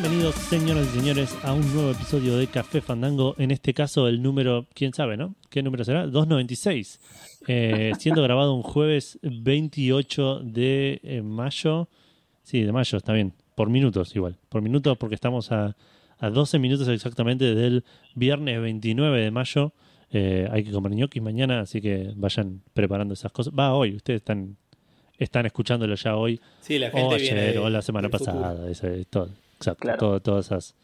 Bienvenidos, señoras y señores, a un nuevo episodio de Café Fandango. En este caso, el número, quién sabe, ¿no? ¿Qué número será? 296. Eh, siendo grabado un jueves 28 de eh, mayo. Sí, de mayo, está bien. Por minutos, igual. Por minutos, porque estamos a, a 12 minutos exactamente del viernes 29 de mayo. Eh, hay que comer ñoquis mañana, así que vayan preparando esas cosas. Va hoy, ustedes están, están escuchándolo ya hoy. Sí, la o gente ayer, viene o la semana pasada. ese- todo, exacto, Claro. todo- todas esas,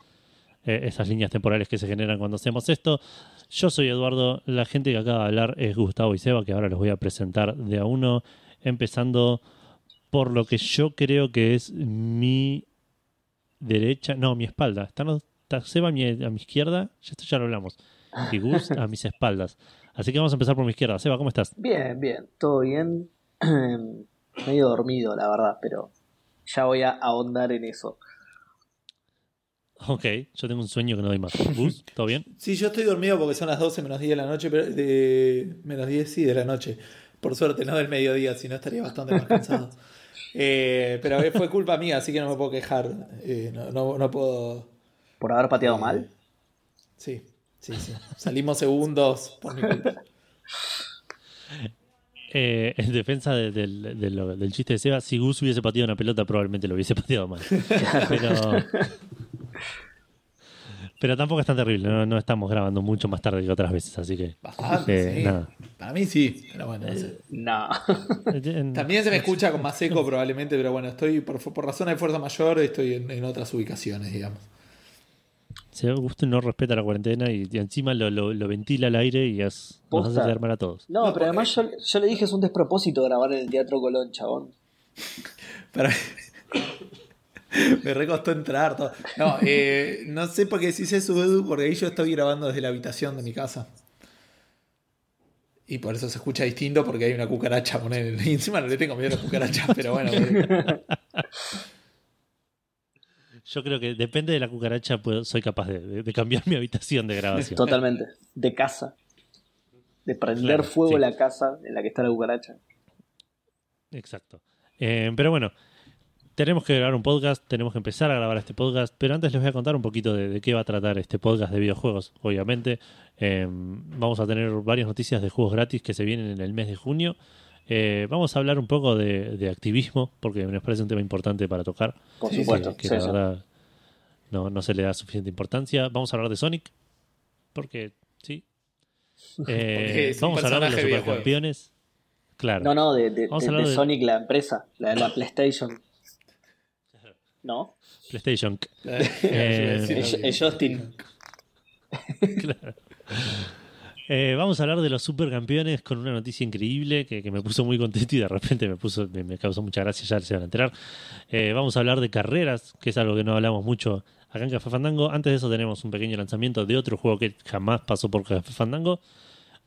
eh, esas líneas temporales que se generan cuando hacemos esto. Yo soy Eduardo, la gente que acaba de hablar es Gustavo y Seba, que ahora los voy a presentar de a uno, empezando por lo que yo creo que es mi derecha, no, mi espalda. Está, no- está Seba a mi, a mi izquierda, ya esto ya lo hablamos, y Gus a mis espaldas. Así que vamos a empezar por mi izquierda. Seba, ¿cómo estás? Bien, bien, todo bien. Medio dormido, la verdad, pero ya voy a ahondar en eso. Ok, yo tengo un sueño que no doy más. Gus, ¿todo bien? Sí, yo estoy dormido porque son las 12 menos 10 de la noche, pero de menos 10 sí de la noche. Por suerte, no del mediodía, si no estaría bastante más cansado. Eh, pero fue culpa mía, así que no me puedo quejar. Eh, no, no, no puedo. ¿Por haber pateado mal? Sí, sí, sí. Salimos segundos por mi culpa. Eh, en defensa de- del, de lo- del chiste de Seba, si Gus hubiese pateado una pelota, probablemente lo hubiese pateado mal. Pero, pero tampoco es tan terrible, no, no estamos grabando mucho más tarde que otras veces, así que. Bastante, eh, sí. nada. Para mí sí, pero bueno, no sé. No. En- También se me escucha con más seco probablemente, pero bueno, estoy por, por razones de fuerza mayor, estoy en, en otras ubicaciones, digamos. Si Augusto no respeta la cuarentena y, y encima lo, lo- lo ventila al aire y es, nos hace mal a todos. No, No, pero además yo, porque- yo le dije es un despropósito grabar en el Teatro Colón, chabón. Para- Me recostó entrar todo. No, eh, no sé por qué decís eso, Edu, porque ahí yo estoy grabando desde la habitación de mi casa. Y por eso se escucha distinto, porque hay una cucaracha. ponele. Y encima no le tengo miedo a las cucarachas, pero bueno. Yo creo que depende de la cucaracha, puedo- soy capaz de, de- de cambiar mi habitación de grabación. Totalmente. De casa. De prender Claro, fuego sí. la casa en la que está la cucaracha. Exacto. Eh, pero bueno, tenemos que grabar un podcast, tenemos que empezar a grabar este podcast, pero antes les voy a contar un poquito de, de qué va a tratar este podcast de videojuegos, obviamente. Eh, vamos a tener varias noticias de juegos gratis que se vienen en el mes de junio. Eh, vamos a hablar un poco de, de activismo, porque nos parece un tema importante para tocar. Por Sí, supuesto. que sí, la sí. verdad no, no se le da suficiente importancia. Vamos a hablar de Sonic, porque sí. Eh, Porque vamos a hablar de los supercampeones. Claro. No, no, de, de- de- hablar de de- Sonic, la empresa, la de la PlayStation. ¿No? PlayStation. eh, Eh, el Justin. Claro. Eh, vamos a hablar de los supercampeones con una noticia increíble que, que me puso muy contento y de repente me puso me, me causó mucha gracia, ya se van a enterar. Eh, vamos a hablar de carreras, que es algo que no hablamos mucho acá en Café Fandango. Antes de eso tenemos un pequeño lanzamiento de otro juego que jamás pasó por Café Fandango.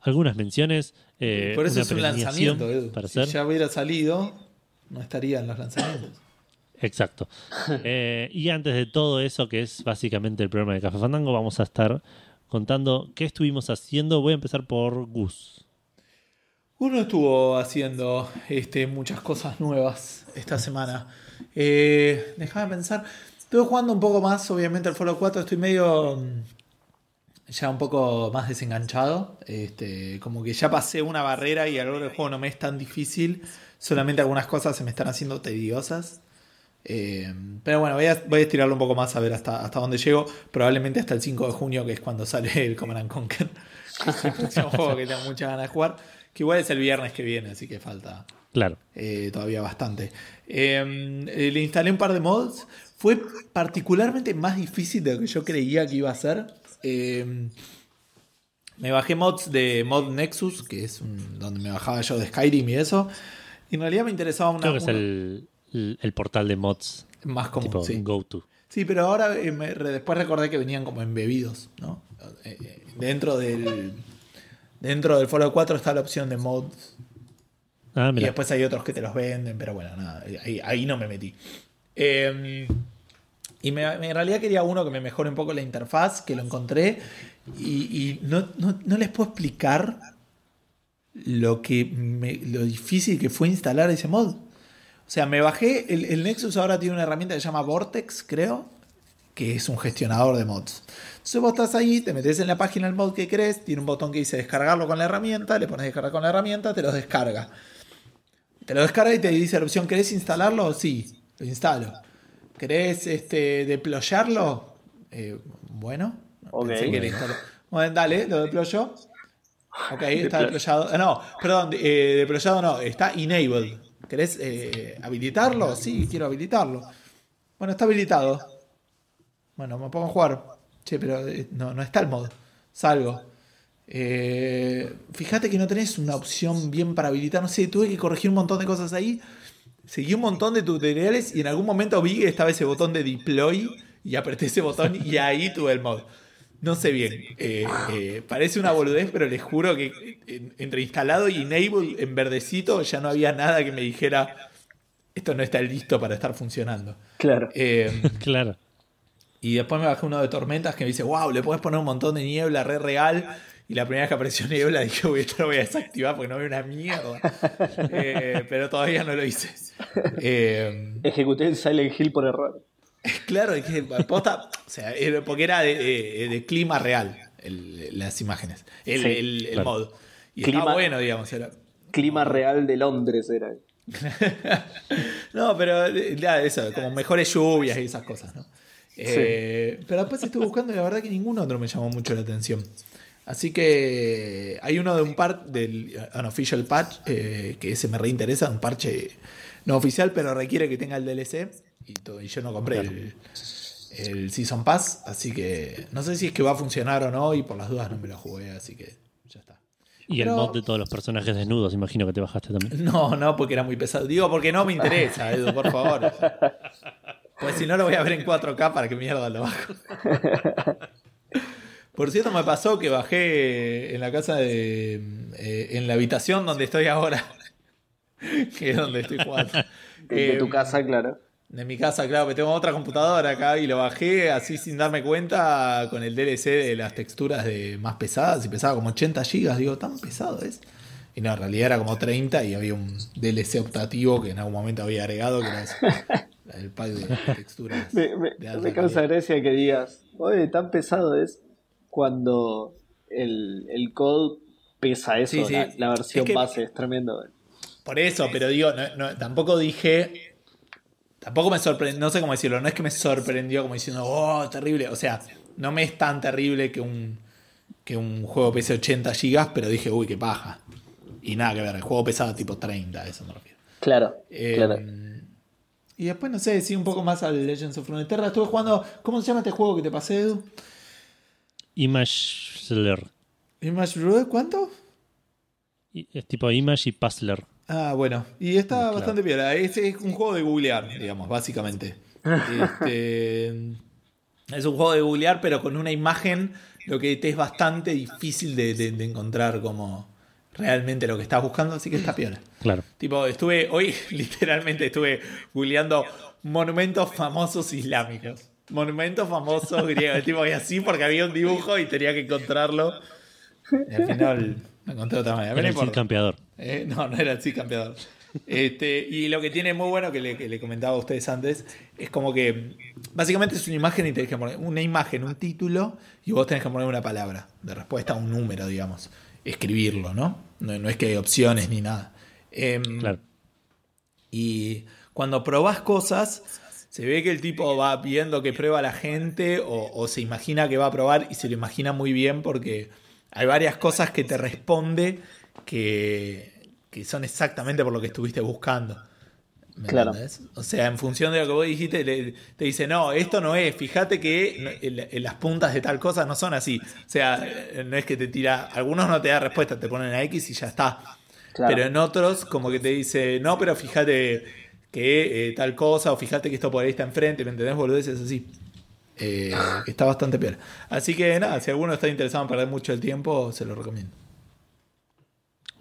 Algunas menciones. eh, por eso una es un lanzamiento, Edu. Para si hacer. ya hubiera salido, no estaría en los lanzamientos. Exacto. Eh, y antes de todo eso, que es básicamente el programa de Café Fandango, vamos a estar contando qué estuvimos haciendo. Voy a empezar por Gus. Uno estuvo haciendo este, muchas cosas nuevas esta semana. Eh, déjame pensar. Estuve jugando un poco más, obviamente, al Fallout 4. Estoy medio. mm, Ya un poco más desenganchado. Este, como que ya pasé una barrera y a lo largo del juego no me es tan difícil. Solamente algunas cosas se me están haciendo tediosas. Eh, pero bueno, voy a, voy a estirarlo un poco más a ver hasta, hasta dónde llego. Probablemente hasta el 5 de junio, que es cuando sale el Command and Conquer. el próximo juego que tengo muchas ganas de jugar. Que igual es el viernes que viene, así que falta Claro. eh, todavía bastante. Eh, le instalé un par de mods. Fue particularmente más difícil de lo que yo creía que iba a ser. Me bajé mods de Mod Nexus, que es un- donde me bajaba yo de Skyrim y eso. Y en realidad me interesaba una, Creo que es el, el- portal de mods más común. tipo sí. GoTo. Sí, pero ahora eh, me- después recordé que venían como embebidos, ¿no? Eh, eh, dentro del dentro del Fallout 4 está la opción de mods Ah, y después hay otros que te los venden, pero bueno, nada, ahí, ahí no me metí. Eh, y me- en realidad quería uno que me mejore un poco la interfaz, que lo encontré, y, y no, no- no les puedo explicar lo, que me- lo difícil que fue instalar ese mod. O sea, me bajé, el, el Nexus ahora tiene una herramienta que se llama Vortex, creo, que es un gestionador de mods. Entonces vos estás ahí, te metes en la página del mod que querés, tiene un botón que dice descargarlo con la herramienta, le pones descargar con la herramienta, te lo descarga. Te lo descarga y te dice la opción, ¿querés instalarlo? Sí, lo instalo. ¿Querés este, deployarlo? Eh, bueno, Ok. pensé que. Bueno, dale, lo deployo. Ok, está deployado. Eh, No, perdón, eh, deployado no, está enabled. ¿Querés eh, habilitarlo? Sí, quiero habilitarlo. Bueno, está habilitado. Bueno, me pongo a jugar. Che, pero eh, no, no está el mod. Salgo. Eh, fíjate que no tenés una opción bien para habilitar. No sé, tuve que corregir un montón de cosas ahí. Seguí un montón de tutoriales y en algún momento vi que estaba ese botón de deploy y apreté ese botón y ahí tuve el mod. No sé bien. Eh, eh, parece una boludez, pero les juro que en- entre instalado y enable en verdecito ya no había nada que me dijera esto no está listo para estar funcionando. Claro. Eh, Claro. y después me bajé uno de tormentas que me dice, wow, le podés poner un montón de niebla, re real. Y la primera vez que apareció niebla dije, uy, esto lo voy a desactivar porque no veo una mierda. Eh, pero todavía no lo hice. Eh, Ejecuté el Silent Hill por error. claro, es que posta, o sea, porque era de, de- de clima real el- las imágenes, el, Sí, el- el claro. mod. Y Clima- estaba bueno, digamos. Era, Clima real de Londres era. No, pero ya, eso, como mejores lluvias y esas cosas, ¿no? Eh, Pero después estuve buscando y la verdad que ningún otro me llamó mucho la atención. Así que hay uno de un par del unofficial patch, eh, que ese me reinteresa, un parche no oficial, pero requiere que tenga el DLC. Y, todo, y yo no compré el, el Season Pass, así que no sé si es que va a funcionar o no, y por las dudas no me lo jugué, así que ya está. Y Pero- el mod de todos los personajes desnudos, imagino que te bajaste también. No, no, porque era muy pesado. Digo, porque no me interesa, Edu, por favor. Pues si no lo voy a ver en 4K, ¿para qué mierda lo bajo? Por cierto, me pasó que bajé en la casa de. eh, en la habitación donde estoy ahora. que es donde estoy jugando. De, de tu Eh, casa, claro. De mi casa, claro, que tengo otra computadora acá y lo bajé así sin darme cuenta con el DLC de las texturas de más pesadas y pesaba como 80 gigas. Digo, tan pesado es. Y no, en realidad era como 30 y había un DLC optativo que en algún momento había agregado que era eso, el pack de texturas. Me, me- de me causa calidad. gracia que digas, oye, tan pesado es cuando el, el code pesa eso, Sí, sí. La, la versión Es que- base, es tremendo. Por eso, pero digo, no- no, tampoco dije. Tampoco me sorprendió, no sé cómo decirlo, no es que me sorprendió como diciendo, oh, terrible. O sea, no me es tan terrible que un, que un juego pese 80 gigas, pero dije, uy, qué paja. Y nada que ver, el juego pesaba tipo 30, a eso me refiero. Claro, Eh, claro. Y después, no sé, sí, un poco más al Legends of Runeterra. Estuve jugando, ¿cómo se llama este juego que te pasé, Edu? Imageler. Image Rude, ¿cuánto? Y- Es tipo Image y Puzzler. Ah, bueno. Y está Claro. bastante piola. Es, es un juego de googlear, digamos, básicamente. Este, es un juego de googlear, pero con una imagen, lo que te es bastante difícil de, de- de encontrar como realmente lo que estás buscando, así que está piola. Claro. Tipo, estuve, hoy literalmente estuve googleando monumentos famosos islámicos. Monumentos famosos griegos. Tipo, y así porque había un dibujo y tenía que encontrarlo. Y al final lo encontré de otra manera. Pero el campeador. Eh, no, no era el sí campeador. Este, y lo que tiene muy bueno que le, que le comentaba a ustedes antes es como que básicamente es una imagen y tenés que poner una imagen, un título y vos tenés que poner una palabra de respuesta, un número, digamos. Escribirlo, ¿no? No, no es que hay opciones ni nada. Em, Claro. y cuando probás cosas, se ve que el tipo va viendo que prueba la gente o, o se imagina que va a probar y se lo imagina muy bien porque hay varias cosas que te responde que, que son exactamente por lo que estuviste buscando. ¿Me Claro. entendés? O sea, en función de lo que vos dijiste, le- te dice, no, esto no es, fíjate que las puntas de tal cosa no son así. O sea, no es que te tira, algunos no te da respuesta, te ponen a X y ya está. Claro. Pero en otros, como que te dice, no, pero fíjate que eh, tal cosa, o fíjate que esto por ahí está enfrente, ¿me entendés? Boludeces así. Eh, está bastante peor. Así que nada, si alguno está interesado en perder mucho el tiempo, se lo recomiendo.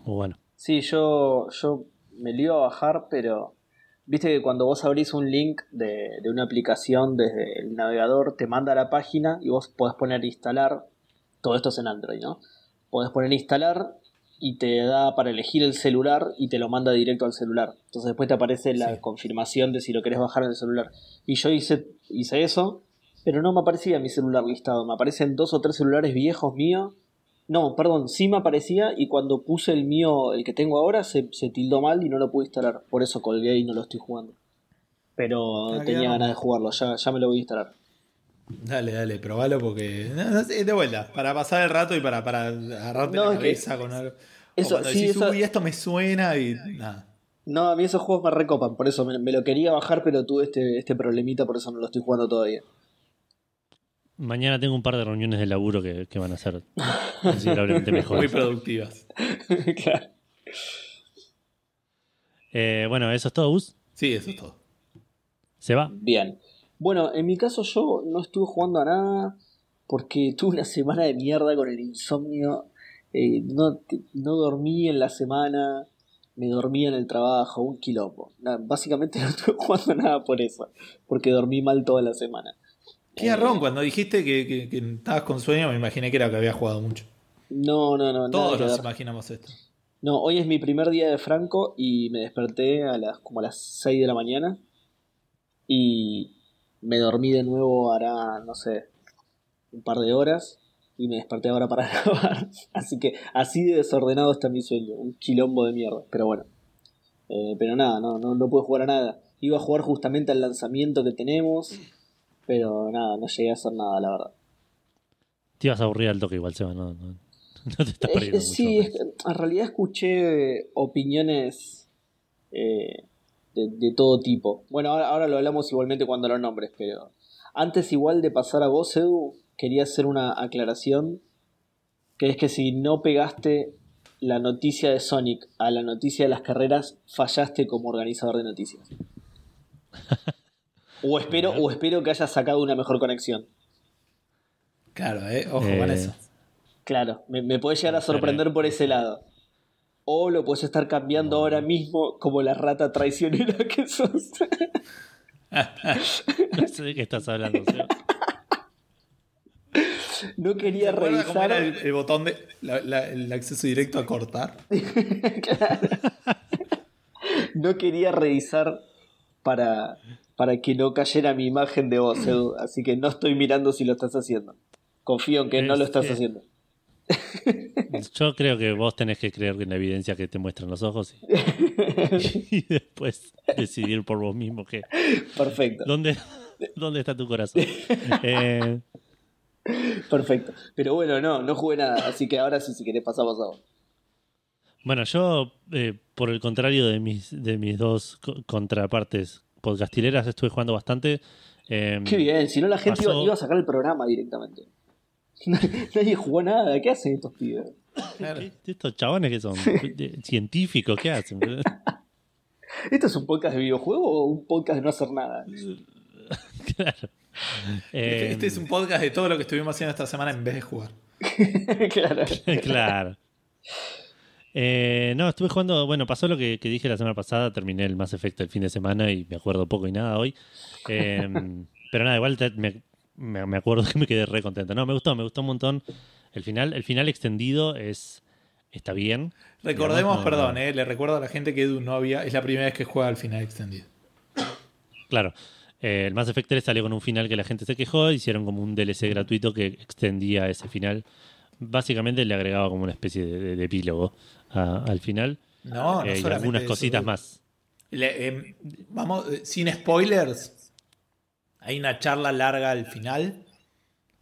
Muy bueno. Sí, yo, yo me lo iba a bajar, pero viste que cuando vos abrís un link de, de una aplicación desde el navegador, te manda a la página y vos podés poner instalar. Todo esto es en Android, ¿no? Podés poner instalar y te da para elegir el celular y te lo manda directo al celular. Entonces después te aparece la Sí. confirmación de si lo querés bajar en el celular. Y yo hice, hice eso, pero no me aparecía mi celular listado. Me aparecen dos o tres celulares viejos míos. No, perdón, sí me aparecía y cuando puse el mío, el que tengo ahora, se, se tildó mal y no lo pude instalar. Por eso colgué y no lo estoy jugando. Pero Ah, tenía ganas de jugarlo, ya, ya me lo voy a instalar. Dale, dale, probalo porque. no, no sé, de vuelta, para pasar el rato y para, para agarrarte No, la que- cabeza con algo. Eso- cuando sí, decís, eso- uy, esto me suena y nada. No, a mí esos juegos me recopan, por eso me, me lo quería bajar, pero tuve este, este problemita, por eso no lo estoy jugando todavía. Mañana tengo un par de reuniones de laburo que, que van a ser considerablemente Muy mejores. productivas. claro. Eh, bueno, eso es todo, Gus. Sí, eso es todo. Se va. Bien. Bueno, en mi caso yo no estuve jugando a nada porque tuve una semana de mierda con el insomnio. Eh, no, no dormí en la semana, me dormí en el trabajo, un quilombo. Nada, básicamente no estuve jugando a nada por eso, porque dormí mal toda la semana. Qué Eh, garrón, cuando dijiste que, que- que estabas con sueño, me imaginé que era que había jugado mucho. No, no, no. Todos nos imaginamos esto. No, hoy es mi primer día de Franco y me desperté a las como a las 6 de la mañana y me dormí de nuevo hará, no sé, un par de horas y me desperté ahora para grabar. Así que así de desordenado está mi sueño, un quilombo de mierda, pero bueno. Eh, pero nada, no, no, no puedo jugar a nada. Iba a jugar justamente al lanzamiento que tenemos, pero nada, no llegué a hacer nada, la verdad. Te ibas a aburrir al toque igual, Seba. No, no, no te estás Es- perdiendo mucho. sí, es que en realidad escuché opiniones eh, de, de todo tipo. Bueno, ahora, ahora lo hablamos igualmente cuando lo nombres, pero antes igual de pasar a vos, Edu, quería hacer una aclaración, que es que si no pegaste la noticia de Sonic a la noticia de las carreras, fallaste como organizador de noticias. O espero, o espero que hayas sacado una mejor conexión. Claro, eh. Ojo Eh, con eso. Claro, me, me puede llegar a sorprender por ese lado. O lo puedes estar cambiando ahora mismo como la rata traicionera que sos. No sé de qué estás hablando, Seba. No quería ¿Te acuerdas cómo revisar. era el, el botón de. la- la- el acceso directo a cortar? No quería revisar para, para que no cayera mi imagen de vos, Edu. Así que no estoy mirando si lo estás haciendo. Confío en que no lo estás Este- haciendo. Yo creo que vos tenés que creer en la evidencia que te muestran los ojos y, y después decidir por vos mismo que Perfecto, dónde, dónde está tu corazón. Eh, perfecto. Pero bueno, no, no jugué nada. Así que ahora sí, si querés, pasamos a vos. bueno, yo, eh, por el contrario de mis, de mis dos co- contrapartes podcastileras, estuve jugando bastante. Eh, Qué bien, si no la gente iba, Pasó- iba a sacar el programa directamente. Nadie jugó nada. ¿Qué hacen estos pibes? Claro. ¿qué- Estos chabones que son científicos, ¿qué hacen? ¿Esto es un podcast de videojuego o un podcast de no hacer nada? claro. Este, Eh, este es un podcast de todo lo que estuvimos haciendo esta semana en vez de jugar. claro. claro. Eh, no, estuve jugando. Bueno, pasó lo que, que dije la semana pasada. Terminé el Mass Effect el fin de semana y me acuerdo poco y nada hoy. Eh, pero nada, igual te- me, me- acuerdo que me quedé re contento. No, me gustó, me gustó un montón. El final, el final extendido es está bien. Recordemos, no- perdón, no- eh, le recuerdo a la gente que Edu no había. Es la primera vez que juega al final extendido. Claro. Eh, el Mass Effect 3 salió con un final que la gente se quejó. Hicieron como un DLC gratuito que extendía ese final. Básicamente le agregaba como una especie de, de- de epílogo a- al final. No, no Eh, y algunas eso, cositas más. Le- em, vamos, eh, sin spoilers. Hay una charla larga al final.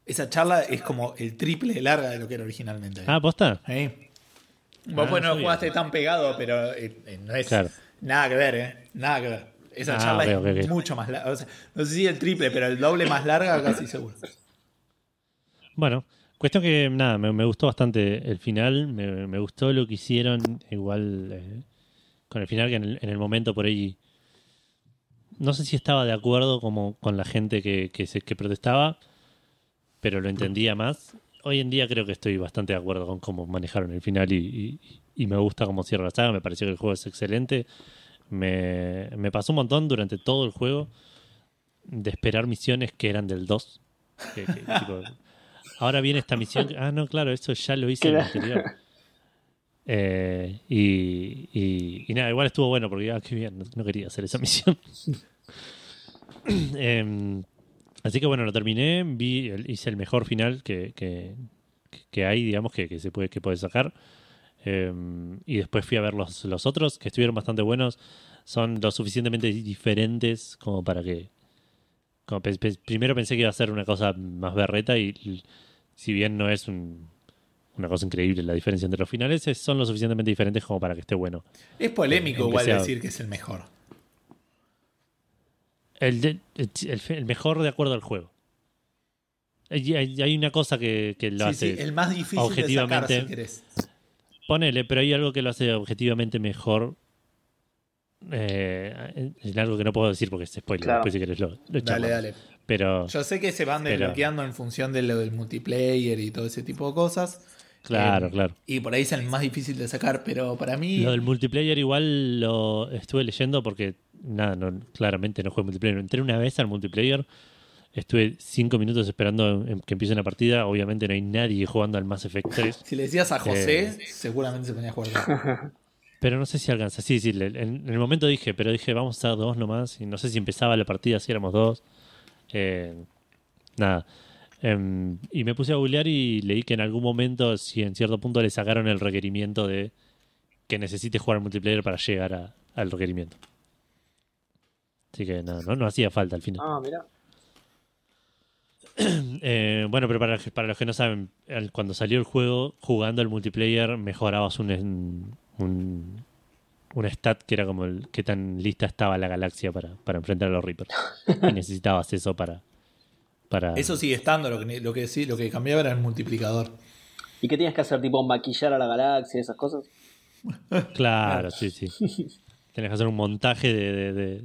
Esa charla es como el triple de larga de lo que era originalmente. Ah, ¿posta? ¿Sí? Vos Ah, pues no jugaste tan pegado, pero eh, eh, no es Claro. nada que ver, ¿eh? Nada que ver. Esa Ah, charla es mucho más larga. O sea, no sé si el triple, pero el doble más larga casi seguro. Bueno, cuestión que nada, me, gustó bastante el final, me, gustó lo que hicieron igual eh, con el final que en el, en el momento por ahí no sé si estaba de acuerdo como con la gente que, que, protestaba, pero lo entendía más. Hoy en día creo que estoy bastante de acuerdo con cómo manejaron el final y, y- me gusta cómo cierra la saga, me pareció que el juego es excelente. Me, me pasó un montón durante todo el juego de esperar misiones que eran del 2. Que- que, tipo, ahora viene esta misión. Ah, no, claro, eso ya lo hice en el anterior. Eh, y, y- y nada, igual estuvo bueno porque, ah, qué bien, no, no quería hacer esa misión. Em, Así que bueno, lo terminé, vi, hice el mejor final que, que, que hay, digamos, que, que se puede, que puede sacar. Eh, y después fui a ver los, los otros, que estuvieron bastante buenos. Son lo suficientemente diferentes como para que. Como pe- pe- primero pensé que iba a ser una cosa más berreta y, si bien no es un- una cosa increíble la diferencia entre los finales, es- son lo suficientemente diferentes como para que esté bueno. Es polémico Aunque igual sea- decir que es el mejor. El, de- el, el mejor de acuerdo al juego. Hay, una cosa que, que lo Sí, hace. sí, el más difícil de sacar objetivamente- si querés. Ponele, pero hay algo que lo hace objetivamente mejor. Eh, es algo que no puedo decir porque es spoiler. Claro. Después si querés lo, lo Dale, dale. Pero, Yo sé que se van Pero- desbloqueando en función de lo del multiplayer y todo ese tipo de cosas. claro, Eh, claro. Y por ahí es el más difícil de sacar, pero para mí. Lo del multiplayer igual lo estuve leyendo porque, nada, no, claramente no juego multiplayer. Entré una vez al multiplayer, estuve cinco minutos esperando que empiece una partida. Obviamente no hay nadie jugando al Mass Effect 3. Si le decías a José, Eh. seguramente se ponía a jugar. Pero no sé si alcanza. Sí, sí, en, en el momento dije, pero dije, vamos a dos nomás. Y no sé si empezaba la partida si éramos dos. Eh, nada. Em, y me puse a googlear y leí que en algún momento, si en cierto punto le sacaron el requerimiento de que necesites jugar multiplayer para llegar a- al requerimiento. Así que nada, no, no hacía falta al final. Ah, mira. Eh, bueno, pero para, para los que no saben, cuando salió el juego, jugando al multiplayer, mejorabas un, un, un stat que era como el qué tan lista estaba la galaxia para, para enfrentar a los Reapers. Y necesitabas eso para. para Eso sigue estando, lo que, lo que sí, lo que cambiaba era el multiplicador. ¿Y qué tienes que hacer? Tipo maquillar a la galaxia, esas cosas. Claro, sí, sí. Tenés que hacer un montaje de, de, de-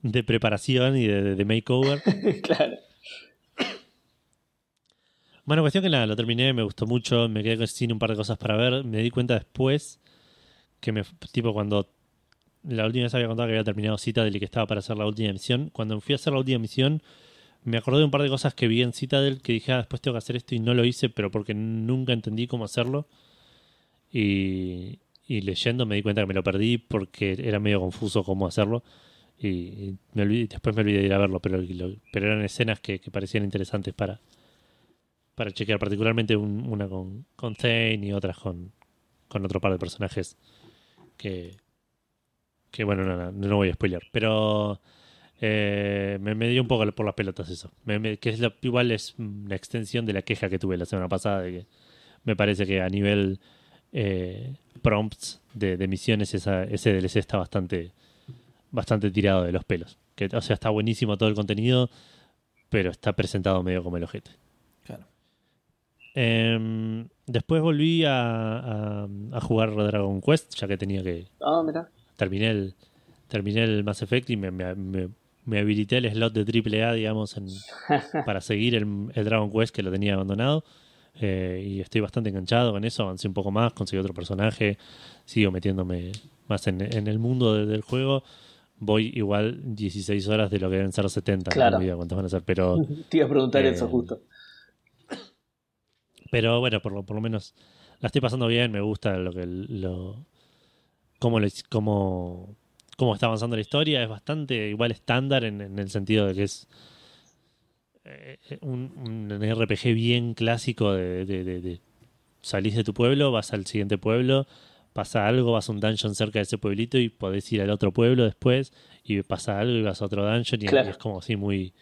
de preparación y de, de- de makeover. claro. Bueno, cuestión que nada, lo terminé, me gustó mucho, me quedé sin un par de cosas para ver. Me di cuenta después que me, tipo cuando la última vez había contado que había terminado Citadel y que estaba para hacer la última misión. Cuando fui a hacer la última misión, me acordé de un par de cosas que vi en Citadel que dije, ah, después tengo que hacer esto y no lo hice, pero porque nunca entendí cómo hacerlo. Y, leyendo me di cuenta que me lo perdí porque era medio confuso cómo hacerlo. Y, después me olvidé de ir a verlo, pero, eran escenas que parecían interesantes para, para chequear, particularmente un- una con, con Thane y otras con, con otro par de personajes que, que bueno, no, no, no voy a spoiler, pero eh, me, me dio un poco por las pelotas eso, Me- que es lo- igual es una extensión de la queja que tuve la semana pasada, de que me parece que a nivel eh, prompts de, de misiones esa, ese DLC está bastante, bastante tirado de los pelos, que, o sea, está buenísimo todo el contenido, pero está presentado medio como el ojete. Em, después volví a, a- a jugar Dragon Quest, ya que tenía que. Ah, mira. Terminé el, terminé el Mass Effect y me, me- me- me habilité el slot de AAA, digamos, en- para seguir el, el Dragon Quest que lo tenía abandonado. Eh, y estoy bastante enganchado con eso. Avancé un poco más, conseguí otro personaje, sigo metiéndome más en, en el mundo de- del juego. Voy igual 16 horas de lo que deben ser 70. Claro. No cuántas van a ser, pero. Te iba a preguntar Eh, eso justo. Pero bueno, por lo, por lo menos la estoy pasando bien, me gusta lo que lo cómo, le- cómo, cómo está avanzando la historia, es bastante igual estándar en, en el sentido de que es eh, un, un RPG bien clásico de, de- de- de salís de tu pueblo, vas al siguiente pueblo, pasa algo, vas a un dungeon cerca de ese pueblito y podés ir al otro pueblo después y pasa algo y vas a otro dungeon y, Claro. y es como así muy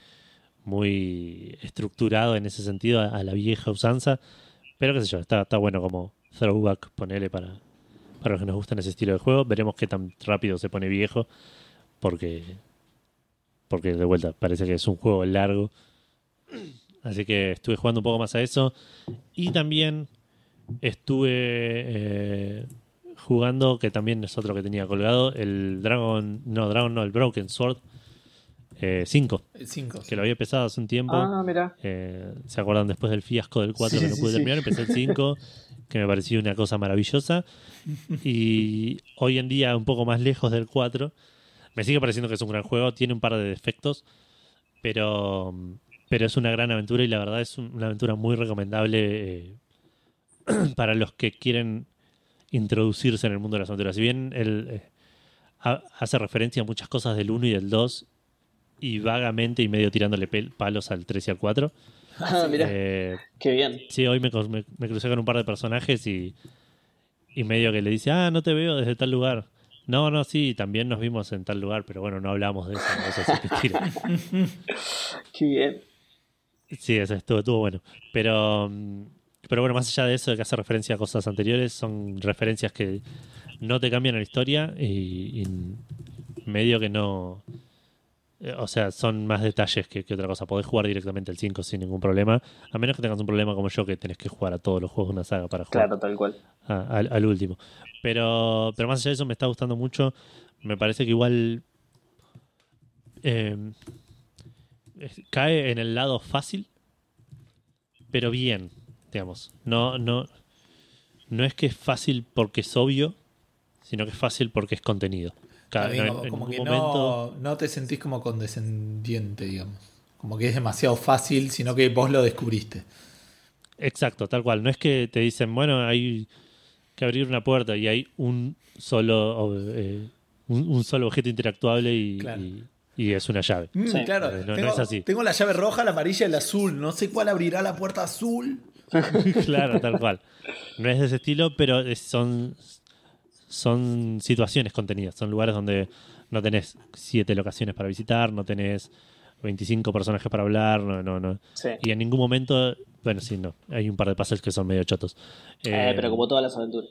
muy estructurado en ese sentido a, la vieja usanza. Pero qué sé yo, está, está bueno como throwback, ponele para, para los que nos gustan ese estilo de juego. Veremos qué tan rápido se pone viejo. Porque, porque de vuelta, parece que es un juego largo. Así que estuve jugando un poco más a eso. Y también estuve eh, jugando, que también es otro que tenía colgado, el Dragon, no, Dragon no, el Broken Sword 5, El 5. que lo había empezado hace un tiempo. Ah, mira. Eh, ¿Se acuerdan después del fiasco del 4 Sí, que no sí, pude sí. terminar? Empecé el 5, que me pareció una cosa maravillosa. Y hoy en día, un poco más lejos del 4, me sigue pareciendo que es un gran juego. Tiene un par de defectos, pero, pero es una gran aventura y la verdad es un- una aventura muy recomendable eh, para los que quieren introducirse en el mundo de las aventuras. Si bien él eh, ha- hace referencia a muchas cosas del 1 y del 2 y vagamente y medio tirándole palos al 3 y al 4. Ah, mira, Eh, qué bien. sí, hoy me, me- me crucé con un par de personajes y, y medio que le dice, ah, no te veo desde tal lugar. No, no, sí, también nos vimos en tal lugar, pero bueno, no hablamos de eso. Eso sí. Qué bien. Sí, eso estuvo, estuvo bueno. Pero, mm, pero bueno, más allá de eso, de que hace referencia a cosas anteriores, son referencias que no te cambian la historia y, y medio que no. Eh, O sea, son más detalles que, que otra cosa. Podés jugar directamente el 5 sin ningún problema. A menos que tengas un problema como yo, que tenés que jugar a todos los juegos de una saga para jugar Claro, tal cual. a- al, al último. Pero, pero más allá de eso, me está gustando mucho. Me parece que igual eh, cae en el lado fácil, pero bien, digamos. No, no, no es que es fácil porque es obvio, sino que es fácil porque es contenido. No- como, en como ningún que momento- no, no te sentís como condescendiente, digamos. Como que es demasiado fácil, sino que vos lo descubriste. Exacto, tal cual. No es que te dicen, bueno, hay que abrir una puerta y hay un solo eh, un, un solo objeto interactuable y, Claro. y- y es una llave. Mm, Sí. claro, No, no tengo, es así. tengo la llave roja, la amarilla y la azul. No sé cuál abrirá la puerta azul. claro, tal cual. No es de ese estilo, pero es- son, son situaciones contenidas. Son lugares donde no tenés siete locaciones para visitar, no tenés 25 personajes para hablar, no, no, no. Sí. Y en ningún momento, bueno, sí, no. Hay un par de puzzles que son medio chotos. Eh, Eh, pero como todas las aventuras.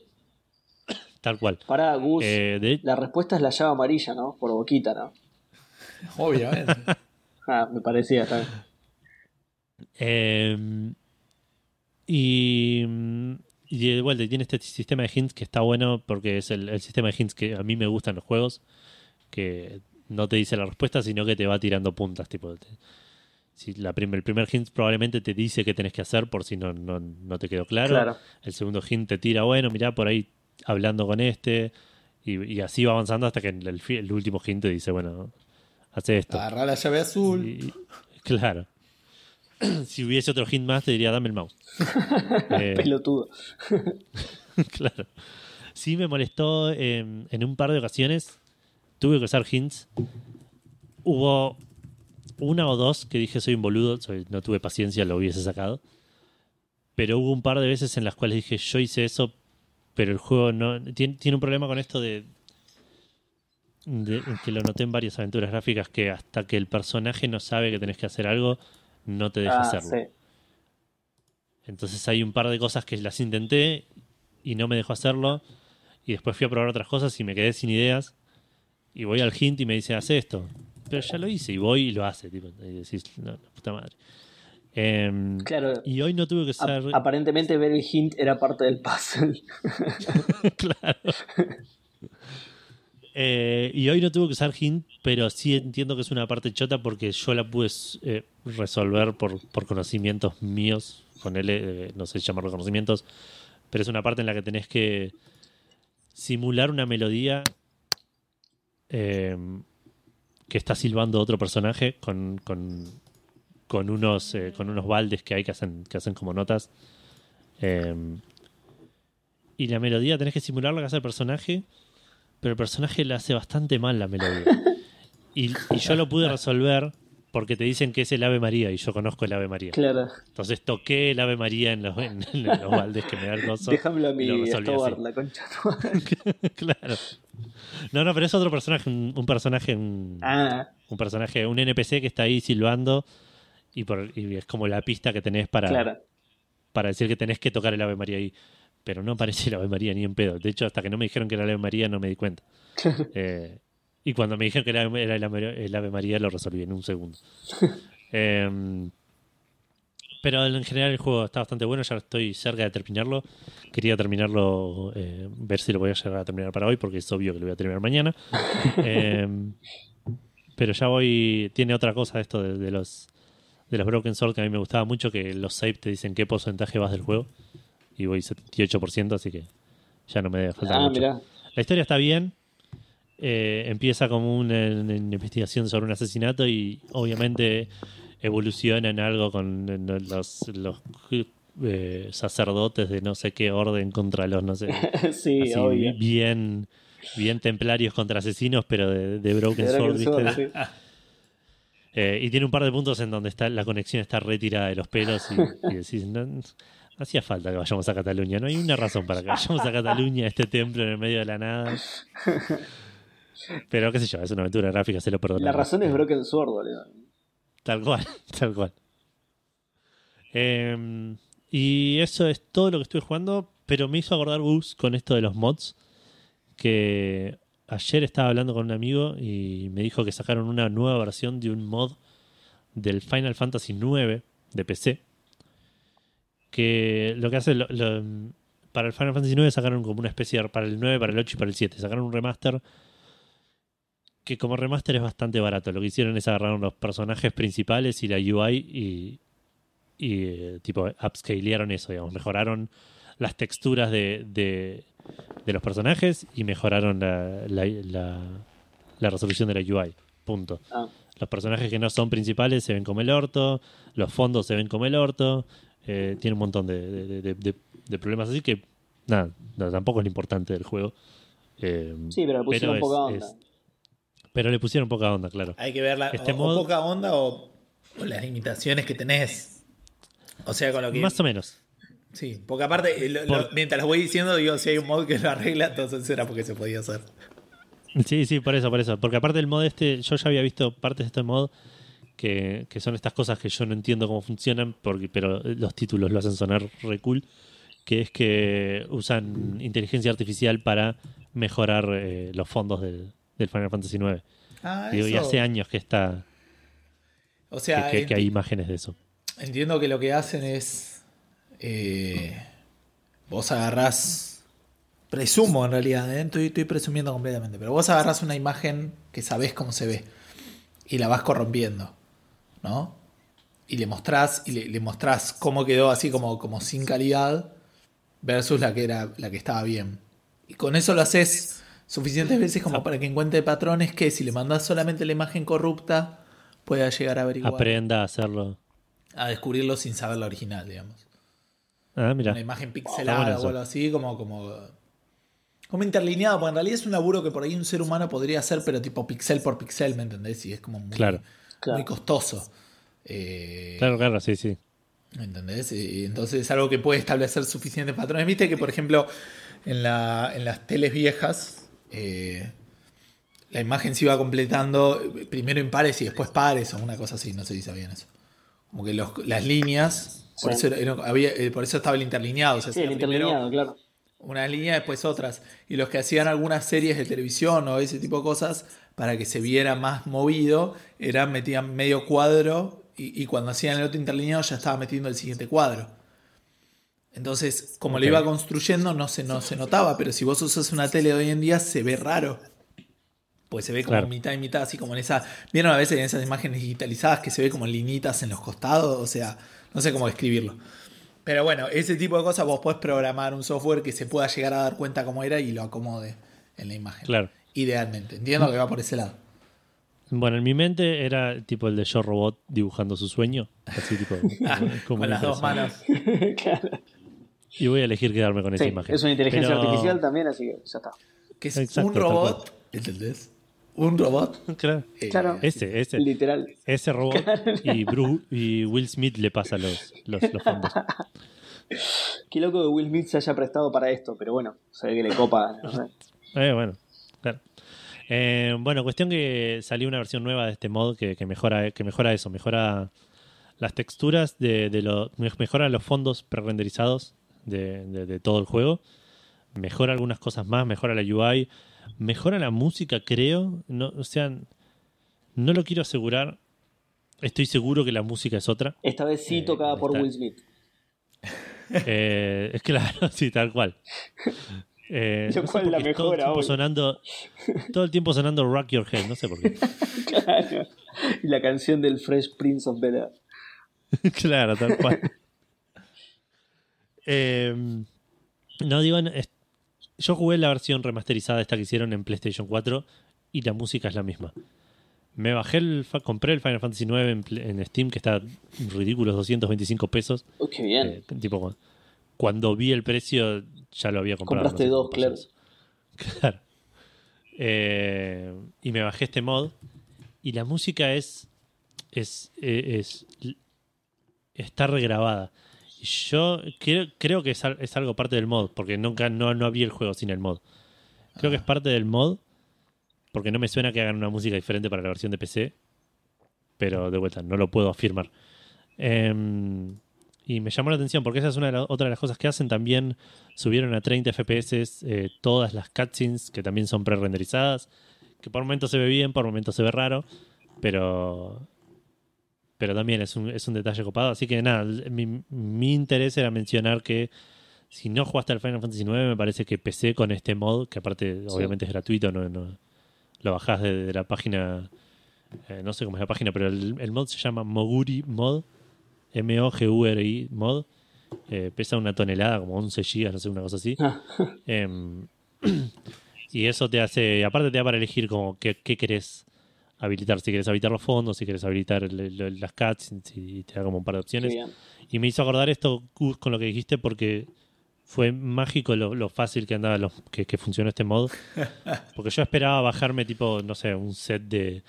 Tal cual. Para Gus, Eh, de- la respuesta es la llave amarilla, ¿no? Por boquita, ¿no? Obviamente. Ah, me parecía, bien. Eh, y, y y tiene este sistema de hints que está bueno porque es el, el sistema de hints que a mí me gustan los juegos, que no te dice la respuesta, sino que te va tirando puntas. Tipo, te- si la prim- el primer hint probablemente te dice qué tenés que hacer por si no, no, no te quedó claro. Claro. El segundo hint te tira, bueno, mirá por ahí hablando con este. Y, y así va avanzando hasta que el, último hint te dice, bueno, hace esto. Agarrá la llave azul. Y- claro. si hubiese otro hint más, te diría, dame el mouse. Eh, Pelotudo. claro. Sí me molestó eh, en un par de ocasiones. Tuve que usar hints. Hubo una o dos que dije soy un boludo, soy- no tuve paciencia, lo hubiese sacado. Pero hubo un par de veces en las cuales dije yo hice eso, pero el juego no. Tiene, tiene un problema con esto de, de- que lo noté en varias aventuras gráficas que hasta que el personaje no sabe que tenés que hacer algo, no te deja Ah, hacerlo. sí. Entonces hay un par de cosas que las intenté y no me dejó hacerlo. Y después fui a probar otras cosas y me quedé sin ideas. Y voy al hint y me dice, haz esto. Pero ya lo hice y voy y lo hace. Tipo, y decís, no, la puta madre. Em, Claro. y hoy no tuve que usar... aparentemente ver el hint era parte del puzzle. claro. Eh, y hoy no tuve que usar hint, pero sí entiendo que es una parte chota porque yo la pude eh, resolver por, por conocimientos míos. Con él, no sé llamarlo conocimientos, pero es una parte en la que tenés que simular una melodía eh, que está silbando otro personaje con, con, con unos, eh, con unos baldes que hay que hacen, que hacen como notas. Eh, y la melodía tenés que simular la que hace el personaje, pero el personaje la hace bastante mal la melodía. Y, y yo lo pude resolver porque te dicen que es el Ave María y yo conozco el Ave María. Claro. Entonces toqué el Ave María en los, en- en los baldes que me da el gozo. Déjamelo a mí, lo resolví Stobar, así. la concha. claro. No, no, pero es otro personaje, un, un personaje, un, ah, un personaje, un NPC que está ahí silbando y, por, y es como la pista que tenés para, claro. para decir que tenés que tocar el Ave María ahí. Pero no aparece el Ave María ni en pedo. De hecho, hasta que no me dijeron que era el Ave María no me di cuenta. Eh, y cuando me dijeron que era, era el, Ave, el Ave María lo resolví en un segundo. Eh, pero en general el juego está bastante bueno, ya estoy cerca de terminarlo. Quería terminarlo, eh, ver si lo voy a llegar a terminar para hoy, porque es obvio que lo voy a terminar mañana. Pero ya voy, tiene otra cosa esto de, de los de los Broken Sword que a mí me gustaba mucho, que los save te dicen qué porcentaje vas del juego. Y voy 78%, así que ya no me debe faltar Ah, mucho. mirá. La historia está bien. Eh, empieza como una, una investigación sobre un asesinato y obviamente evoluciona en algo con los, los eh, sacerdotes de no sé qué orden contra los no sé sí, así, obvio. bien bien templarios contra asesinos pero de, de Broken Sword. Eh, y tiene un par de puntos en donde está la conexión está retirada de los pelos y, y decís, no hacía falta que vayamos a Cataluña. No hay una razón para que vayamos a Cataluña, a este templo en el medio de la nada. Pero qué sé yo, es una aventura gráfica, se lo perdono. La razón es Broken Sword, boludo. Tal cual, tal cual. Eh, y eso es todo lo que estuve jugando, pero me hizo acordar Gus con esto de los mods. Que ayer estaba hablando con un amigo y me dijo que sacaron una nueva versión de un mod del Final Fantasy IX de PC. Que lo que hace, lo- lo- para el Final Fantasy IX sacaron como una especie de, para el 9, para el 8 y para el 7. Sacaron un remaster que como remaster es bastante barato. Lo que hicieron es agarrar los personajes principales y la UI y, y eh, tipo upscalearon eso, digamos, mejoraron las texturas de, de, de los personajes y mejoraron la, la, la- la resolución de la UI. Punto. Ah, Los personajes que no son principales se ven como el orto, los fondos se ven como el orto, eh, tiene un montón de, de- de- de- de problemas así que nada, no, tampoco es lo importante del juego. Eh, sí, pero le pusieron es- poca onda. es- pero le pusieron poca onda, claro. Hay que ver la, Este o, poca onda o, o las limitaciones que tenés. O sea, con lo que. Más o menos. Sí, porque aparte, eh, lo- mientras lo voy diciendo, digo, si hay un mod que lo arregla, entonces era porque se podía hacer. Sí, sí, por eso, por eso. Porque aparte del mod este, yo ya había visto partes de este mod que, que son estas cosas que yo no entiendo cómo funcionan, porque, pero los títulos lo hacen sonar re cool, que es que usan inteligencia artificial para mejorar eh, los fondos del, del Final Fantasy IX. Ah, Digo, y hace años que está O sea, que, que- que enti- hay imágenes de eso. entiendo que lo que hacen es. eh, vos agarrás. Presumo en realidad, ¿eh? estoy, estoy presumiendo completamente. Pero vos agarrás una imagen que sabés cómo se ve. Y la vas corrompiendo. ¿No? Y le mostrás, y le, le mostrás cómo quedó así como, como sin calidad. Versus la que era la que estaba bien. Y con eso lo haces suficientes veces como para que encuentre patrones que si le mandás solamente la imagen corrupta, pueda llegar a averiguar. Aprenda a hacerlo. a descubrirlo sin saber la original, digamos. Ah, mira. Una imagen pixelada o algo así, como, como, como interlineado, porque en realidad es un laburo que por ahí un ser humano podría hacer, pero tipo pixel por pixel, ¿me entendés? Y es como muy, Claro. Claro. muy costoso. Eh, Claro, claro, sí, sí. ¿Me entendés? Y entonces es algo que puede establecer suficientes patrones. Viste que, por ejemplo, en, la, en las teles viejas, eh, la imagen se iba completando eh, primero en pares y después pares, o una cosa así, no sé si sabían eso. Como que los- las líneas, por, Sí. eso era- había- por eso estaba el interlineado. o sea, Sí, el interlineado, claro. Una línea, después otras. Y los que hacían algunas series de televisión o ese tipo de cosas, para que se viera más movido, eran metían medio cuadro y, y cuando hacían el otro interlineado ya estaba metiendo el siguiente cuadro. Entonces, como lo iba construyendo, no se, no se notaba, pero si vos usas una tele de hoy en día, se ve raro. Pues se ve como Claro. mitad y mitad, así como en esa. ¿Vieron a veces en esas imágenes digitalizadas que se ve como linitas en los costados? O sea, no sé cómo describirlo. Pero bueno, ese tipo de cosas vos podés programar un software que se pueda llegar a dar cuenta cómo era y lo acomode en la imagen. Claro. Idealmente. Entiendo que va por ese lado. Bueno, en mi mente era tipo el de Yo Robot dibujando su sueño. Así tipo. como Con las dos manos. Claro. Y voy a elegir quedarme con esa imagen. es una inteligencia Pero- artificial también, así que ya está. Que es Exacto, un robot. ¿Entendés? Un robot. Claro. eh, Claro. Ese, ese. Literal. Ese robot y, Bru- y Will Smith le pasa los, los, los fondos. Qué loco que Will Smith se haya prestado para esto, pero bueno, se ve que le copa. no sé. Eh, bueno. Eh, bueno, cuestión que salió una versión nueva de este mod que, que mejora, que mejora eso, mejora las texturas de, de lo, mejora los fondos prerenderizados de, de, de todo el juego, mejora algunas cosas más, mejora la UI, mejora la música, creo, no, o sea, no lo quiero asegurar, estoy seguro que la música es otra. Esta vez sí Eh, tocada por Will Smith. Eh, es claro, sí, tal cual. Eh, Lo no cual la qué todo el sonando todo el tiempo sonando Rock Your Head, no sé por qué. Claro. Y la canción del Fresh Prince of Bel Air. claro, tal cual. Eh, no digo, yo jugué la versión remasterizada esta que hicieron en PlayStation 4 y la música es la misma. Me bajé el, compré el Final Fantasy 9 en, Steam que está ridículos 225 pesos. Oh, qué bien. Eh, tipo, cu- cuando vi el precio ya lo había comprado. Compraste dos, eso. Claro. Eh, y me bajé este mod. Y la música es. es, eh, es está regrabada. Yo creo, creo que es, es algo parte del mod, porque nunca no, no abrí el juego sin el mod. Creo que es parte del mod, porque no me suena que hagan una música diferente para la versión de PC, pero de vuelta, no lo puedo afirmar. Em, y me llamó la atención, porque esa es una de la- otra de las cosas que hacen. También subieron a 30 FPS eh, todas las cutscenes, que también son pre-renderizadas, que por momentos se ve bien, por momentos se ve raro, pero pero también es un, es un detalle copado. Así que nada, mi, mi interés era mencionar que si no jugaste al Final Fantasy IX, me parece que PC con este mod, que aparte Sí. obviamente es gratuito, no, no lo bajás de, de la página, eh, no sé cómo es la página, pero el, el mod se llama Moguri Mod, M-O-G-U-R-I Mod. Eh, pesa una tonelada, como 11 gigas, no sé, una cosa así. Em, y eso te hace, aparte te da para elegir como qué, qué querés habilitar, si querés habilitar los fondos, si querés habilitar el- el- las cutscenes y te da como un par de opciones. Y me hizo acordar esto Gus, con lo que dijiste porque fue mágico lo, lo fácil que andaba, lo- que, que funcionó este mod. Porque yo esperaba bajarme tipo, no sé, un set de,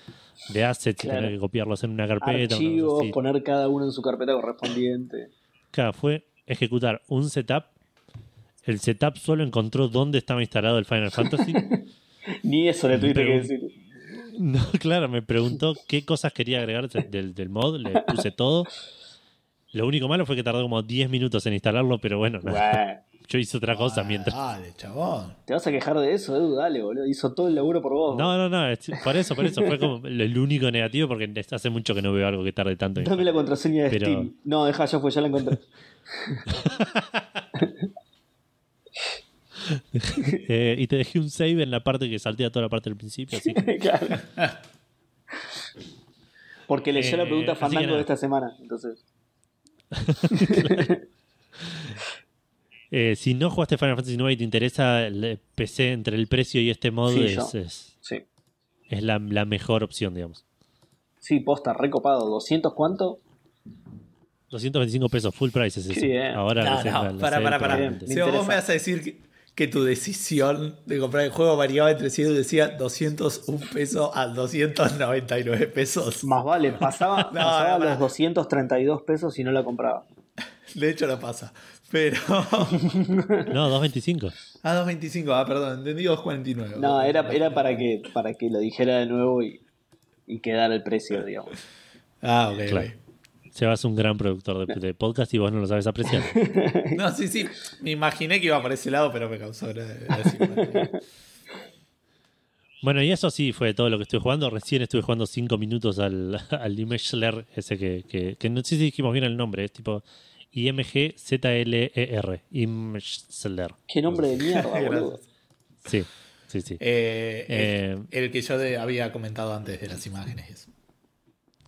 de assets y Claro. tener que copiarlos en una carpeta. Archivos, poner cada uno en su carpeta correspondiente. Claro, fue ejecutar un setup. El setup solo encontró dónde estaba instalado el Final Fantasy. Ni eso le tuviste que decir. No, claro, me preguntó qué cosas quería agregar del, del mod, le puse todo. Lo único malo fue que tardó como 10 minutos en instalarlo, pero bueno, nada, yo hice otra cosa Ah, mientras. Dale, chabón. ¿Te vas a quejar de eso, Edu? Dale, boludo. Hizo todo el laburo por vos. No, no, no, por eso, por eso fue como el único negativo porque hace mucho que no veo algo que tarde tanto. en Dame la contraseña de Pero- Steam. No, deja, ya fue, ya la encontré. Eh, y te dejé un save en la parte que saltea toda la parte del principio, así que Claro. Porque leyó la Eh, pregunta así que Fandango de esta semana. Entonces, eh, si no jugaste Final Fantasy IX y te interesa el PC entre el precio y este mod, Sí, es, yo. es, sí. es la, la mejor opción, digamos. Sí, posta, recopado. ¿200 cuánto? 225 pesos, full price es eso. Bien. Ahora No, no, para, para, para. Si vos interesa. me vas a decir que, que tu decisión de comprar el juego variaba entre si decía 201 pesos a 299 pesos. Más vale, pasaba, No, pasaba no, los 232 pesos y no la compraba. De hecho, no pasa. Pero. No, 225. Ah, 225, ah, perdón, entendí 249. No, era, era para que para que lo dijera de nuevo y, y quedara el precio, digamos. Ah, ok, Claro. ok. Sebas es un gran productor de, de podcast y vos no lo sabes apreciar. No, sí, sí. Me imaginé que iba por ese lado, pero me causó. Bueno, y eso sí fue todo lo que estuve jugando. Recién estuve jugando 5 minutos al, al Image Slayer, ese que, que, que no sé si dijimos bien el nombre, es tipo IMG-Z-L-E-R. Image Slayer. Qué nombre de mierda, boludo. Sí, sí, sí. Eh, Eh, el, el que yo de- había comentado antes de las imágenes.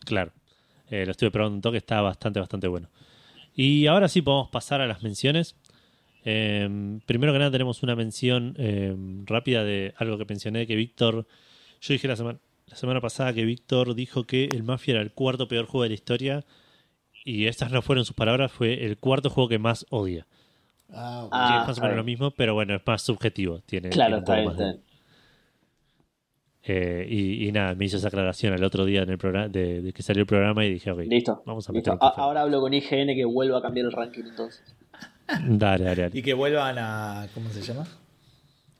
Claro. Eh, lo estuve probando un toque, está bastante, bastante bueno. Y ahora sí podemos pasar a las menciones. Eh, primero que nada tenemos una mención eh, rápida de algo que mencioné que Víctor... Yo dije la semana, la semana pasada que Víctor dijo que el Mafia era el cuarto peor juego de la historia. Y estas no fueron sus palabras, fue el cuarto juego que más odia. Ah, ok. Ah, que es más o menos lo mismo, pero bueno, es más subjetivo. Tiene, Claro, tiene está poco bien, más está bien. Eh, y, y nada, me hizo esa aclaración el otro día en el programa de, de que salió el programa y dije, ok, Listo. vamos a listo. meter A- ahora hablo con IGN que vuelva a cambiar el ranking entonces. Dale, dale, dale. Y que vuelvan a. ¿Cómo se llama?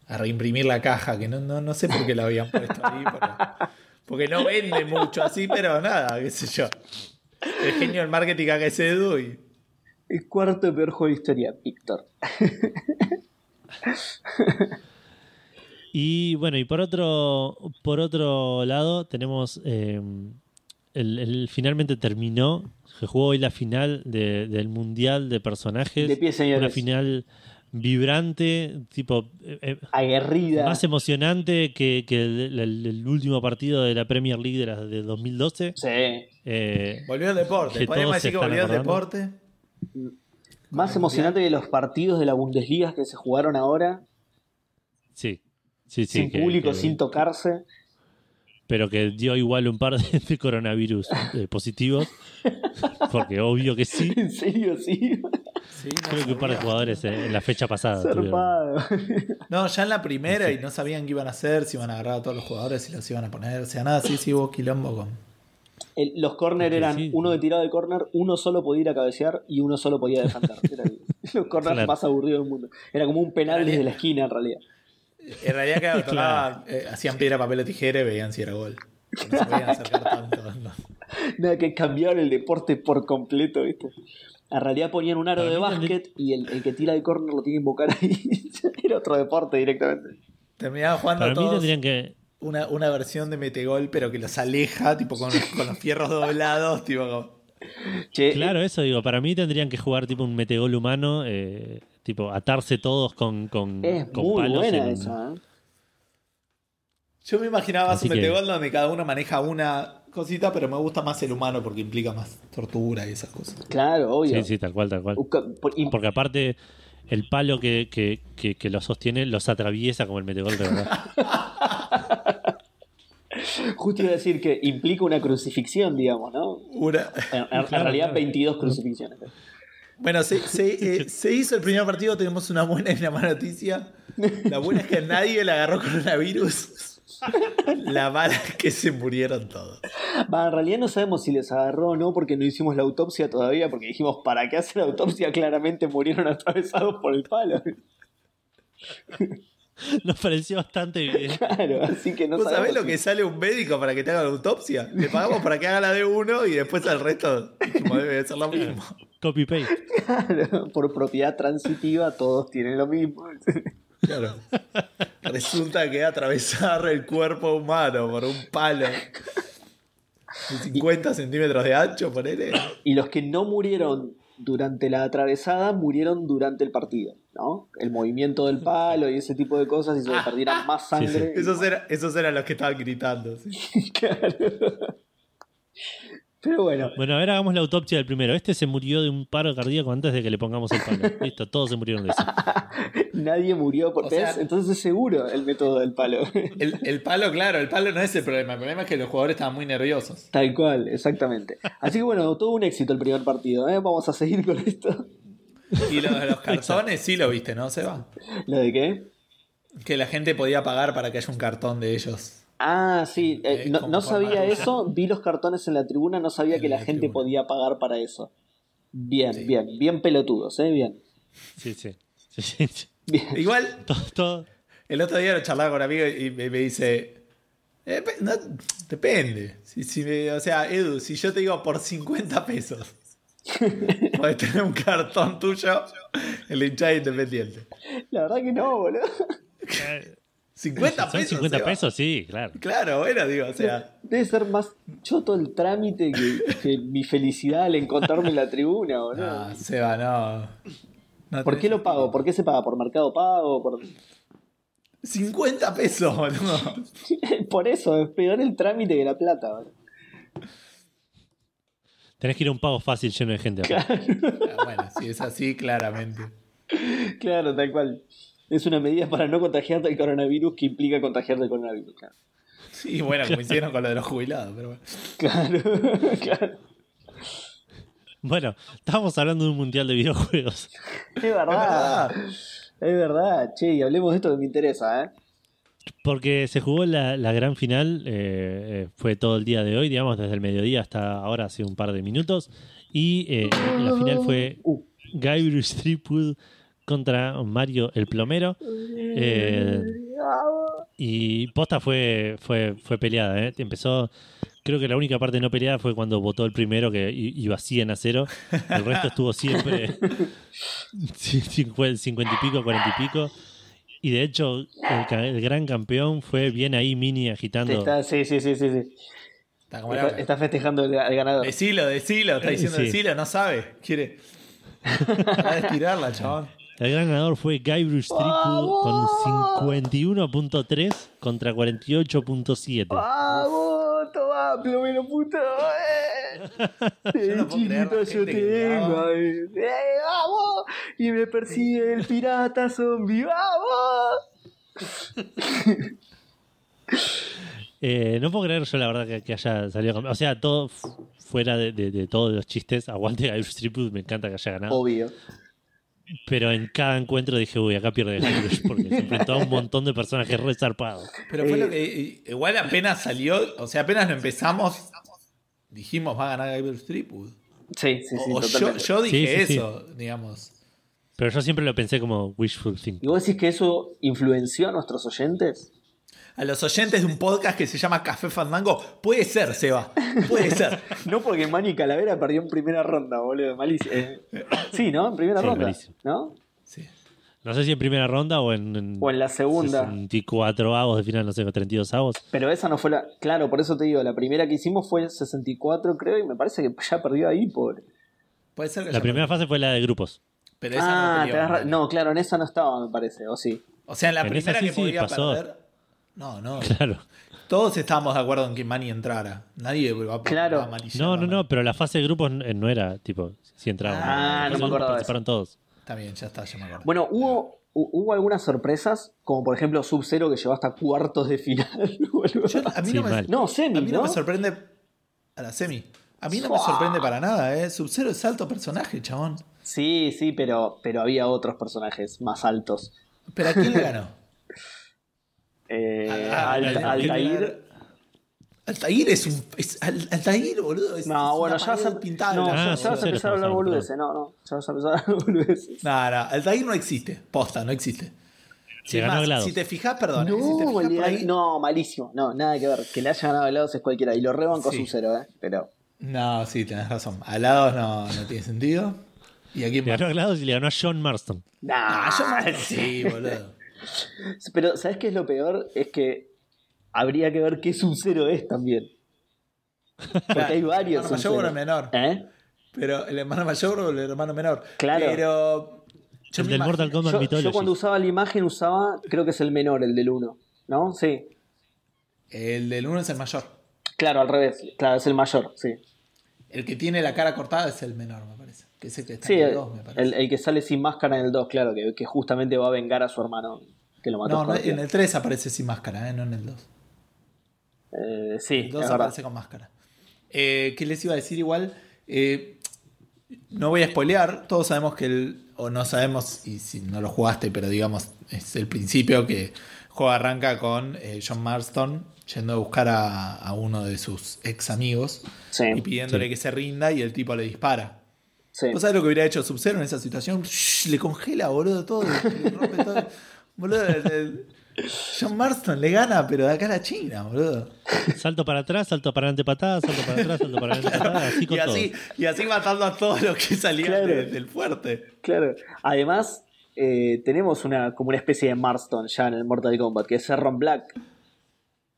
A reimprimir la caja, que no, no, no sé por qué la habían puesto ahí. pero- porque no vende mucho así, pero nada, qué sé yo. El genio del marketing acá es Edu y. El cuarto peor juego de historia, Víctor. Y bueno, y por otro, por otro lado, tenemos eh, el, el- finalmente terminó, se jugó hoy la final de- del Mundial de Personajes. De pie, señores. Una final vibrante, tipo eh, eh, Aguerrida. más emocionante que, que el, el- el último partido de la Premier League de, la, de 2012. Sí. Eh, Volvió el deporte. Que Podríamos decir que volvió acordando. deporte. Más emocionante que los partidos de la Bundesliga que se jugaron ahora, sí, sí, sí. sin que- público, que- sin tocarse. pero que dio igual un par de, de coronavirus eh, positivos. Porque obvio que sí. En serio, sí. Sí, no Creo que un par de jugadores eh, en la fecha pasada. No, ya en la primera y no sabían qué iban a hacer, si iban a agarrar a todos los jugadores, si los iban a poner. O sea, nada, sí, sí hubo quilombo con, el- los corner eran sí. uno de tirado de corner, uno solo podía ir a cabecear y uno solo podía defender. Era el- los corners Claro. más aburridos del mundo. Era como un penal desde la esquina en realidad. En realidad, claro, tocaba, eh, hacían piedra, papel o tijera y veían si era gol. No se podían acercar tanto. no. Nada que cambiar el deporte por completo, ¿viste? En realidad ponían un aro Para de mí básquet y el, el que tira de corner lo tiene que invocar ahí. Era otro deporte directamente. Terminaban jugando Para mí todos tendrían que. una, una versión de Metegol, pero que los aleja, tipo con, con los fierros doblados, tipo como- Che, Claro, eso digo. Para mí tendrían que jugar tipo un metegol humano. eh, tipo, atarse todos con, con, es con muy palos. buena en- esa, ¿eh? Yo me imaginaba Así un que- Metegol donde cada uno maneja una cosita, pero me gusta más el humano porque implica más tortura y esas cosas. Claro, obvio. Sí, sí, tal cual, tal cual. Porque aparte, el palo que, que, que, que lo sostiene los atraviesa como el metegol de verdad. Justo iba a decir que implica una crucifixión, digamos, ¿no? Una- En, en- en Claro, realidad, claro. 22 crucifixiones. Bueno, se, se, eh, se hizo el primer partido, tenemos una buena y una mala noticia. La buena es que nadie le agarró coronavirus. La mala es que se murieron todos. Va, en realidad no sabemos si les agarró o no porque no hicimos la autopsia todavía, porque dijimos, ¿para qué hacer la autopsia? Claramente murieron atravesados por el palo. Nos pareció bastante evidente. Claro, así que no ¿Vos sabés sabemos lo si- que sale un médico para que te haga la autopsia? Le pagamos para que haga la de uno y después al resto como debe ser lo mismo. Copy paste. Claro, por propiedad transitiva todos tienen lo mismo. Claro. Resulta que atravesar el cuerpo humano por un palo de 50 centímetros de ancho, ponele. Y los que no murieron durante la atravesada murieron durante el partido, ¿no? El movimiento del palo y ese tipo de cosas hizo que perdieran más sangre. Esos, era- esos eran los que estaban gritando. sí. Claro. Pero bueno, Bueno, a ver, hagamos la autopsia del primero. Este se murió de un paro cardíaco antes de que le pongamos el palo. Listo, todos se murieron de eso. nadie murió por O sea- ¿ves? entonces es seguro el método del palo. El, el palo, claro, el palo no es el problema. El problema es que los jugadores estaban muy nerviosos. Tal cual, exactamente. Así que bueno, todo un éxito el primer partido, ¿eh? Vamos a seguir con esto. Y los, los cartones sí lo viste, ¿no, Seba? ¿Lo de qué? Que la gente podía pagar para que haya un cartón de ellos. Ah, sí, eh, Eh, no, no sabía eso, vi los cartones en la tribuna, no sabía En que la la gente tribuna. podía pagar para eso. Bien, Sí. bien, bien pelotudos, ¿eh? Bien. Sí, sí. Sí, sí, sí. bien. Igual, Todo, todo- el otro día lo charlaba con un amigo y me, me dice. "Eh, no, depende. Si, si me- o sea, Edu, si yo te digo por 50 pesos, podés tener un cartón tuyo en la hinchada independiente. La verdad que no, boludo. 50 Son pesos. 50 Seba. pesos, sí, claro. Claro, bueno, digo, o sea. Debe ser más choto el trámite que, que mi felicidad al encontrarme en la tribuna, boludo. No, Seba, no. no ¿Por qué lo pago? ¿Por qué se paga? ¿Por mercado pago? ¿Por, 50 pesos, boludo. Por eso, es peor el trámite que la plata, boludo. Tenés que ir a un pago fácil lleno de gente. Ah, Bueno, si es así, claramente. Claro, tal cual. Es una medida para no contagiarte el coronavirus que implica contagiarte el coronavirus. Claro, Sí, bueno, como hicieron con lo de los jubilados, pero bueno. claro. claro. Bueno, estábamos hablando de un mundial de videojuegos. Es verdad. Es verdad. Che, y hablemos de esto que me interesa, ¿eh? Porque se jugó la, la gran final, eh, eh, fue todo el día de hoy, digamos, desde el mediodía hasta ahora, hace un par de minutos. Y eh, la final fue. Guybrush Threepwood contra Mario el Plomero. Eh, y posta fue, fue, fue peleada, ¿eh? Empezó, creo que la única parte no peleada fue cuando votó el primero, que iba 100 a 0. El resto estuvo siempre cincuenta y pico, 40 y pico. Y de hecho, el, ca- el gran campeón fue bien ahí, Mini, agitando. está, sí, sí, sí, sí. sí. Está como Está, está festejando el, el ganador. Decilo, decilo, está diciendo Sí. decilo, no sabe. Quiere. Va a estirarla, chabón. El gran ganador fue Guybrush Threepwood con 51.3 contra 48.7. ¡Vamos! ¡Toma, plomero puto! ¡Eh! Yo no Chiquito, yo te eh. ¡Eh, ¡Vamos! Y me persigue el pirata zombie. ¡Vamos! Eh, no puedo creer yo la verdad que, que haya salido. O sea, todo fuera de, de- de todos los chistes. Aguante Guybrush Threepwood, me encanta que haya ganado. Obvio. Pero en cada encuentro dije, uy, acá pierde Guybrush porque se enfrentó a un montón de personajes re zarpados. Pero fue Eh, lo que. Igual apenas salió, o sea, apenas lo empezamos. dijimos va a ganar Guybrush Threepwood. Sí, sí, sí, o yo, yo dije Sí, sí, sí. eso, digamos. Pero yo siempre lo pensé como wishful thinking. ¿Y vos decís que eso influenció a nuestros oyentes? A los oyentes de un podcast que se llama Café Fandango, puede ser, Seba. Puede ser. No porque Manny Calavera perdió en primera ronda, boludo. Malísimo. Eh, sí, ¿no? En primera Sí, ronda. malísimo. ¿No? Sí. No sé si en primera ronda o en, en O en la segunda. 64 avos de final, no sé, 32 avos. Pero esa no fue la. Claro, por eso te digo, la primera que hicimos fue 64, creo, y me parece que ya perdió ahí, pobre. Puede ser que La primera fase fue la de grupos. Pero esa Ah, no, ¿no? claro, en esa no estaba, me parece, o sí. O sea, en la En esa primera sí, que sí, pasó. perder. No, no. Claro. Todos estábamos de acuerdo en que Manny entrara. Nadie va a Claro. a No, no, no, pero la fase de grupos n- no era tipo si entraban. Ah, no me de participaron todos. Está bien, ya está, ya me acuerdo. Bueno, hubo, hu- hubo algunas sorpresas, como por ejemplo Sub-Zero que llegó hasta cuartos de final. Yo- a mí Sí, no me, no, semi, a mí no ¿no? me sorprende. A la semi. A mí no me sorprende para nada, ¿eh? Sub-Zero es alto personaje, chabón. Sí, sí, pero, pero había otros personajes más altos. ¿Pero a quién le ganó? Eh, Ah, Al- Al- Altair. Altair es un. Es, Al- Altair, boludo. Es, No, es bueno, ya vas a, pared pintada. no, Ah, ya- ya vas a cero empezar a hablar boludeces. No, no, ya vas a empezar a hablar boludeces. No, no, Altair no existe. Posta, no existe. Se Sin ganó más, Glados. si te fijas, perdón. eh, si te No, fijas ahí- no, malísimo. No, nada que ver. Que le haya ganado helados es cualquiera. Y lo rebanco Sí. Sub-Zero, ¿eh? Pero. No, sí, tenés razón. Alados no, no tiene sentido. ¿Y aquí Le ganó a Glados y le ganó a John Marston. Nah, Ah, yo más- Sí, boludo. Pero, ¿sabes qué es lo peor? Es que habría que ver qué Sub-Zero es también. Porque hay varios. El hermano mayor o el menor. ¿Eh? Pero el hermano mayor o el hermano menor. Claro. Pero. yo el me del imagino- Mortal Kombat Yo, Mythology. yo cuando usaba la imagen usaba, creo que es el menor, el del 1. ¿No? Sí. El del uno es el mayor. Claro, al revés. Claro, es el mayor, sí. El que tiene la cara cortada es el menor, me parece. Que es el que está Sí, en el el, 2, me parece. el- el que sale sin máscara en el 2, claro, que, que justamente va a vengar a su hermano que lo mató. no, en el 3 aparece sin máscara, ¿eh? no en el 2. Eh, sí, El 2 es verdad. aparece con máscara. Eh, ¿Qué les iba a decir igual? Eh, no voy a spoilear, todos sabemos que el. O no sabemos, y si no lo jugaste, pero digamos, es el principio que el juego arranca con John Marston yendo a buscar a, a uno de sus ex amigos Sí, y pidiéndole Sí. que se rinda y el tipo le dispara. Sí. ¿Vos sabés lo que hubiera hecho Sub-Zero en esa situación? Le congela, boludo, todo. Le rompe todo. Boludo, el- el- John Marston le gana, pero de acá a la China, boludo. Salto para atrás, salto para adelante patada, salto para atrás, salto para adelante patada, así con Y así, todo. y así matando a todos los que salían Claro. de- del fuerte. Claro. Además, eh, tenemos una como una especie de Marston ya en el Mortal Kombat, que es Serron Black.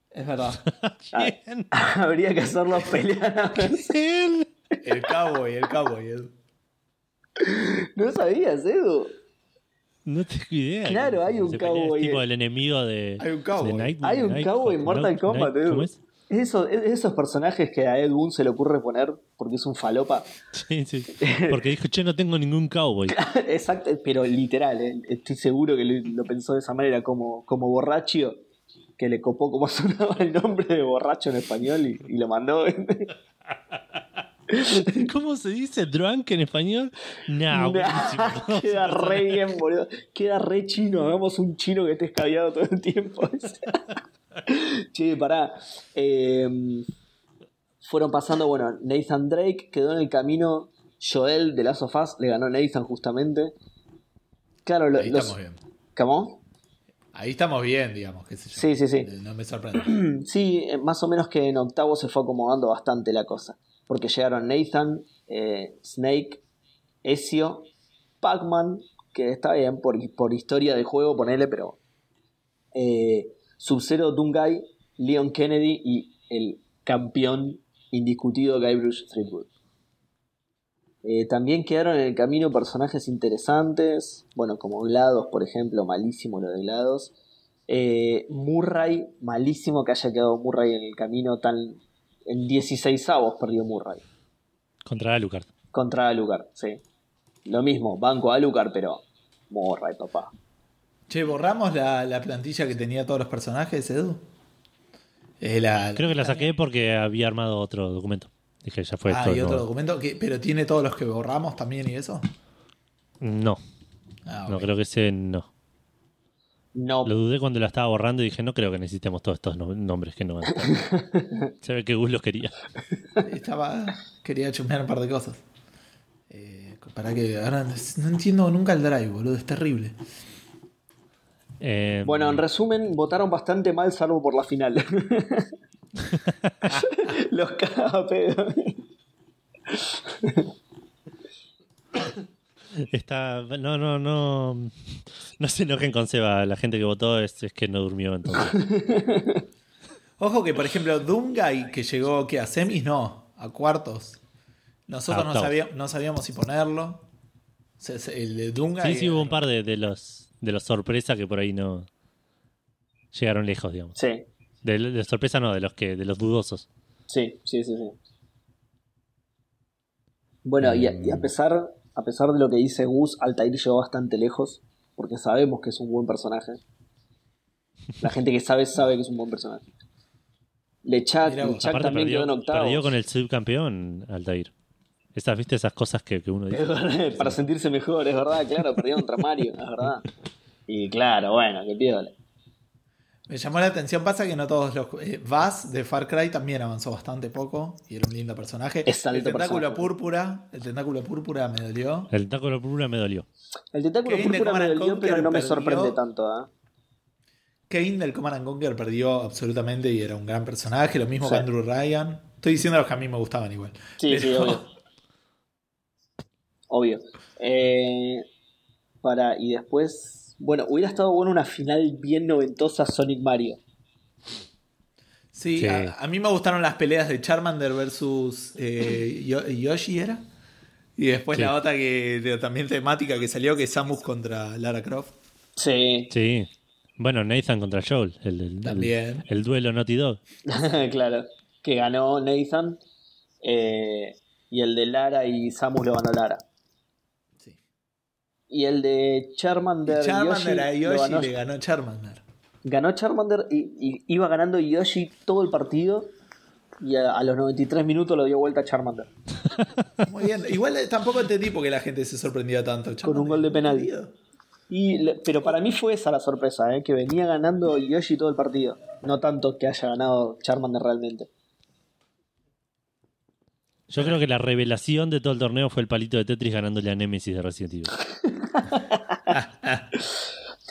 Es verdad. ¿Quién? Habría que hacerlo pelear. a ver. Él. El cowboy, el cowboy. el- ¿No sabías, Edu? No tengo idea. Claro, hay un cowboy. tipo el enemigo de. Hay un cowboy. de Night- Hay un Night- cowboy en Mortal Night- Kombat, Night- Edu. ¿Cómo es? Eso, es- esos personajes que a Ed Boon se le ocurre poner porque es un falopa. Sí, sí. Porque dijo, che, no tengo ningún cowboy. Exacto, pero literal, eh, estoy seguro que lo, lo pensó de esa manera, como, como borracho, que le copó como sonaba el nombre de borracho en español y, y lo mandó. ¿Cómo se dice drunk en español? Nah, Nah, buenísimo. queda re bien, boludo. Queda re chino. Hagamos un chino que esté escabeado todo el tiempo. che, pará. Eh, fueron pasando, bueno, Nathan Drake quedó en el camino. Joel de Last of Us le ganó a Nathan justamente. Claro, lo- Ahí los. estamos bien. ¿Cómo? Ahí estamos bien, digamos, qué sé yo. Sí, sí, sí. No me sorprende. Sí, eh, más o menos que en octavo se fue acomodando bastante la cosa. Porque llegaron Nathan, eh, Snake, Ezio, Pac-Man, que está bien por, por historia del juego, ponele, pero. Eh, Sub-Zero, Dungai, Leon Kennedy y el campeón indiscutido Guybrush Threepwood. Eh, también quedaron en el camino personajes interesantes, bueno, como GLaDOS, por ejemplo, malísimo lo de GLaDOS. Murray, malísimo que haya quedado Murray en el camino tan. En 16 avos perdió Murray. Contra Alucard. Contra Alucard, sí. Lo mismo, banco a Alucard, pero. Murray, papá. che, borramos la, la plantilla que tenía todos los personajes, Edu. Eh, la- Creo que la saqué porque había armado otro documento. Dije, ya fue Ah, todo y otro nuevo. documento, que, pero tiene todos los que borramos también y eso. No, Ah, no, creo que ese no. No, Lo dudé cuando la estaba borrando y dije, no creo que necesitemos todos estos no- nombres que no van a estar. Se ve que Gus los quería. Estaba. Quería chusmear un par de cosas. Eh, para que. Ahora no entiendo nunca el drive, boludo. Es terrible. Eh, Bueno, en resumen, votaron bastante mal, salvo por la final. Los cagaba pedo. Está, no, no, no. No se enojen con Seba. La gente que votó es, es que no durmió entonces. Ojo que, por ejemplo, Dungay, que llegó ¿qué? a semis, no, a cuartos. Nosotros no, sabíamos, no sabíamos si ponerlo. El de Dungay. Sí, sí, hubo un par de, de los de los sorpresa que por ahí no llegaron lejos, digamos. Sí, De, de sorpresa no, de los que, de los dudosos. sí, sí, sí. sí. Bueno, y a, y a pesar, a pesar de lo que dice Gus, Altair llegó bastante lejos, porque sabemos que es un buen personaje. La gente que sabe, sabe que es un buen personaje. Lechak, Lechak también perdió, quedó en octavos. perdió con el subcampeón Altair. Esas, ¿viste? Esas cosas que, que uno dice. Para sentirse mejor, es verdad, claro, perdió contra Mario, es verdad. Y claro, bueno, que piola. Me llamó la atención, pasa que no todos los. Eh, Vaz de Far Cry también avanzó bastante poco y era un lindo personaje. Es el tentáculo personaje. púrpura, el tentáculo púrpura me dolió. El tentáculo púrpura me dolió. El tentáculo Kane púrpura me dolió, pero no me perdió. sorprende tanto, ¿eh? Kane del Command and Conquer perdió absolutamente y era un gran personaje. Lo mismo Sí. que Andrew Ryan. Estoy diciendo los que a mí me gustaban igual. Sí, sí, obvio. Obvio. Eh, para, y después. Bueno, hubiera estado bueno una final bien noventosa Sonic Mario. Sí, Sí. A, a mí me gustaron las peleas de Charmander versus eh, Yo- Yoshi, ¿era? Y después Sí. la otra que de- también temática que salió, que es Samus contra Lara Croft. Sí, Sí. Bueno, Nathan contra Joel. El, el- También. el- el duelo Naughty Dog. claro. Que ganó Nathan. eh, y el de Lara y Samus lo ganó Lara. Y el de Charmander, Charmander a Yoshi, lo Yoshi ganó, le ganó Charmander. ganó Charmander y, y iba ganando Yoshi todo el partido. Y a, a los 93 minutos lo dio vuelta a Charmander. Muy bien. Igual eh, tampoco entendí por qué la gente se sorprendía tanto. Con un gol de penal. Y, pero para mí fue esa la sorpresa, ¿eh? que venía ganando Yoshi todo el partido. No tanto que haya ganado Charmander realmente. Yo creo que la revelación de todo el torneo fue el palito de Tetris ganándole a Nemesis de Resident Evil.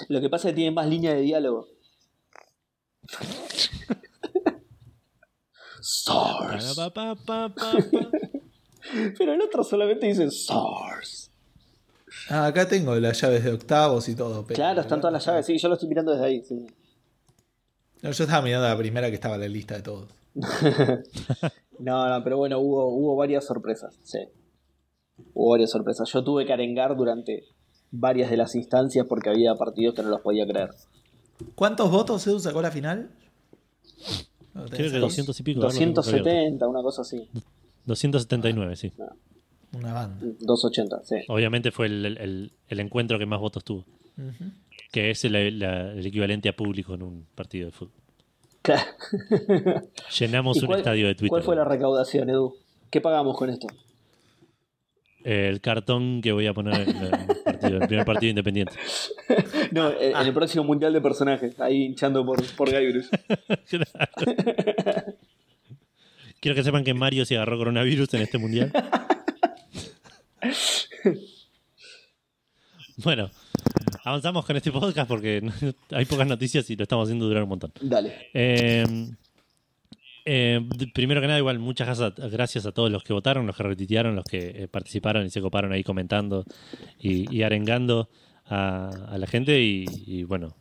Lo que pasa es que tiene más línea de diálogo. Pa. Pero el otro solamente dice SARS. Ah, acá tengo las llaves de octavos y todo. pero- Claro, están todas las llaves. Sí, yo lo estoy mirando desde ahí. sí. No, yo estaba mirando la primera que estaba en la lista de todos. No, no, pero bueno, hubo, hubo varias sorpresas. Sí. Hubo varias sorpresas. Yo tuve que arengar durante varias de las instancias porque había partidos que no los podía creer. ¿Cuántos votos Edu sacó la final? No, Creo que ahí 200 y pico. ahora lo tengo abierto. 270, una cosa así. 279, sí. Una banda. 280, sí. Obviamente fue el, el- el encuentro que más votos tuvo. Que es el, la- el equivalente a público en un partido de fútbol. Claro. Llenamos ¿Y un cuál- estadio de Twitter. ¿Cuál fue la recaudación, Edu? ¿Qué pagamos con esto? El cartón que voy a poner en el, partido- el primer partido independiente. No, en en el próximo mundial de personajes, ahí hinchando por, por Guybrush. Quiero que sepan que Mario se agarró coronavirus en este mundial. Bueno, avanzamos con este podcast porque hay pocas noticias y lo estamos haciendo durar un montón. Dale. Eh, eh, primero que nada, igual, muchas gracias, gracias a todos los que votaron, los que retitearon, los que eh, participaron y se coparon ahí comentando y, y arengando a, a la gente. Y, y, bueno,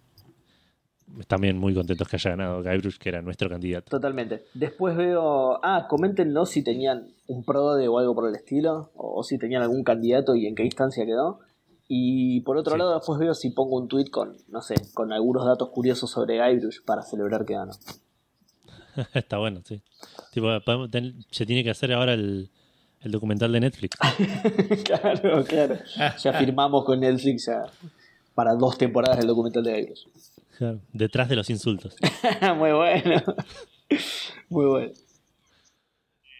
también muy contentos que haya ganado Guybrush, que era nuestro candidato. Totalmente. Después veo. Ah, coméntenos si tenían un PRODE o algo por el estilo. O si tenían algún candidato y en qué instancia quedó. Y por otro Sí. lado, después veo si pongo un tweet con, no sé, con algunos datos curiosos sobre Guybrush para celebrar que ganó. Está bueno, sí. Tipo, podemos ten- se tiene que hacer ahora el, el documental de Netflix. claro, claro. Ya firmamos con Netflix ya para dos temporadas el documental de Guybrush. Claro, Detrás de los insultos. Muy bueno. Muy bueno.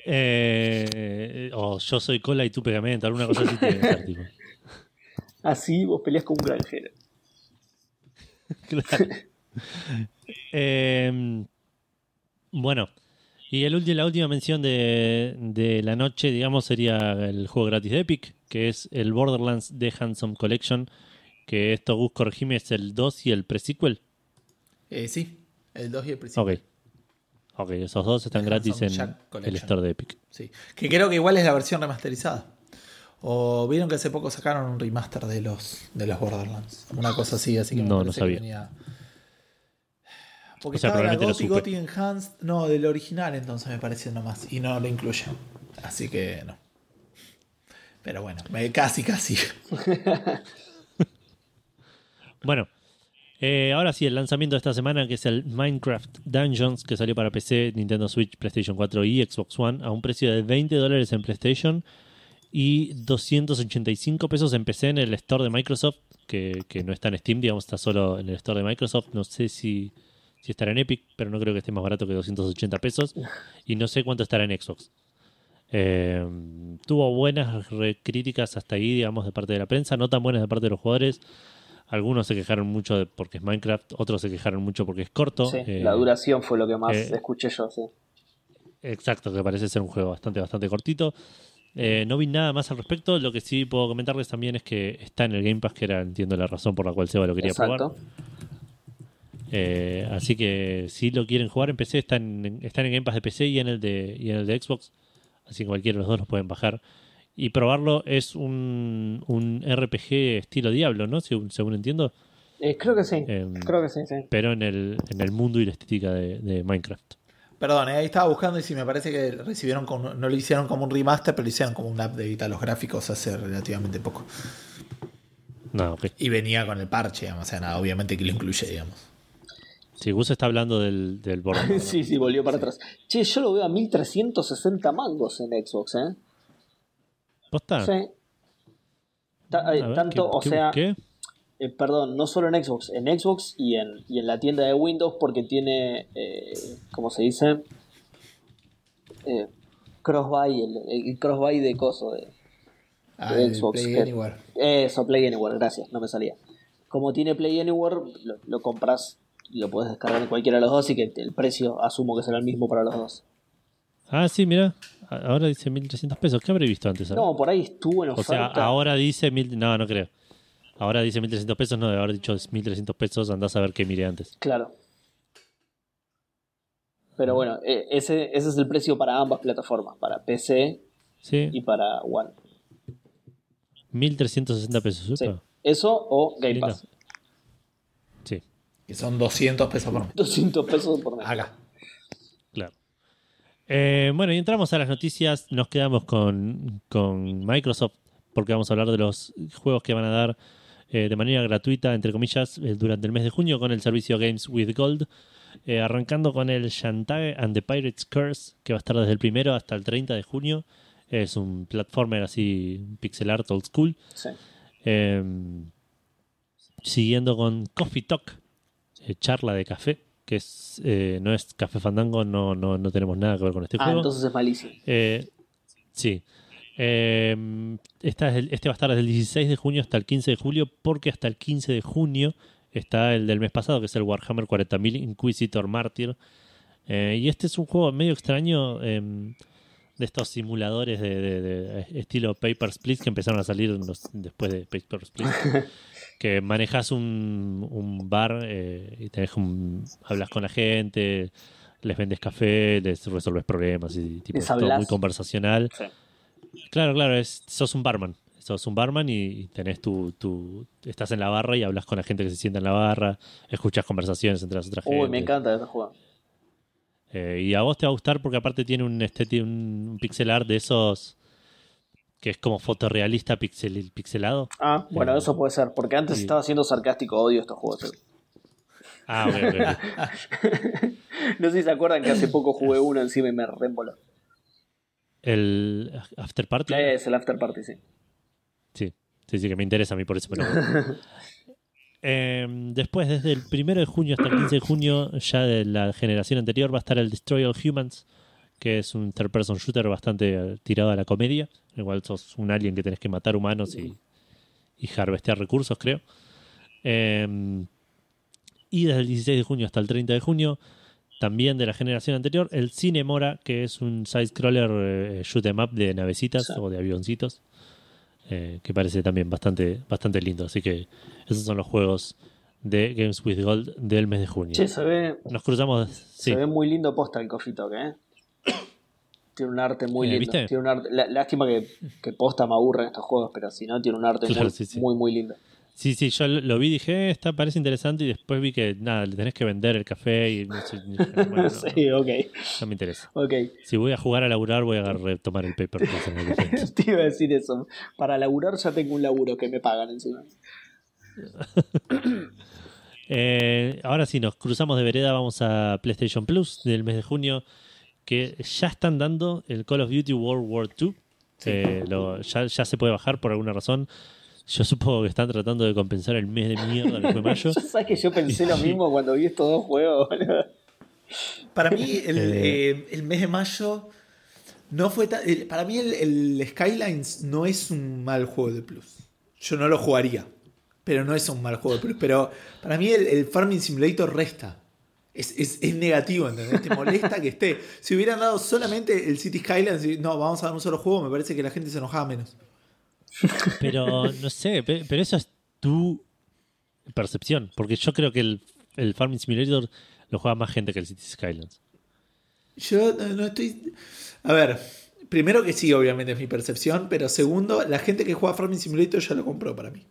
Eh, o yo soy cola y tú pegamento, alguna cosa así tiene que ser, tipo. Así vos peleas con un granjero. Claro. Eh, bueno, y el, ulti- la última mención de, de la noche, digamos, sería el juego gratis de Epic, que es el Borderlands The Handsome Collection, que esto, Gus, corregime, es el 2 y el pre-sequel. Eh, sí, el 2 y el principio. Ok. Ok, esos dos están The gratis Handsome en el store de Epic. Sí. Que creo que igual es la versión remasterizada. O vieron que hace poco sacaron un remaster de los de los Borderlands. Una cosa así, así que me No, no parece sabía. que venía. Porque O sea, estaba la Gotti. Gotti Enhanced, no, del original entonces me parece nomás. Y no lo incluye. Así que no. Pero bueno, me- casi, casi. Bueno, eh, ahora sí, el lanzamiento de esta semana, que es el Minecraft Dungeons, que salió para PC, Nintendo Switch, PlayStation 4 y Xbox One, a un precio de 20 dólares en PlayStation y 285 pesos en PC en el store de Microsoft, que, que no está en Steam, digamos, está solo en el store de Microsoft. No sé si, si estará en Epic, pero no creo que esté más barato que 280 pesos. Y no sé cuánto estará en Xbox. Eh, tuvo buenas críticas hasta ahí, digamos, de parte de la prensa, no tan buenas de parte de los jugadores. Algunos se quejaron mucho de- porque es Minecraft, otros se quejaron mucho porque es corto. Sí, Eh, la duración fue lo que más eh, escuché yo, sí. Exacto, que parece ser un juego bastante, bastante cortito. Eh, no vi nada más al respecto. Lo que sí puedo comentarles también es que está en el Game Pass, que era, entiendo, la razón por la cual Seba lo quería Exacto. probar. Eh, así que si lo quieren jugar en PC, está en, está en Game Pass de PC y en el de, y en el de Xbox. Así que cualquiera de los dos los pueden bajar. Y probarlo es un, un RPG estilo Diablo, ¿no? Según, según entiendo. Eh, creo que sí. Em, creo que sí, sí. Pero en el, en el mundo y la estética de, de Minecraft. Perdón, eh, ahí estaba buscando y sí me parece que recibieron como, no lo hicieron como un remaster, pero lo hicieron como un update a los gráficos hace relativamente poco. No, ok. Y venía con el parche, digamos, o sea, nada, obviamente que lo incluye, digamos. Si Gus está hablando del, del sí, sí, volvió para atrás. Che, yo lo veo a 1360 mangos en Xbox, ¿eh? ¿Posta? Sí. Ta- eh, ver, tanto, ¿qué- o qué sea, busqué? eh, perdón, no solo en Xbox, en Xbox y en, y en la tienda de Windows porque tiene, eh, ¿cómo se dice? Eh, crossbuy, el, el crossbuy de coso de Ah, De el Xbox, Play que- Anywhere. eso, Play Anywhere, gracias, no me salía. Como tiene Play Anywhere, lo, lo compras lo puedes descargar en cualquiera de los dos, así que el precio asumo que será el mismo para los dos. Ah, sí, mira. Ahora dice 1300 pesos. ¿Qué habré visto antes? No, por ahí estuvo en o sea, oferta. ahora dice mil. No, no creo. Ahora dice 1300 pesos. No, de haber dicho 1300 pesos. Andás a ver qué miré antes. Claro. Pero bueno, eh, ese, ese es el precio para ambas plataformas, para PC Sí, y para One. 1360 pesos. Sí. Eso o Game. Pass. Que son 200 pesos por mes. 200 pesos por mes. Acá. claro. Eh, bueno, y entramos a las noticias. Nos quedamos con, con Microsoft porque vamos a hablar de los juegos que van a dar eh, de manera gratuita, entre comillas, eh, durante el mes de junio con el servicio Games with Gold. Eh, arrancando con el Shantae and the Pirate's Curse, que va a estar desde el primero hasta el 30 de junio. Es un platformer así, pixel art old school. Sí. Eh, siguiendo con Coffee Talk, charla de café, que es eh, no es Café Fandango, no, no, no tenemos nada que ver con este Ah, juego. entonces es malísimo. Eh, sí. Eh, esta es el- este va a estar desde el 16 de junio hasta el 15 de julio, porque hasta el 15 de junio está el del mes pasado, que es el Warhammer 40.000 Inquisitor Martyr. Eh, y este es un juego medio extraño eh, de estos simuladores de, de- de estilo Paper Split que empezaron a salir los- después de Paper Split. que manejas un, un bar eh, y tenés un, hablas con la gente, les vendes café, les resolves problemas y tipo, todo hablas. muy conversacional. Sí. Claro, claro, es, sos un barman. Sos un barman y, tenés tu, tu. Estás en la barra y hablas con la gente que se sienta en la barra, escuchas conversaciones entre las otras gente. Uy, me encanta este juego. Eh, y a vos te va a gustar porque aparte tiene un, un, un pixel art de esos que es como fotorrealista pixel, pixelado. Ah, bueno, eso puede ser, porque antes sí. estaba siendo sarcástico, odio estos juegos. eh. Ah, ok, ok, ok. no sé si se acuerdan que hace poco jugué uno encima y me reemboló. El After Party. Es el After Party, sí. Sí, sí, sí, que me interesa a mí, por eso juego. Eh, después, desde el 1 de junio hasta el 15 de junio, ya de la generación anterior, va a estar el Destroy All Humans, que es un third-person shooter bastante tirado a la comedia, cual sos un alien que tenés que matar humanos y, y harvestear recursos, creo. Eh, Y desde el 16 de junio hasta el 30 de junio, también de la generación anterior, el Cinemora, que es un side-scroller eh, shoot 'em up de navecitas Sí. o de avioncitos, eh, que parece también bastante, bastante lindo. Así que esos son los juegos de Games with Gold del mes de junio. Che, se ve, Nos cruzamos. Sí. se ve muy lindo posta el Coffee Talk, ¿eh? Tiene un arte muy Eh, lindo. ¿viste? Tiene un arte, lá- lástima que, que posta me aburre en estos juegos, pero si no, tiene un arte Claro, muy, sí, sí. muy, muy lindo. Sí, sí, yo lo vi y dije, eh, esta parece interesante. Y después vi que nada, le tenés que vender el café y no sé. bueno, no, sí, ok. no me interesa. Ok. Si voy a jugar a laburar, voy a agarrar- tomar el paper. Te iba a decir eso. Para laburar ya tengo un laburo que me pagan encima. Eh, ahora sí, nos cruzamos de vereda, vamos a PlayStation Plus del mes de junio, que ya están dando el Call of Duty World War II. Eh, lo- ya, ya se puede bajar por alguna razón. Yo supongo que están tratando de compensar el mes de mierda que fue mayo. Yo sabes que yo pensé lo mismo cuando vi estos dos juegos, boludo. Para mí, el, Eh. eh, el mes de mayo no fue tan. el- para mí, el, el Skylines no es un mal juego de Plus. Yo no lo jugaría, pero no es un mal juego de Plus. Pero para mí, el, el Farming Simulator resta. Es, es- es negativo, ¿entendés? Te molesta que esté. Si hubieran dado solamente el City Skylines, y no, vamos a dar un solo juego, me parece que la gente se enojaba menos. Pero no sé, pe- pero eso es tu percepción. Porque yo creo que el, el Farming Simulator lo juega más gente que el City Skylines. Yo no, no estoy. A ver, primero que sí, obviamente es mi percepción, pero segundo, la gente que juega Farming Simulator ya lo compró para mí.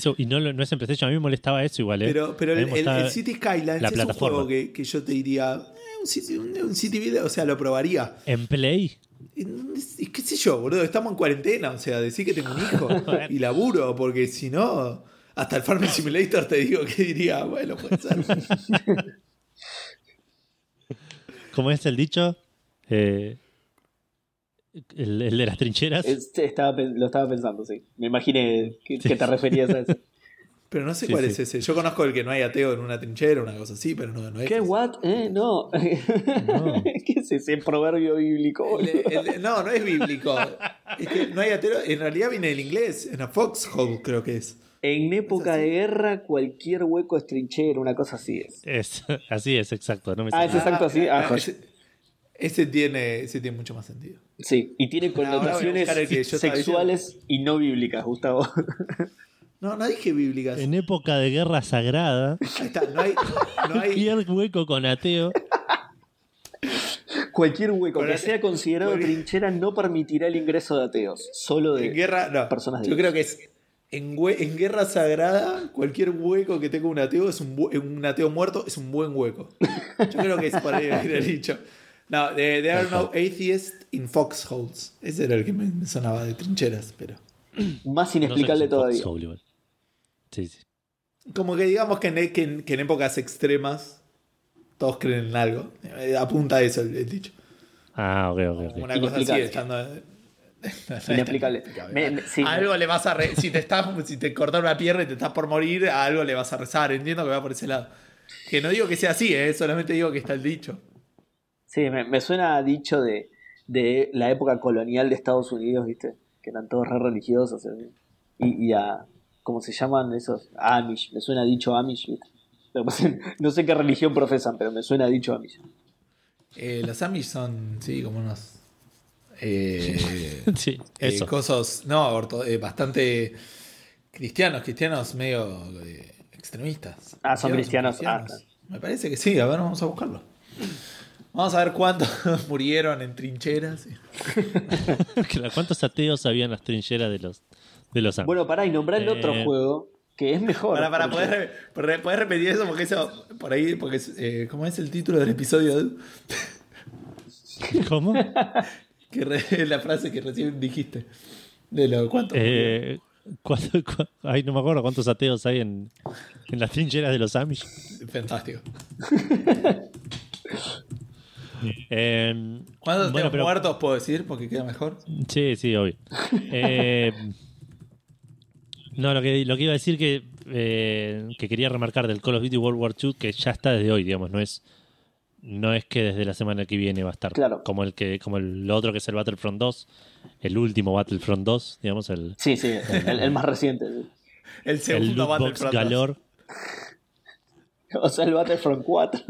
Sí, y no, es en PlayStation, a mí me molestaba eso igual. ¿eh? Pero, el, City Skylines la es plataforma. un juego que, que yo te diría. eh, un, City, un, un City Builder, o sea, lo probaría. En Play, qué sé yo, boludo, estamos en cuarentena, o sea, decir que tengo un hijo y laburo, porque si no, hasta el Farming Simulator te digo que diría, bueno, puede ser. como es el dicho, eh, el, el de las trincheras. Este, estaba, lo estaba pensando, sí. Me imaginé que, que te referías a eso. Pero no sé Sí, cuál sí. es ese. Yo conozco el que no hay ateo en una trinchera, una cosa así, pero no, no es. ¿Qué? ¿What? ¿Eh? No. No. ¿Qué es ese proverbio bíblico? El- no, no es bíblico. Es que no hay ateo. En realidad viene del inglés. En a foxhole creo que es. En época de guerra, cualquier hueco es trinchera, una cosa así es. Es, así es, exacto. No me Ah, es exacto así. Ah, joya. ese, ese tiene, ese tiene mucho más sentido. Sí, y tiene connotaciones yo sexuales y no bíblicas, Gustavo. No, no dije bíblicas. En época de guerra sagrada, Ahí está, no hay. No hay cualquier hueco con ateo. Cualquier hueco Bueno, que sea considerado bueno. trinchera no permitirá el ingreso de ateos, solo de en guerra. No, personas yo de creo que es. En, en guerra sagrada, cualquier hueco que tenga un ateo es un, un ateo muerto, es un buen hueco. Yo creo que es por ahí viene el dicho. No, there, there are no atheists in foxholes. Ese era el que me, me sonaba de trincheras, pero. más No sé inexplicable es un todavía. foxhole. Sí, sí. Como que digamos que en, que en- que en épocas extremas todos creen en algo. Eh, Apunta a eso el, el dicho. Ah, ok, ok, ok. Una cosa así Inexplicable. estando. Inexplicable. Me- me- sí. A algo le vas a re- si te estás si te cortaron una pierna y te estás por morir, a algo le vas a rezar. Entiendo que va por ese lado. Que no digo que sea así, ¿eh? solamente digo que está el dicho. Sí, me, me suena a dicho de, de la época colonial de Estados Unidos, ¿viste? Que eran todos re religiosos. ¿eh? Y, y a. ¿Cómo se llaman esos? Amish. Me suena a dicho Amish, ¿viste? No sé qué religión profesan, pero me suena a dicho Amish. Eh, los Amish son, sí, como unos. Eh, Sí, eh, eso. cosos, no, orto- eh, bastante cristianos, cristianos medio eh, extremistas. Ah, son cristianos. Ah, Me parece que sí, a ver, vamos a buscarlo. Vamos a ver cuántos murieron en trincheras. ¿Cuántos ateos había en las trincheras de los de los? Bueno, pará, y nombrar el otro Eh. juego que es mejor. Para, para porque- poder, re- poder repetir eso, porque eso, por ahí, porque, eh, ¿cómo es el título del episodio? ¿Cómo? Que re- la frase que recién dijiste. De lo cuánto. Eh, ¿cuánto- cu- ay, no me acuerdo cuántos ateos hay en, en las trincheras de los Amish. Fantástico. Eh, ¿Cuántos bueno, pero- muertos puedo decir? Porque queda mejor. Sí, sí, obvio. Eh, no, lo que, lo que iba a decir que, eh, que quería remarcar del Call of Duty World War II, que ya está desde hoy, digamos, no es no es que desde la semana que viene va a estar Claro. como el que como el otro que es el Battlefront 2, el último Battlefront 2, digamos, el, Sí, sí, el, el más reciente. El el segundo box Battlefront. galore. O sea, el Battlefront 4.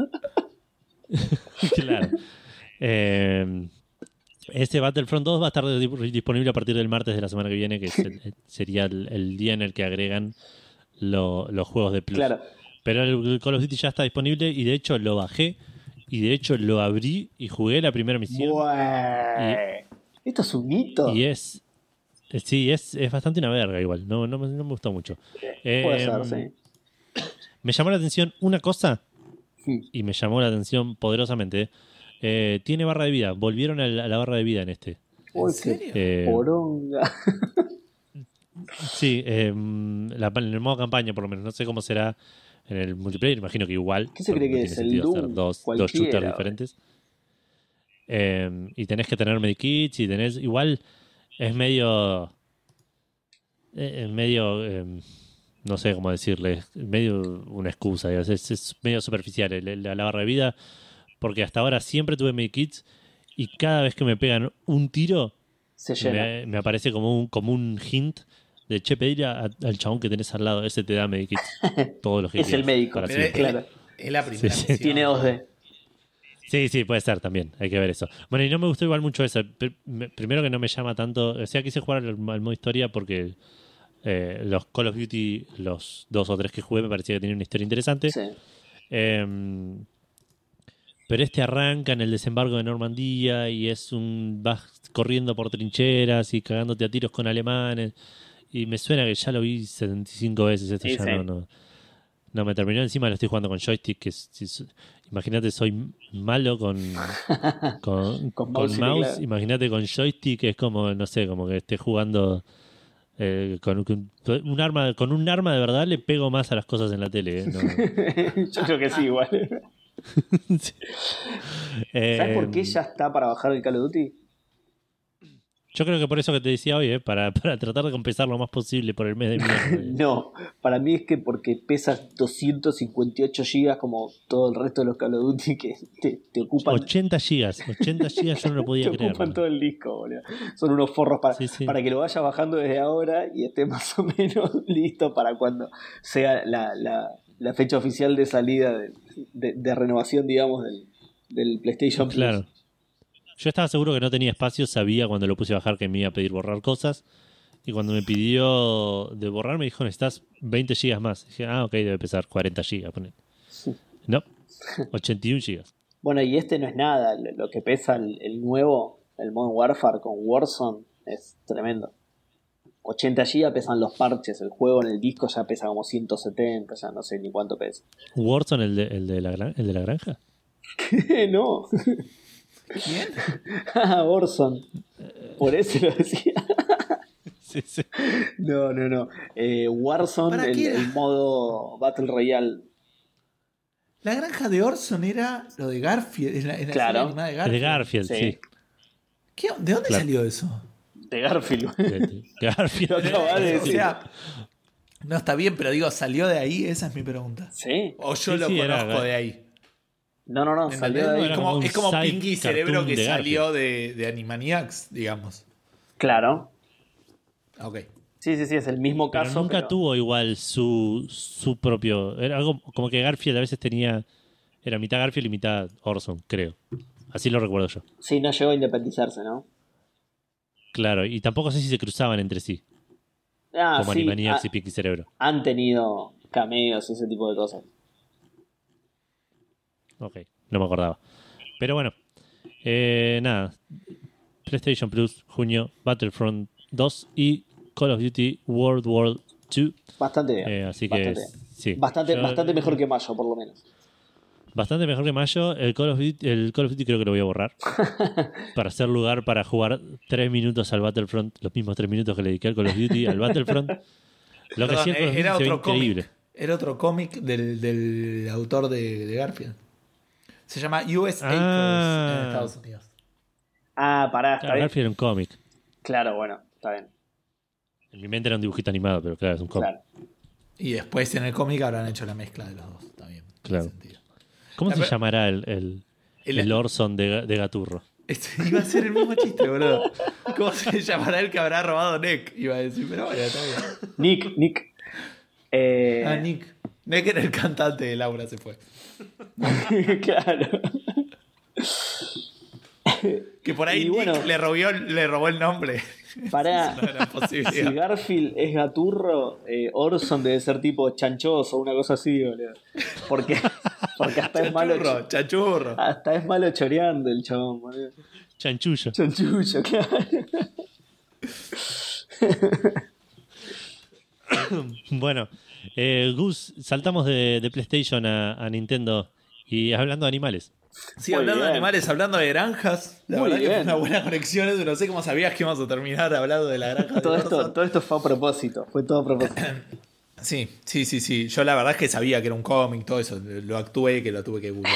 claro. Eh, este Battlefront 2 va a estar di- disponible a partir del martes de la semana que viene, que sería el, el día en el que agregan lo- los juegos de Plus. Claro. Pero el, Call of Duty ya está disponible y de hecho lo bajé y de hecho lo abrí y jugué la primera misión. Bueh. Esto es un hito. Y es. eh, Sí, es, es bastante una verga igual. No, no, me- no me gustó mucho. Puede ser, sí. Me llamó la atención una cosa. Y me llamó la atención poderosamente. Eh, tiene barra de vida. Volvieron a la, a la barra de vida en este. ¿En qué serio? Eh, poronga. sí, eh, la- en el modo campaña por lo menos. No sé cómo será en el multiplayer. Imagino que igual. ¿Qué se cree no que tiene es? ¿El Doom? dos, dos shooters diferentes. Eh, y tenés que tener medikits y tenés. Igual es medio. Es medio. Eh, no sé cómo decirle. es medio una excusa. digamos, Es, es medio superficial el- el- la barra de vida. Porque hasta ahora siempre tuve medikits. Y cada vez que me pegan un tiro, Se llena. me, me aparece como un, como un hint de che, pedir a- al chabón que tenés al lado, ese te da medikits. Todos los que Es el médico. para es, Claro. es la primera Sí. Tiene 2D. Sí, sí, puede ser también. Hay que ver eso. Bueno, y no me gustó igual mucho eso. Pr- me- Primero que no me llama tanto. O sea, quise jugar al, al modo historia porque eh, los Call of Duty, los dos o tres que jugué, me parecía que tenían una historia interesante. Sí. Eh, pero este arranca en el desembarco de Normandía y es un. vas corriendo por trincheras y cagándote a tiros con alemanes. Y me suena que ya lo vi 75 veces. Esto Sí, ya sí. no, no. No me terminó. Encima lo estoy jugando con joystick. Que si- Imagínate, soy malo con, con, Con con mouse mouse. Imagínate con joystick, es como, no sé, como que esté jugando. Eh, con, con un arma con un arma de verdad le pego más a las cosas en la tele ¿eh? No- Yo creo que sí, igual. Sí. ¿Sabes por qué Eh, ya está para bajar el Call of Duty? Yo creo que por eso que te decía hoy, ¿eh? para, para tratar de compensar lo más posible por el mes de mierda. No, para mí es que porque pesa 258 gigas como todo el resto de los Call of Duty que te, te ocupan, 80 gigas, 80 gigas yo no lo te podía creer. ocupan todo el disco, boludo. Son unos forros para, Sí, sí. para que lo vayas bajando desde ahora y esté más o menos listo para cuando sea la, la- la fecha oficial de salida de, de- de renovación, digamos, del, del PlayStation Plus. Claro. Yo estaba seguro que no tenía espacio, sabía cuando lo puse a bajar que me iba a pedir borrar cosas. Y cuando me pidió de borrar, me dijo, necesitas 20 gigas más. dije, ah, ok, debe pesar 40 gigas. poner. No, 81 gigas. Bueno, y este no es nada. Lo que pesa el, el nuevo, el Modern Warfare con Warzone, es tremendo. 80 GB pesan los parches. El juego en el disco ya pesa como 170, ya no sé ni cuánto pesa. Warzone, el de, el de, la, el de la granja. no. ¿Quién? Ah, Warzone. Por eso lo decía. Sí, sí. No, no, no. Eh, Warzone, ¿Para el, el modo Battle Royale. La granja de Orson era lo de Garfield. En la, en la Claro. serie animada de El Garfield. de Garfield, Sí. sí. ¿Qué- ¿De dónde Claro. salió eso? De Garfield. De- de- Garfield. Lo acabas de O decir. sea, no está bien, pero digo, ¿salió de ahí? Esa es mi pregunta. Sí. O yo Sí, lo sí, era- conozco de ahí. No, no, no. Salió de ahí. es, como, es como Pinky Cerebro que de salió de, de Animaniacs, digamos. Claro. Ok. Sí, sí, sí, es el mismo Pero caso. nunca pero- tuvo igual su, su propio. Era algo como que Garfield a veces tenía. Era mitad Garfield y mitad Orson, creo. Así lo recuerdo yo. Sí, no llegó a independizarse, ¿no? Claro, y tampoco sé si se cruzaban entre sí, Ah, como sí, Animaniacs ha- y Pinky Cerebro. han tenido cameos y ese tipo de cosas. Ok, no me acordaba. Pero bueno, eh, nada. PlayStation Plus, junio, Battlefront 2 y Call of Duty World War 2. Bastante bien. Eh, así que bastante, sí. bastante, Yo- bastante mejor que Mayo, por lo menos. Bastante mejor que Mayo. El Call, of Duty, el Call of Duty creo que lo voy a borrar. para hacer lugar para jugar tres minutos al Battlefront. Los mismos tres minutos que le dediqué al Call of Duty, al Battlefront. Lo que Perdón, of Duty era otro increíble. cómic. Era otro cómic del, del autor de, de Garfield. Se llama US Acres Ah. en Estados Unidos. Ah, pará, está Claro, bien. Garfield era un cómic. Claro, bueno, está bien. En mi mente era un dibujito animado, pero claro, es un cómic. Claro. Y después en el cómic habrán hecho la mezcla de los dos. Está bien. Claro. ¿Cómo La se llamará el, el, El- el Orson de, de Gaturro? Este, iba a ser el mismo chiste, boludo. ¿Cómo se llamará el que habrá robado Nick? Iba a decir, pero bueno, está bien. Nick, Nick. Eh, Ah, Nick. Necker, el cantante de Laura, se fue. claro. Que por ahí Y bueno. Nick le, robó, le robó el nombre. Para. Si Garfield es gaturro, eh, Orson debe ser tipo chanchoso, una cosa así, boludo. Porque, porque hasta es malo. Chachurro. Hasta es malo choreando el chabón, boludo. Chanchullo. Chanchullo, claro. Bueno, eh, Gus, saltamos de, de PlayStation a, a Nintendo y hablando de animales. Sí, Muy hablando de bien. animales, hablando de granjas. La Muy verdad que fue bien. una buena conexión. eso, No sé cómo sabías que íbamos a terminar hablando de la granja. de Todo esto, Orson. todo esto fue a propósito, fue todo a propósito. Sí, sí, sí, sí. Yo la verdad es que sabía que era un cómic, todo eso. Lo actué, que lo tuve que googlear.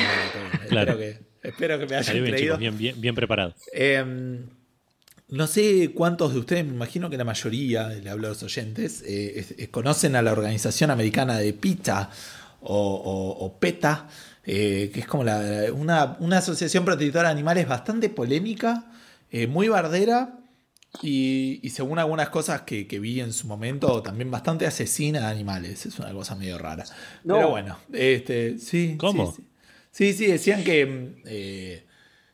Claro. Espero, que, espero que me hayan Salió bien, creído. chicos, bien, bien, bien preparado. Eh, no sé cuántos de ustedes, me imagino que la mayoría, le hablo a los oyentes, eh, es- es- conocen a la Organización Americana de PETA o, o- o PETA, eh, que es como la- una, una asociación protectora de animales bastante polémica, eh, muy bardera y, y según algunas cosas que, que vi en su momento, también bastante asesina de animales. Es una cosa medio rara. No. Pero bueno, este, sí. ¿Cómo? Sí, sí. Sí, sí, decían que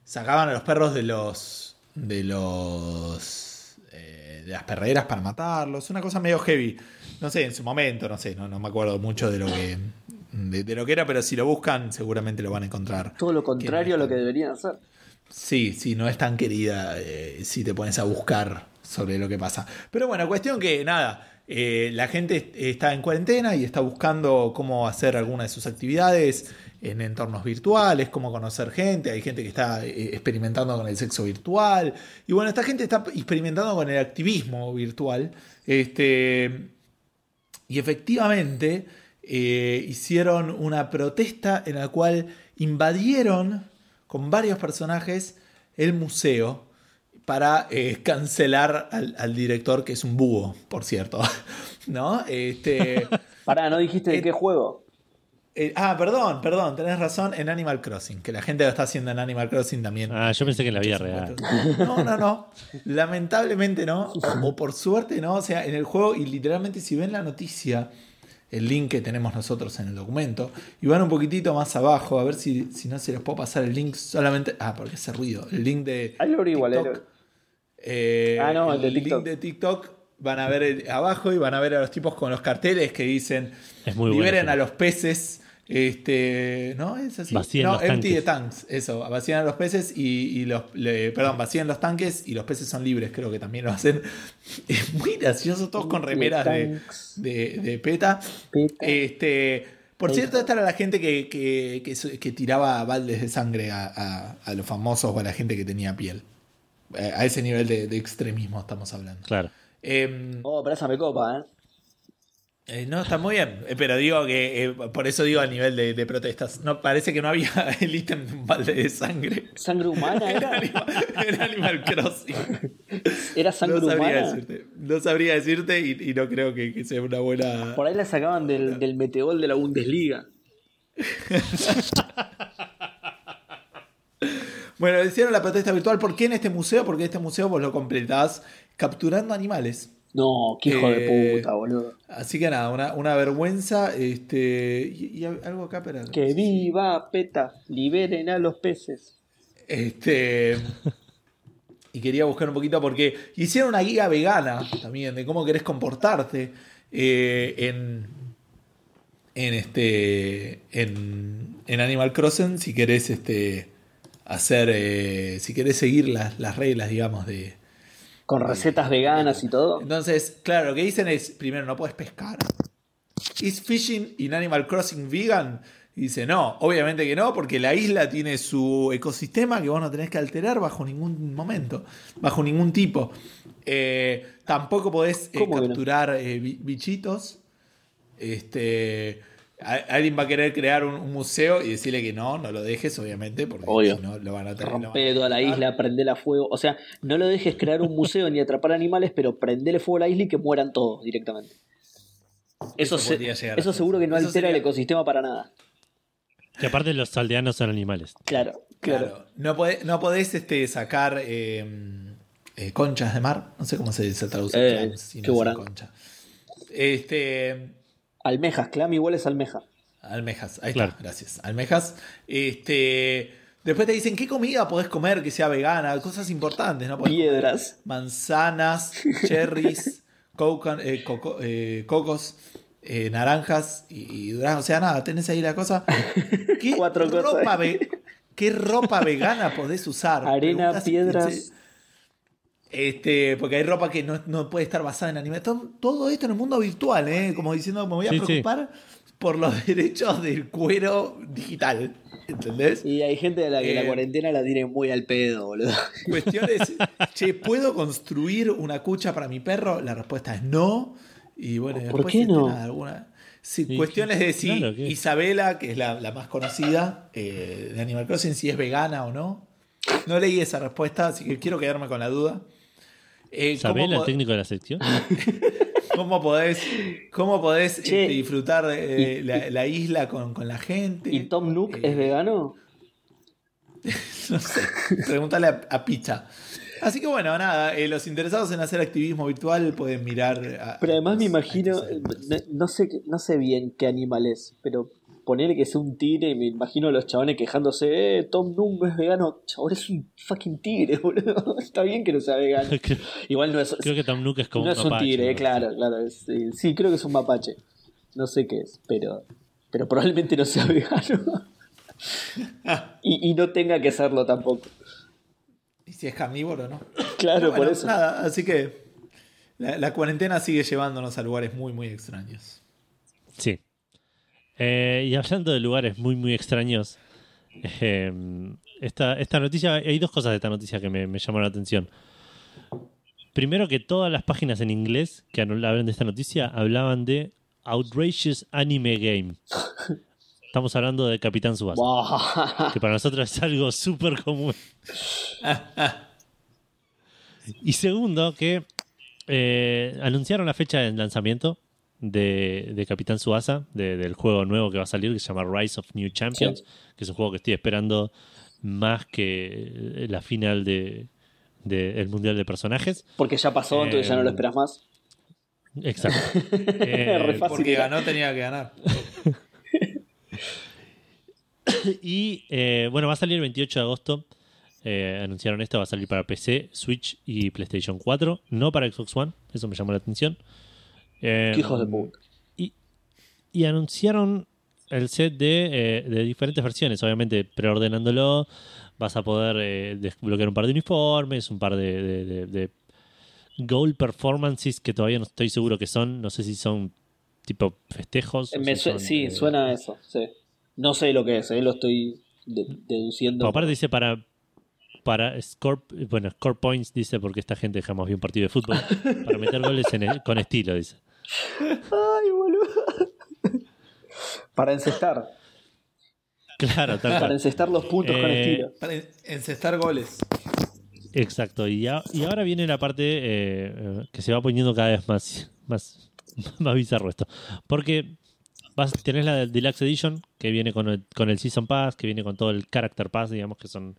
sacaban a los perros de los. De los. eh, de las perreras para matarlos. Una cosa medio heavy. No sé, en su momento, no sé, no, no me acuerdo mucho de lo que. De, de lo que era, pero si lo buscan, seguramente lo van a encontrar. Todo lo contrario a lo que deberían hacer. Sí, sí, no es tan querida eh, si te pones a buscar sobre lo que pasa. Pero bueno, cuestión que nada, eh, la gente est- está en cuarentena y está buscando cómo hacer alguna de sus actividades en entornos virtuales, cómo conocer gente. Hay gente que está eh, experimentando con el sexo virtual. Y bueno, esta gente está experimentando con el activismo virtual. Este, y efectivamente eh, hicieron una protesta en la cual invadieron con varios personajes el museo para eh, cancelar al, al director, que es un búho, por cierto. ¿No? Este, Pará, ¿no dijiste de qué juego? Eh, ah, perdón, perdón, tenés razón, en Animal Crossing, que la gente lo está haciendo en Animal Crossing también. Ah, yo pensé que en la vida real. No, no, no. Lamentablemente no. O, por suerte no. O sea, en el juego, y literalmente si ven la noticia, el link que tenemos nosotros en el documento, y van un poquitito más abajo, a ver si, si no se les puedo pasar el link solamente. Ah, porque hace ruido. El link de. Ahí lo. Lelo. Eh, Ah, no, el de link TikTok. de TikTok van a ver el- abajo y van a ver a los tipos con los carteles que dicen Es muy bueno, liberen a los peces. Este, ¿no? Es así. No, los empty the tanques. tanks, eso, vacían a los peces y, y los, le- perdón, vacían los tanques y los peces son libres, creo que también lo hacen. Es muy gracioso, todos con remeras de, de, de PETA. PETA. Este, por PETA. cierto, esta era la gente que, que, que, tiraba baldes de sangre a, a- a los famosos o a la gente que tenía piel. A ese nivel de, de extremismo estamos hablando. Claro. Em, Oh, pero esa me copa, ¿eh? Eh, no, está muy bien. Eh, pero digo que, eh, por eso digo a nivel de, de protestas. No, parece que no había el ítem de un balde de sangre. ¿Sangre humana En era? Animal, Animal Crossing. ¿Era sangre No sabría humana? decirte. No sabría decirte y, y no creo que, que sea una buena. Por ahí la sacaban del, del meteor de la Bundesliga. Bueno, hicieron la protesta virtual. ¿Por qué en este museo? Porque este museo vos lo completás capturando animales. No, qué hijo Eh, de puta, boludo. Así que nada, una, una vergüenza. Este, y, y algo acá, pero. Que viva PETA, liberen a los peces. Este. Y quería buscar un poquito porque hicieron una guía vegana también de cómo querés comportarte eh, en, en este en, en Animal Crossing si querés este hacer eh, si querés seguir las, las reglas digamos de Con recetas veganas y todo. entonces claro lo que dicen es primero no puedes pescar ¿Is fishing in Animal Crossing vegan? Y dice, no, obviamente que no, porque la isla tiene su ecosistema que vos no tenés que alterar bajo ningún momento, bajo ningún tipo. Eh, tampoco podés eh, capturar eh, bi- bichitos. Este, alguien va a querer crear un, un museo y decirle que no, no lo dejes, obviamente, porque Obvio. si no lo van a tener. lo van a Rompe toda la isla, prendele a fuego. O sea, no lo dejes crear un museo ni atrapar animales, pero prendele fuego a la isla y que mueran todos directamente. Eso, Eso se- eso seguro que no Eso altera el sería- ecosistema para nada. Que aparte los aldeanos son animales. Claro, claro. Claro. No, podés, no podés este, sacar eh, eh, conchas de mar. No sé cómo se, traduce. Eh, si no concha. Este, Almejas, clam igual es almeja. Almejas, ahí Claro. está, gracias. Almejas. Este, después te dicen qué comida podés comer que sea vegana, cosas importantes, ¿no? Podés Piedras. manzanas, cherries, eh, coco- eh, cocos, eh, naranjas y, y duraznos. O sea, nada, tenés ahí la cosa. ¿Qué, Cuatro cosas. ropa, ve- ¿Qué ropa vegana podés usar? Arena, Preguntas- piedras. Este, porque hay ropa que no, no puede estar basada en anime. Todo, todo esto en el mundo virtual, ¿eh? Como diciendo, me voy a Sí, sí. preocupar por los derechos del cuero digital. ¿Entendés? Y hay gente a la que Eh, la cuarentena la tiene muy al pedo, boludo. Cuestiones, che, ¿puedo construir una cucha para mi perro? La respuesta es no. Y bueno, ¿Por después qué no? nada, alguna. Sí, Sí, cuestiones de si claro que- Isabela, que es la, la más conocida eh, de Animal Crossing, si es vegana o no. No leí esa respuesta, así que quiero quedarme con la duda. Eh, ¿cómo Isabel, el técnico de la sección. ¿Cómo podés, cómo podés Che, este, disfrutar de eh, la, la isla con, con la gente? ¿Y Tom Nook Eh, es vegano? No sé, pregúntale a, a Picha. Así que bueno, nada, eh, los interesados en hacer activismo virtual pueden mirar. a- Pero además a- me imagino, estos- no, no sé, no sé bien qué animal es, pero ponerle que sea un tigre y me imagino a los chabones quejándose, eh, Tom Nook no es vegano, chabón es un fucking tigre, boludo. Está bien que no sea vegano. creo, Igual no es, creo que Tom Nook es como no un es un tigre, ¿no? claro, claro. es- eh, sí, creo que es un mapache. No sé qué es, pero, pero probablemente no sea vegano. y, y no tenga que serlo tampoco. Y si es carnívoro, ¿no? Claro, Pero por bueno, eso. Nada, así que la, la cuarentena sigue llevándonos a lugares muy, muy extraños. Sí. Eh, y hablando de lugares muy, muy extraños, eh, esta, esta noticia, hay dos cosas de esta noticia que me, me llamaron la atención. Primero que todas las páginas en inglés que hablan de esta noticia hablaban de Outrageous Anime Game. Estamos hablando de Capitán Subasa, que para nosotros es algo súper común. y segundo, que eh, anunciaron la fecha de lanzamiento de, de Capitán Suasa, del juego nuevo que va a salir, que se llama Rise of New Champions, que es un juego que estoy esperando más que la final de, de- el Mundial de Personajes. Porque ya pasó, entonces ya no lo Eh, esperas más. Exacto. Eh, Re fácil. Porque ganó, tenía que ganar. y eh, bueno, va a salir el 28 de agosto. Eh, anunciaron esto, va a salir para PC, Switch y PlayStation 4, no para Xbox One, eso me llamó la atención. Eh, hijos de puta. Y, y anunciaron el set de, eh, de diferentes versiones. Obviamente, preordenándolo, vas a poder eh, desbloquear un par de uniformes, un par de, de- de- de goal performances que todavía no estoy seguro que son. No sé si son tipo festejos. Me si su- son, sí, eh, suena a eso. sí. No sé lo que es, eh, lo estoy de- deduciendo. Aparte dice para para score, bueno, score points dice porque esta gente jamás vio un partido de fútbol para meter goles en el- con estilo dice. Ay, boludo. Para encestar. Claro, tal Para encestar los puntos con Eh, estilo. Para en- encestar goles. Exacto, y, a- y ahora viene la parte eh, que se va poniendo cada vez más, más, más bizarro esto. Porque vas, tenés la del Deluxe Edition, que viene con el, con el Season Pass, que viene con todo el Character Pass, digamos que son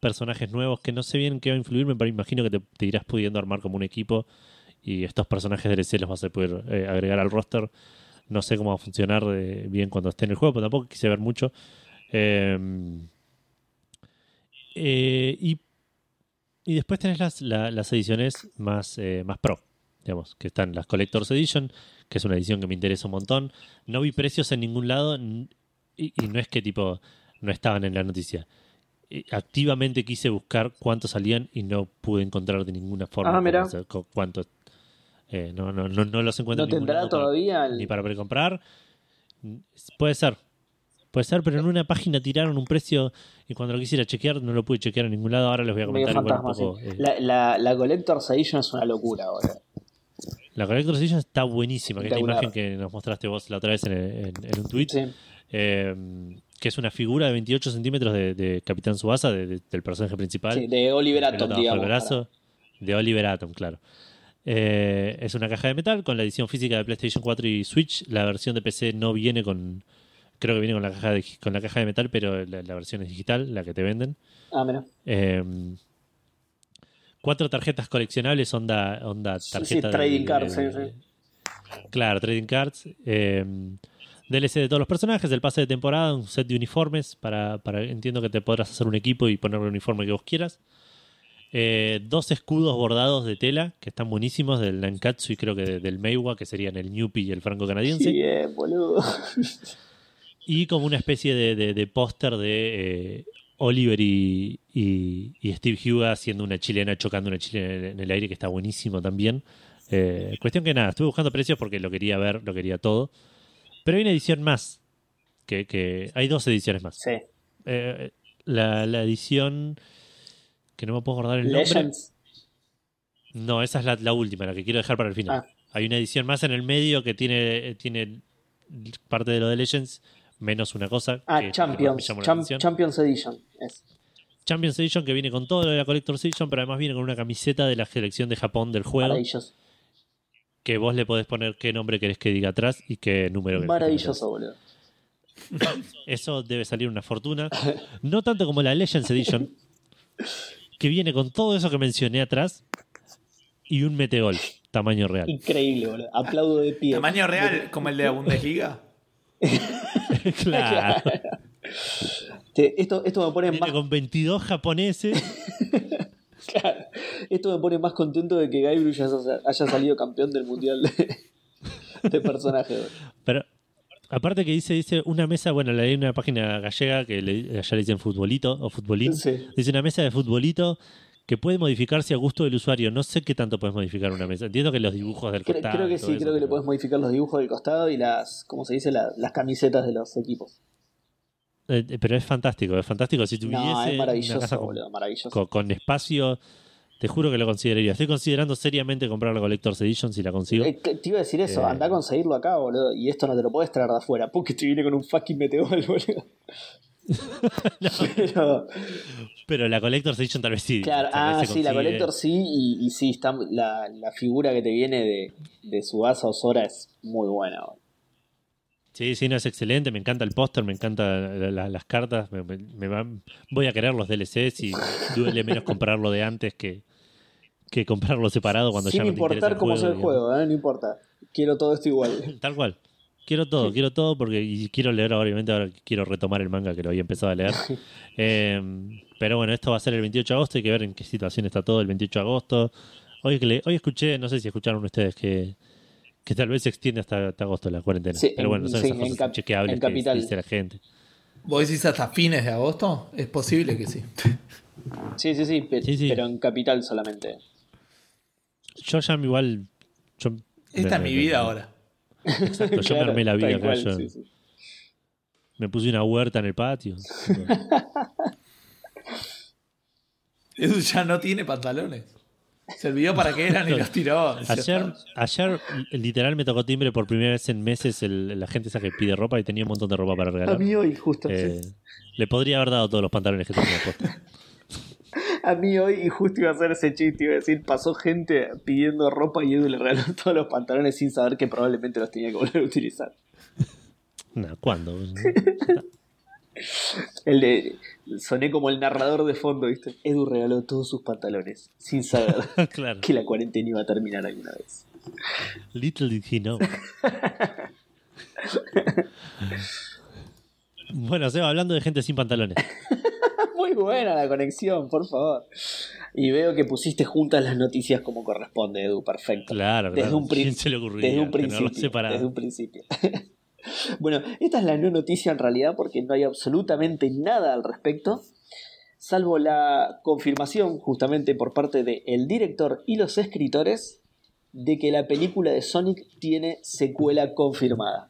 personajes nuevos que no sé bien qué va a influirme, pero imagino que te, te irás pudiendo armar como un equipo y estos personajes DLC los vas a poder eh, agregar al roster. No sé cómo va a funcionar eh, bien cuando esté en el juego, pero tampoco quise ver mucho. Eh, eh, y y después tenés las, la- las ediciones más, más pro, digamos, que están las Collector's Edition, que es una edición que me interesa un montón. No vi precios en ningún lado y, y no es que tipo no estaban en la noticia. Activamente quise buscar cuántos salían y no pude encontrar de ninguna forma Ah, mira. cómo hacer- cu- cuántos. Eh, no, no, no, no los encuentro ¿No en ningún tendrá lado para- todavía el- ni para precomprar. Puede ser. Puede ser, pero en una página tiraron un precio y cuando lo quisiera chequear no lo pude chequear en ningún lado. Ahora les voy a comentar igual un fantasma? poco. sí. eh, La, la, la Collector's Edition es una locura ahora. La Collector's Edition está buenísima, que es la imagen que nos mostraste vos la otra vez en, en- en un tweet, Sí. eh, que es una figura de 28 centímetros de, de Capitán Subasa, de- de- del personaje principal. Sí, de Oliver Atom, digamos. brazo, de Oliver Atom, claro. Eh, es una caja de metal con la edición física de PlayStation 4 y Switch. La versión de PC no viene con. Creo que viene con la caja de, con la caja de metal, pero la, la versión es digital, la que te venden. Ah, mira. Eh, cuatro tarjetas coleccionables, onda, onda Sí, tarjeta sí, trading de- cards, sí, sí. Claro, trading cards. eh, DLC de todos los personajes, el pase de temporada, un set de uniformes para, para entiendo que te podrás hacer un equipo y ponerle el uniforme que vos quieras. Eh, dos escudos bordados de tela que están buenísimos del Nankatsu y creo que de- del Meiwa, que serían el Newpi y el franco canadiense. Bien, boludo. Y como una especie de, de- de póster de eh, Oliver y, y- y Steve Huga haciendo una chilena chocando una chilena en el aire, que está buenísimo también. Eh, cuestión que nada, estuve buscando precios porque lo quería ver, lo quería todo. Pero hay una edición más. Que, que hay dos ediciones más. Sí. Eh, la, la edición. Que no me puedo acordar el nombre. Legends. No, esa es la, la última, la que quiero dejar para el final. Ah. Hay una edición más en el medio que tiene, tiene parte de lo de Legends, menos una cosa. Ah, que- Champions. Cham-. Champions Edition. Es. Champions Edition que viene con todo lo de la Collector's Edition, pero además viene con una camiseta de la selección de Japón del juego. Maravilloso. Que vos le podés poner qué nombre querés que diga atrás y qué número Maravilloso, boludo. Eso debe salir una fortuna. No tanto como la Legends Edition, que viene con todo eso que mencioné atrás y un metegol, tamaño real. Increíble, boludo. Aplaudo de pie. Tamaño real, como el de la Bundesliga. claro. Te- esto, esto me pone Viene más con 22 japoneses. Claro. Esto me pone más contento de que Gaibru ya haya, salido campeón del mundial de, de personajes. boludo. Pero aparte que dice, dice una mesa, bueno, leí en una página gallega que le, allá le dicen futbolito o futbolín. Sí. Dice una mesa de futbolito que puede modificarse a gusto del usuario. No sé qué tanto puedes modificar una mesa. Entiendo que los dibujos del Cre- costado. creo que sí, eso, creo que le puedes modificar los dibujos del costado y las, ¿cómo se dice? La- las camisetas de los equipos. Eh, eh, pero es fantástico, es fantástico. Si tuviese No, es una maravilloso, casa con, boludo, maravilloso. con- con espacio, te juro que lo consideraría. Estoy considerando seriamente comprar la Collector's Edition si la consigo. Eh, te te iba a decir eso, Eh. anda a conseguirlo acá, boludo. Y esto no te lo puedes traer de afuera, porque te viene con un fucking meteor, boludo. Pero, Pero la Collector's Edition tal vez sí. claro, ah, sí, la. Collector sí, y, y sí, está, la, la figura que te viene de, de Subasa Osora es muy buena, boludo. Sí, sí, no, es excelente. Me encanta el póster, me encantan la- la- las cartas. Me, me- me van- voy a querer los DLCs y duele menos comprarlo de antes que, que comprarlo separado cuando Sin ya no te interesa importar el cómo juego, sea el juego, ¿eh? no importa. Quiero todo esto igual. Tal cual. Quiero todo, quiero todo porque y quiero leer obviamente ahora que quiero retomar el manga que lo había empezado a leer. Eh, pero bueno, esto va a ser el 28 de agosto, hay que ver en qué situación está todo el 28 de agosto. Hoy, que le- hoy escuché, no sé si escucharon ustedes que, que tal vez se extiende hasta, hasta agosto la cuarentena. Sí, pero en- bueno, son sí, esas en cosas cap- inchequeables en que dice la gente. ¿Vos decís hasta fines de agosto? Es posible que sí. Sí, sí, sí, pe- Sí, sí. pero en capital solamente. Yo ya me igual... yo- Esta es mi vida ahora. Exacto, yo me Claro, armé la vida acá. cual, yo sí, sí. Me puse una huerta en el patio. Eso ya no tiene pantalones. Se olvidó para qué eran y los tiró. Ayer, ayer literal me tocó timbre por primera vez en meses el- la gente esa que pide ropa y tenía un montón de ropa para A regalar. mí hoy, justo. Eh, sí. le podría haber dado todos los pantalones que tenía puestos. A mí hoy, y justo iba a hacer ese chiste, iba a decir, pasó gente pidiendo ropa y Edu le regaló todos los pantalones sin saber que probablemente los tenía que volver a utilizar. No, ¿cuándo? El de, soné como el narrador de fondo, ¿viste? Edu regaló todos sus pantalones sin saber claro. que la cuarentena iba a terminar alguna vez. Little did he know. Bueno, Seba, hablando de gente sin pantalones. Muy buena la conexión, por favor. Y veo que pusiste juntas las noticias como corresponde, Edu, perfecto. Claro, Desde claro. un, ¿Quién se le ocurriría desde un principio. Desde un principio. bueno, esta es la no noticia en realidad porque no hay absolutamente nada al respecto, salvo la confirmación justamente por parte del director y los escritores de que la película de Sonic tiene secuela confirmada.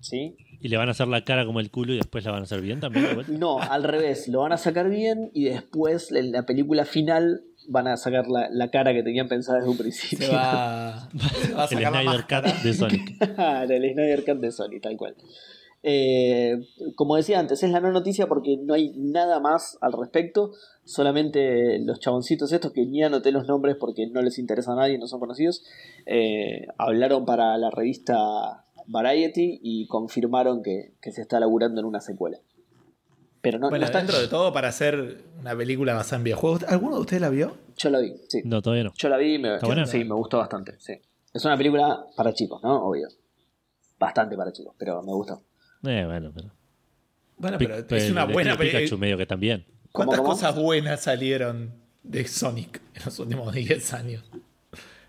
¿Sí? ¿Y le van a hacer la cara como el culo y después la van a hacer bien también? No, al revés, lo van a sacar bien y después en la película final van a sacar la, la cara que tenían pensada desde un principio. Se va, se va a El sacar la Snyder. Cut de Sonic. Claro, el Snyder Cut de Sony, tal cual. Eh, como decía antes, es la no noticia porque no hay nada más al respecto. Solamente los chaboncitos estos que ni anoté los nombres porque no les interesa a nadie, no son conocidos, eh, hablaron para la revista Variety y confirmaron que, que se está laburando en una secuela. Pero no, Bueno, no está dentro de todo, para hacer una película basada en videojuegos. ¿Alguno de ustedes la vio? Yo la vi, sí. No, todavía no. Yo la vi y me, sí, me gustó bastante, sí. Es una película para chicos, ¿no? Obvio. Bastante para chicos, pero me gustó. Eh, bueno, pero. Bueno, es una el buena estilo Pikachu película. medio que también. ¿Cuántas ¿Cómo, cómo? cosas buenas salieron de Sonic en los últimos 10 años?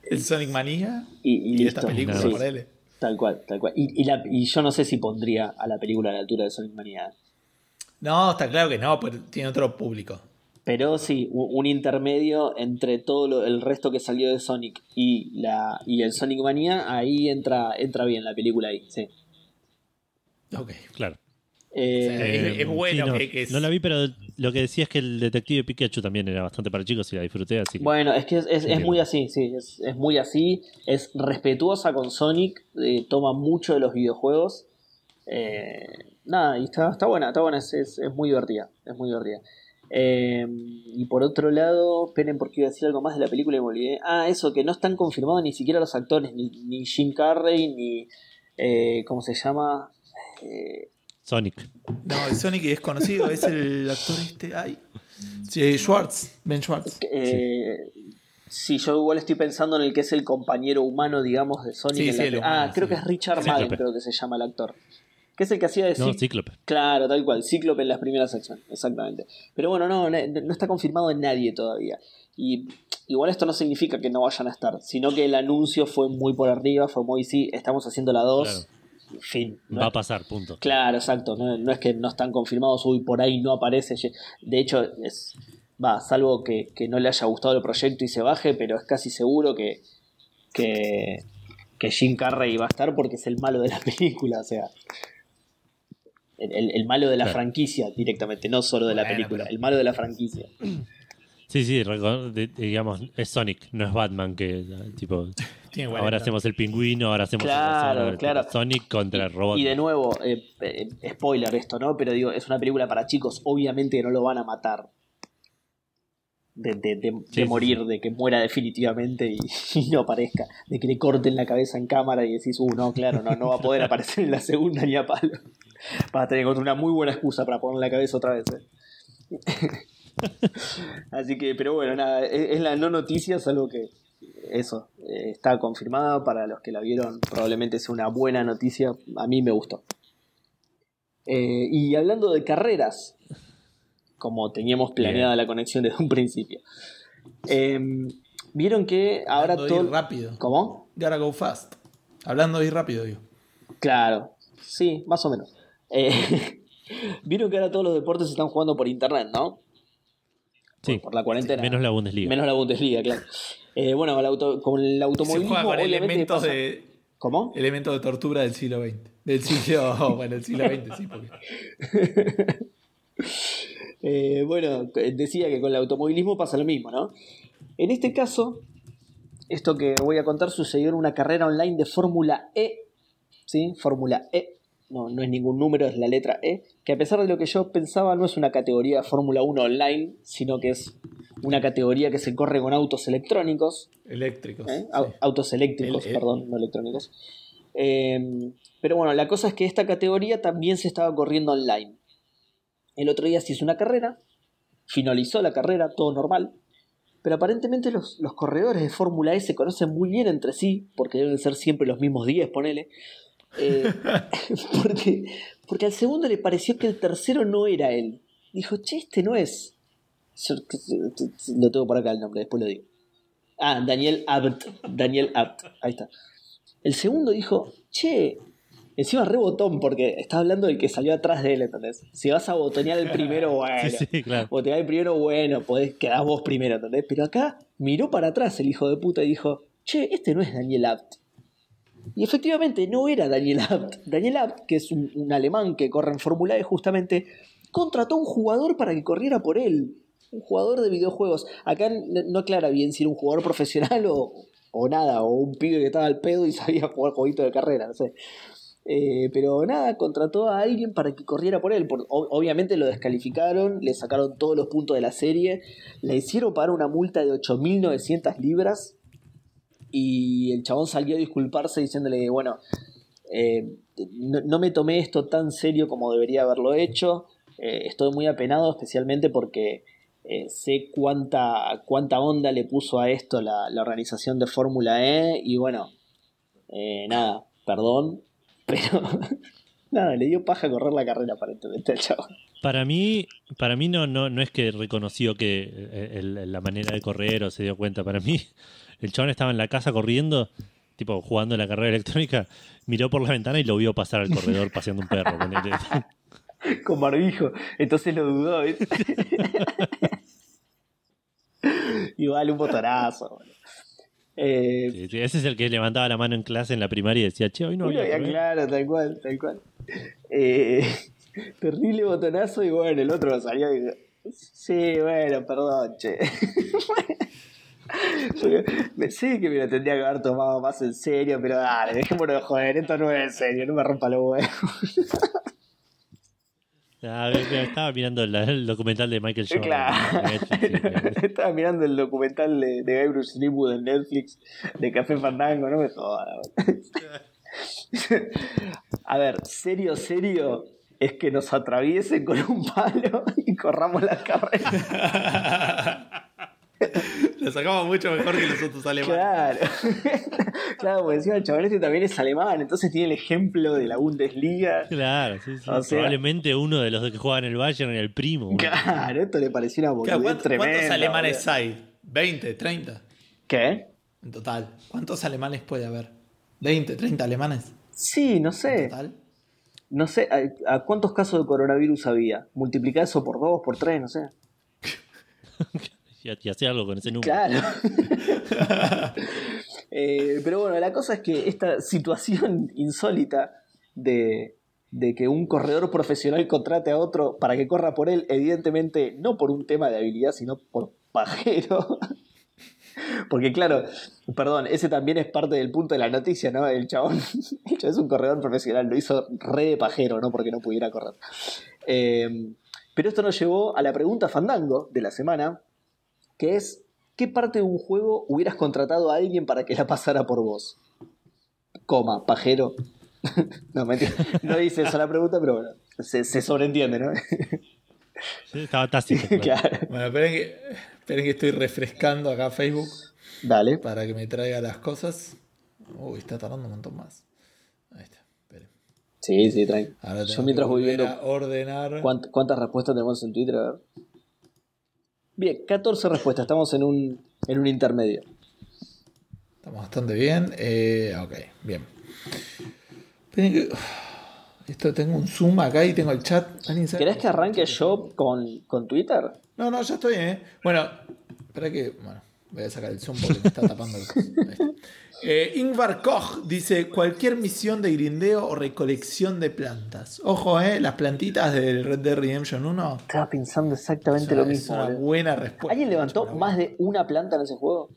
El Sonic Manía Y, y y esta película, Sí. por él. Tal cual, tal cual. Y, y la- y yo no sé si pondría a la película a la altura de Sonic Mania. No, está claro que no, pero tiene otro público. Pero sí, un intermedio entre todo lo- el resto que salió de Sonic y la y el Sonic Mania, ahí entra, entra bien la película ahí, sí. Ok. Claro. Eh, Es- es bueno sí, no, que- que es- no la vi, pero lo que decía es que el detective Pikachu también era bastante para chicos y la disfruté, así que. Bueno, es que es, es- es Entiendo. muy así, sí, es, es muy así, es respetuosa con Sonic, eh, toma mucho de los videojuegos. eh, nada, y está, está buena, está buena, es, es- es muy divertida, es muy divertida. Eh, y por otro lado, esperen porque iba a decir algo más de la película y me olvidé. Ah, eso, que no están confirmados ni siquiera los actores, ni, ni Jim Carrey, ni... eh, ¿Cómo se llama? Eh, Sonic. No, el Sonic es conocido, es el actor este. Ay. Sí, Schwartz, Ben Schwartz. Eh, sí. yo igual estoy pensando en el que es el compañero humano, digamos, de Sonic. Sí, en la humano, ah, creo sí. que es Richard. Madden, creo que se llama el actor. Que es el que hacía de No, Cí- Cíclope. Claro, tal cual, Cíclope en las primeras secciones, exactamente. Pero bueno, no, no, no está confirmado en nadie todavía. Y igual esto no significa que no vayan a estar, sino que el anuncio fue muy por arriba, fue muy, sí, estamos haciendo la 2, fin. No Va a pasar, punto. Claro, exacto. No, no es que no están confirmados, uy, por ahí no aparece. De hecho, es va, salvo que, que no le haya gustado el proyecto y se baje, pero es casi seguro que, que, que Jim Carrey va a estar porque es el malo de la película, o sea. El, el- el malo de la Claro. franquicia directamente, no solo de la Bueno, película, pero- el malo de la franquicia. Sí, sí, digamos, es Sonic, no es Batman que, tipo, Tiene ahora hacemos el pingüino, ahora hacemos el Claro, claro. Sonic contra el robot. Y de nuevo, eh, eh, spoiler esto, ¿no? Pero digo, es una película para chicos, obviamente que no lo van a matar. De, de- de- de Sí, sí, morir, sí. de que muera definitivamente y, y no aparezca. De que le corten la cabeza en cámara y decís, uh, no, claro, no, no va a poder aparecer en la segunda ni a palo. Vas a tener una muy buena excusa para poner la cabeza otra vez. ¿eh? Así que, pero bueno, nada, es, es la no noticia, es algo que eso eh, está confirmada para los que la vieron, probablemente sea una buena noticia. A mí me gustó. Eh, y hablando de carreras, como teníamos planeada la conexión desde un principio, eh, vieron que ahora Hablando de todo. ir rápido. ¿Cómo? Gotta go fast. Hablando de ir rápido, digo. Claro, sí, más o menos. Eh, vieron que ahora todos los deportes se están jugando por internet, ¿no? Sí, por la cuarentena. menos la Bundesliga. Menos la Bundesliga, claro. Eh, bueno, con el, auto, con el Se automovilismo. juega con elementos pasa- de, ¿Cómo? elementos de tortura del siglo XX. Del siglo, bueno, del siglo XX, sí, porque Eh, bueno, decía que con el automovilismo pasa lo mismo, ¿no? En este caso, esto que voy a contar sucedió en una carrera online de Fórmula E, ¿sí? Fórmula E, no, no es ningún número, es la letra E, que a pesar de lo que yo pensaba no es una categoría de Fórmula 1 online, sino que es una categoría que se corre con autos electrónicos, eléctricos. ¿eh? sí. Autos eléctricos, El- el- perdón, no electrónicos. Eh, pero bueno, la cosa es que esta categoría también se estaba corriendo online. El otro día se hizo una carrera, finalizó la carrera, todo normal, pero aparentemente los, los corredores de Fórmula E se conocen muy bien entre sí, porque deben ser siempre los mismos 10, ponele. Eh, porque, porque al segundo le pareció que el tercero no era él. Dijo, che, este no es. Lo tengo por acá el nombre, después lo digo. Ah, Daniel Abt. Daniel Abt. Ahí está. El segundo dijo, che, encima rebotón porque está hablando del que salió atrás de él, ¿entendés? Si vas a botonear el primero, bueno. Sí, sí, claro. Botonear el primero, bueno, podés quedar vos primero, ¿entendés? Pero acá miró para atrás el hijo de puta y dijo, che, este no es Daniel Abt. Y efectivamente no era Daniel Abt. Daniel Abt, que es un, un alemán que corre en Fórmula E justamente, contrató a un jugador para que corriera por él. Un jugador de videojuegos. Acá no aclara bien si era un jugador profesional o, o nada, o un pibe que estaba al pedo y sabía jugar jueguito de carrera, no sé. Eh, pero nada, contrató a alguien para que corriera por él. Obviamente lo descalificaron, le sacaron todos los puntos de la serie, le hicieron pagar una multa de 8.900 libras y el chabón salió a disculparse diciéndole, bueno, eh, no, no me tomé esto tan serio como debería haberlo hecho, eh, estoy muy apenado especialmente porque eh, sé cuánta, cuánta onda le puso a esto la, organización de Fórmula E y bueno, Eh, nada, perdón, pero nada, le dio paja correr la carrera aparentemente al chavo. Para mí, para mí no, no, no es que reconoció que eh, la manera de correr o se dio cuenta. Para mí, el chabón estaba en la casa corriendo, tipo jugando la carrera electrónica, miró por la ventana y lo vio pasar al corredor paseando un perro. Con barbijo, entonces lo dudó, ¿viste? Igual un botonazo. Eh, Sí, sí, ese es el que levantaba la mano en clase en la primaria y decía, che, hoy no había ya, correr". claro, tal cual, tal cual. Eh, terrible botonazo y bueno, el otro salió y dijo, sí, bueno, perdón, che. Me- sé que me lo tendría que haber tomado más en serio, pero dale, dejémonos de joder, esto no es en serio, no me rompa los huevos. Ah, estaba mirando la- el documental de Michael Jordan. Claro. Netflix. Estaba mirando el documental de, de Guy Bruce Leewood en Netflix de Café Fandango, no me jodas. A ver, serio, serio, es que nos atraviesen con un palo y corramos la carrera. Lo sacamos mucho mejor que los otros alemanes. Claro. claro, porque encima el chaval este también es alemán, entonces tiene el ejemplo de la Bundesliga. Claro, sí, sí. O sea- Probablemente uno de los que juegan en el Bayern era el primo. uno. Claro, esto le pareció una Claro, boludez ¿cuántos, cuántos tremenda. alemanes boludo. hay? ¿20, 30? ¿Qué? En total. ¿Cuántos alemanes puede haber? ¿20, 30 alemanes? Sí, no En sé. total. No sé, ¿a, a cuántos casos de coronavirus había? Multiplicar eso por dos, por tres, no sé. Y, y hacía algo con ese número. Claro. Eh, pero bueno, la cosa es que esta situación insólita de, de que un corredor profesional contrate a otro para que corra por él, evidentemente no por un tema de habilidad, sino por pajero. Porque claro, perdón, ese también es parte del punto de la noticia, ¿no? El chabón, el chabón es un corredor profesional, lo hizo re de pajero, ¿no? Porque no pudiera correr. Eh, pero esto nos llevó a la pregunta fandango de la semana, que es, ¿qué parte de un juego hubieras contratado a alguien para que la pasara por vos? Coma, pajero. no, mentira. No dice eso la pregunta, pero bueno, se, se sobreentiende, ¿no? Sí, estaba tácito. claro. claro. Bueno, esperen que, esperen que estoy refrescando acá Facebook Dale. para que me traiga las cosas. Uy, está tardando un montón más. Ahí está. Esperen. Sí, sí. Ahora Yo mientras voy viendo a ordenar. cuánt- cuántas respuestas tenemos en Twitter. a ver. Bien, 14 respuestas, estamos en un, en un intermedio. Estamos bastante bien. Eh, ok, bien. Esto tengo un zoom acá y tengo el chat. ¿Alguien sabe ¿Querés que arranque yo con, con Twitter? No, no, ya estoy, ¿eh? Bueno, espera que. Bueno, voy a sacar el zoom porque me está tapando el. Eh, Ingvar Koch dice: cualquier misión de grindeo o recolección de plantas. Ojo, ¿eh? Las plantitas del Red Dead Redemption 1. Estaba pensando Es exactamente una, lo es mismo. una boludo. buena respuesta. ¿Alguien levantó Una más de una planta en ese juego?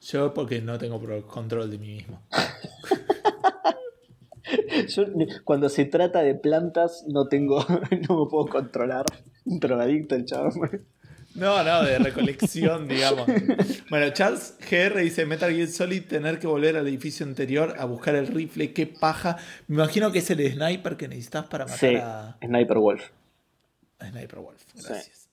Yo, porque no tengo control de mí mismo. Yo, cuando se trata de plantas, no tengo, no me puedo controlar. Un drogadicto el chaval. No, no, de recolección, digamos. Bueno, Charles GR dice Metal Gear Solid tener que volver al edificio anterior a buscar el rifle, qué paja. Me imagino que es el sniper que necesitas para matar Sí, a, Sniper Wolf. Sniper Wolf. Gracias.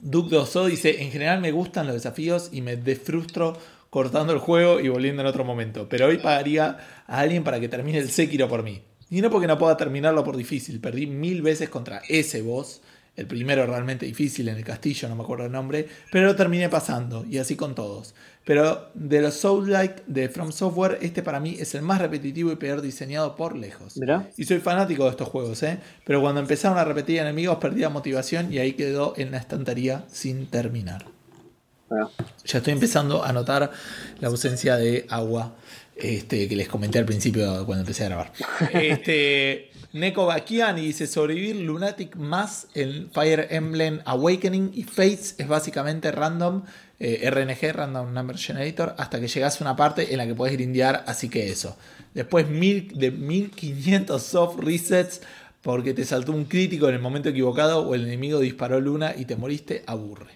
Duke Doso dice, en general me gustan los desafíos y me desfrustro cortando el juego y volviendo en otro momento. Pero hoy pagaría a alguien para que termine el Sekiro por mí. Y no porque no pueda terminarlo por difícil. Perdí mil veces contra ese boss. El primero realmente difícil en el castillo, no me acuerdo el nombre. Pero lo terminé pasando. Y así con todos. Pero de los Soul-like de From Software, este para mí es el más repetitivo y peor diseñado por lejos. Y soy fanático de estos juegos, ¿eh? Pero cuando empezaron a repetir enemigos perdí la motivación y ahí quedó en la estantería sin terminar. Bueno, Ya estoy empezando a notar la ausencia de agua este, que les comenté al principio cuando empecé a grabar. Este, Neko Bakiani dice sobrevivir Lunatic más en Fire Emblem Awakening y Fates es básicamente random, eh, RNG, Random Number Generator, hasta que llegas a una parte en la que puedes grindear, así que eso. Después mil, de 1500 soft resets porque te saltó un crítico en el momento equivocado o el enemigo disparó luna y te moriste, aburre.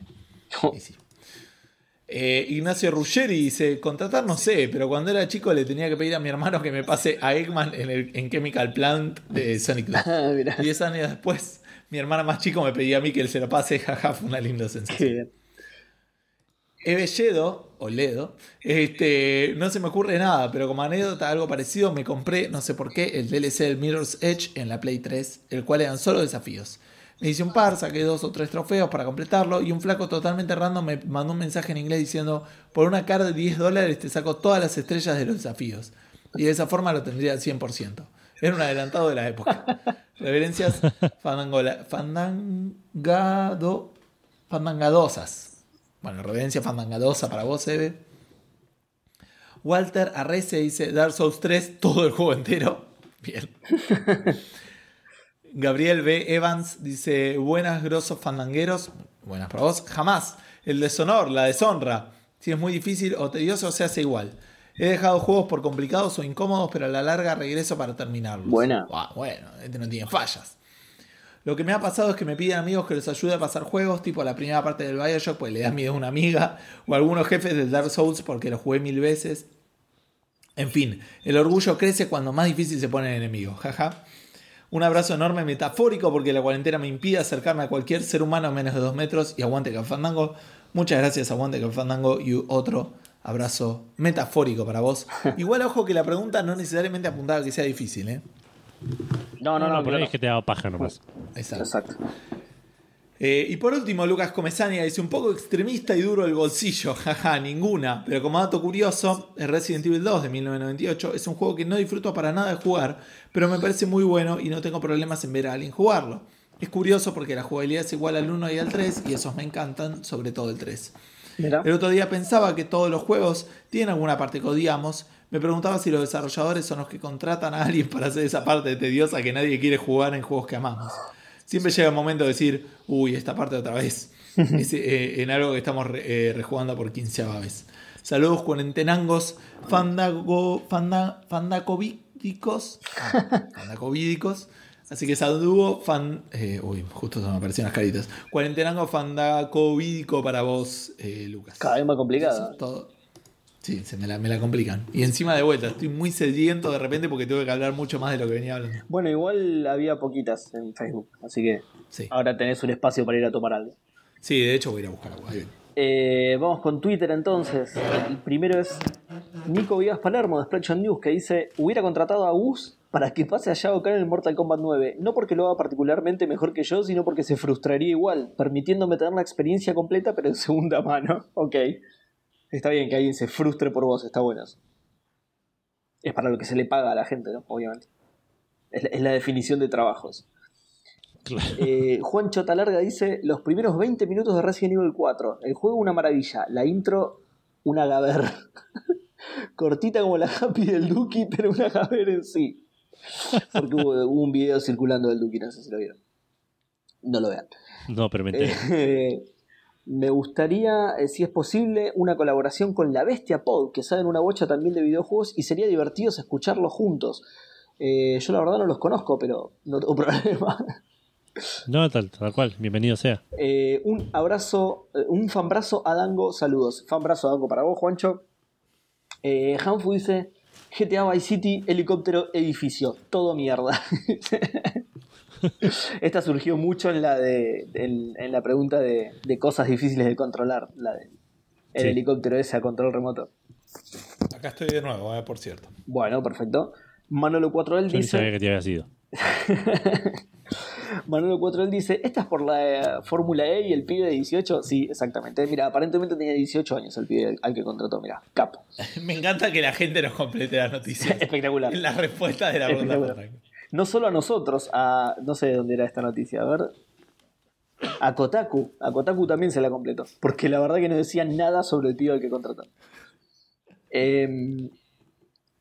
Y sí. Eh, Ignacio Ruggeri dice, contratar no sé, pero cuando era chico le tenía que pedir a mi hermano que me pase a Eggman en, el, en Chemical Plant de Sonic 2. Ah. Diez años después, mi hermana más chico me pedía a mí que él se lo pase, jaja, fue una linda sensación. bien. Evelledo, o Ledo, este, no se me ocurre nada, pero como anécdota, algo parecido, me compré, no sé por qué, el DLC del Mirror's Edge en la Play 3, el cual eran solo desafíos. Me hice un par, saqué dos o tres trofeos para completarlo y un flaco totalmente random me mandó un mensaje en inglés diciendo, por una cara de 10 dólares te saco todas las estrellas de los desafíos. Y de esa forma lo tendría al 100%. Era un adelantado de la época. Reverencias fandangola, fandangado, fandangadosas. Bueno, reverencia fandangadosa para vos, Eve. Walter Arrece dice Dark Souls 3, todo el juego entero. Bien. Gabriel B. Evans dice: Buenas, grosos fandangueros. Buenas para vos. Jamás. El deshonor, la deshonra. Si es muy difícil o tedioso, se hace igual. He dejado juegos por complicados o incómodos, pero a la larga regreso para terminarlos. Buena. Bueno, este no tiene fallas. Lo que me ha pasado es que me piden amigos que les ayude a pasar juegos, tipo la primera parte del Bioshock, pues le da miedo a una amiga, o algunos jefes del Dark Souls porque los jugué mil veces. En fin, el orgullo crece cuando más difícil se pone el enemigo. Jaja. Un abrazo enorme metafórico porque la cuarentena me impide acercarme a cualquier ser humano a menos de dos metros y aguante que fandango. Muchas gracias, aguante que fandango y otro abrazo metafórico para vos. Igual ojo que la pregunta no necesariamente apuntaba a que sea difícil, ¿eh? No, no, no, por pero no. es que te da paja nomás. Exacto. Exacto. Eh, y por último, Lucas Comesaña dice un poco extremista y duro el bolsillo, jaja, ninguna. Pero como dato curioso, el Resident Evil 2 de 1998 es un juego que no disfruto para nada de jugar, pero me parece muy bueno y no tengo problemas en ver a alguien jugarlo. Es curioso porque la jugabilidad es igual al 1 y al 3 y esos me encantan, sobre todo el 3. Mira. El otro día pensaba que todos los juegos tienen alguna parte que odiamos. Me preguntaba si los desarrolladores son los que contratan a alguien para hacer esa parte tediosa que nadie quiere jugar en juegos que amamos. Siempre llega el momento de decir, uy, esta parte otra vez. Es, eh, en algo que estamos re- eh, rejugando por 15 vez. Saludos cuarentenangos, fandago, fanda, fandacovídicos. Ah, fandacovídicos. Así que saludo, fan. eh, uy, justo se me aparecieron las caritas. Cuarentenango fandacovídico para vos, eh, Lucas. Cada vez más complicado. Todo- Sí, se me la, me la complican. Y encima de vuelta, estoy muy sediento de repente porque tengo que hablar mucho más de lo que venía hablando. Bueno, igual había poquitas en Facebook, así que Sí, ahora tenés un espacio para ir a tomar algo. sí de hecho voy a ir a buscar ahí viene. Eh, vamos con Twitter entonces. El primero es Nico Vivas Palermo de Spreadshot News que dice: Hubiera contratado a Gus para que pase a Shao Kahn en el Mortal Kombat 9. No porque lo haga particularmente mejor que yo, sino porque se frustraría igual, permitiéndome tener la experiencia completa pero en segunda mano. Ok. Está bien que alguien se frustre por vos, está bueno. eso. Es para lo que se le paga a la gente, ¿no? Obviamente. Es la, es la definición de trabajos. Claro. Eh, Juan Chotalarga dice: Los primeros 20 minutos de Resident Evil 4. El juego una maravilla. La intro, una gaber. Cortita como la happy del Duki, pero una gaber en sí. Porque hubo, hubo un video circulando del Duki, no sé si lo vieron. No lo vean. No, pero me. Eh, me gustaría, eh, si es posible, una colaboración con La Bestia Pod, que saben una bocha también de videojuegos y sería divertido escucharlos juntos. Eh, yo la verdad no los conozco, pero no tengo problema. No, tal, tal cual. Bienvenido sea. Eh, un abrazo, un fanbrazo a Dango, saludos. Fanbrazo a Dango para vos, Juancho. Hanfu dice: GTA Vice City, helicóptero, edificio, todo mierda. Esta surgió mucho en la, de, en, en la pregunta de, de cosas difíciles de controlar, la del Sí. helicóptero ese a control remoto. Acá estoy de nuevo, eh, por cierto. Bueno, perfecto. Manolo 4L Yo ni sabía dice: que te había sido. Manolo 4L dice: ¿Esta es por la eh, Fórmula E y el pibe de 18? Sí, exactamente. Mira, aparentemente tenía 18 años el pibe al que contrató. Mira, cap. Me encanta que la gente nos complete las noticias. Espectacular. en la respuesta de la pregunta. No solo a nosotros, a. No sé de dónde era esta noticia, a ver. A Kotaku. A Kotaku también se la completó. Porque la verdad que no decían nada sobre el pibe al que contrató. Em,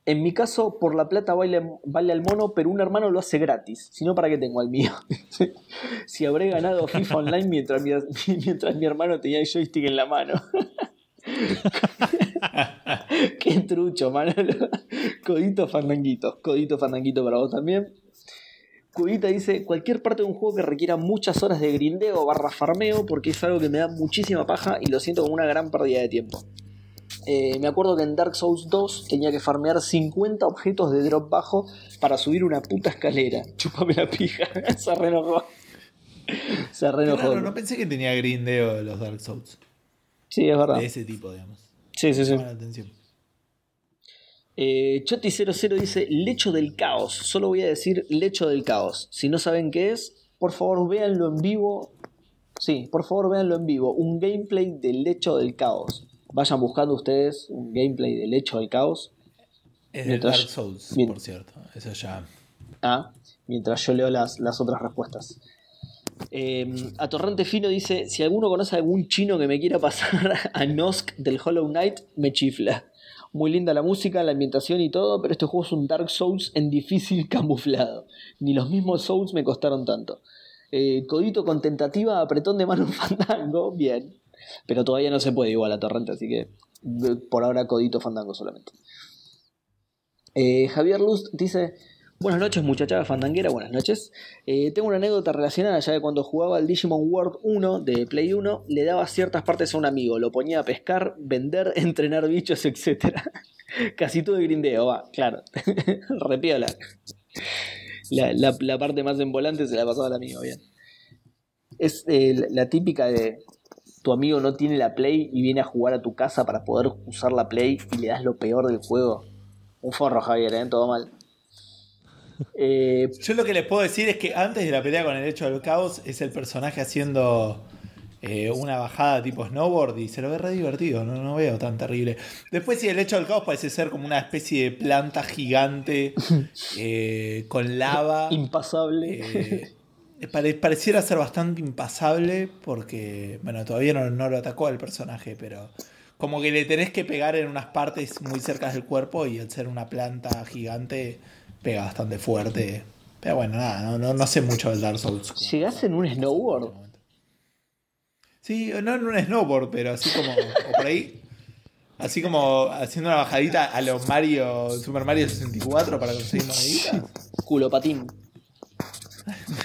en mi caso, por la plata vale, vale al mono, pero un hermano lo hace gratis. Si no, ¿para qué tengo al mío? si habré ganado FIFA Online mientras mi, mientras mi hermano tenía el joystick en la mano. Qué trucho, Manolo. Codito fandanguito. Codito fandanguito para vos también. Cudita dice, cualquier parte de un juego que requiera muchas horas de grindeo barra farmeo, porque es algo que me da muchísima paja y lo siento como una gran pérdida de tiempo. Eh, me acuerdo que en Dark Souls 2 tenía que farmear 50 objetos de drop bajo para subir una puta escalera. Chúpame la pija. Se reenojó. Se reenojó. Claro, no pensé que tenía grindeo de los Dark Souls. Sí, es verdad. de ese tipo, digamos. Sí, sí, sí. La atención. Eh, Choti00 dice Lecho del Caos. Solo voy a decir Lecho del Caos. Si no saben qué es, por favor véanlo en vivo. Sí, por favor véanlo en vivo. Un gameplay del Lecho del Caos. Vayan buscando ustedes un gameplay del Lecho del Caos. Es de Dark Souls, por cierto. Eso ya. Ah, mientras yo leo las, las otras respuestas. Eh, a Torrente Fino dice: Si alguno conoce a algún chino que me quiera pasar a Nosk del Hollow Knight, me chifla. Muy linda la música, la ambientación y todo, pero este juego es un Dark Souls en difícil camuflado. Ni los mismos Souls me costaron tanto. Eh, codito con tentativa, apretón de mano fandango, bien. Pero todavía no se puede igual a Torrente, así que eh, por ahora codito fandango solamente. Eh, Javier Luz dice: Buenas noches, muchachada fandanguera, buenas noches. Eh, tengo una anécdota relacionada ya de cuando jugaba al Digimon World 1 de Play 1, le daba ciertas partes a un amigo, lo ponía a pescar, vender, entrenar bichos, etc. Casi todo de grindeo, va, claro. Repiola. La, parte más envolante se la pasaba al amigo, bien. Es eh, la típica de tu amigo no tiene la Play y viene a jugar a tu casa para poder usar la Play y le das lo peor del juego. Un forro, Javier, ¿eh? Todo mal. Eh, Yo lo que les puedo decir es que antes de la pelea con el hecho del caos es el personaje haciendo eh, una bajada tipo snowboard y se lo ve re divertido, no, no veo tan terrible. Después sí, el hecho del caos parece ser como una especie de planta gigante eh, con lava. impasable. Pare- pareciera ser bastante impasable porque, bueno, todavía no, no lo atacó al personaje, pero como que le tenés que pegar en unas partes muy cerca del cuerpo y al ser una planta gigante pega bastante fuerte. Pero bueno, nada, no, no, no sé mucho del Dark Souls. ¿Llegás en un snowboard? Sí, no en un snowboard, pero así como o por ahí. Así como haciendo una bajadita a los Mario, Super Mario 64 para conseguir moneditas. Culo patín.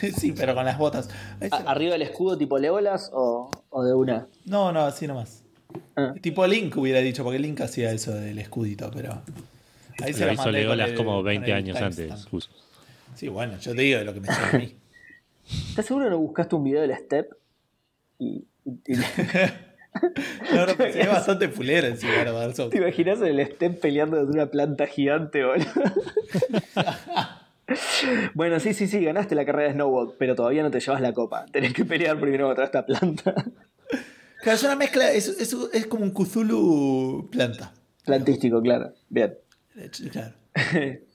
sí, pero con las botas. ¿Arriba del escudo tipo Leolas o, o de una? No, no, así nomás. Ah. Tipo Link hubiera dicho, porque Link hacía eso del escudito, pero. Ahí Lo la hizo Legolas el- como con 20 el años antes. justo. Sí, bueno, yo te digo de lo que me sale a mí. ¿Estás seguro que no buscaste un video del Step? Y, No, no, pues es bastante fulero encima de Dark Souls. ¿Te imaginas el Step peleando desde una planta gigante, boludo? bueno, sí, sí, sí, ganaste la carrera de snowboard, pero todavía no te llevas la copa. Tenés que pelear primero contra esta planta. Claro, es una mezcla, es, es, es como un Cthulhu planta. Plantístico, claro. Bien. Claro.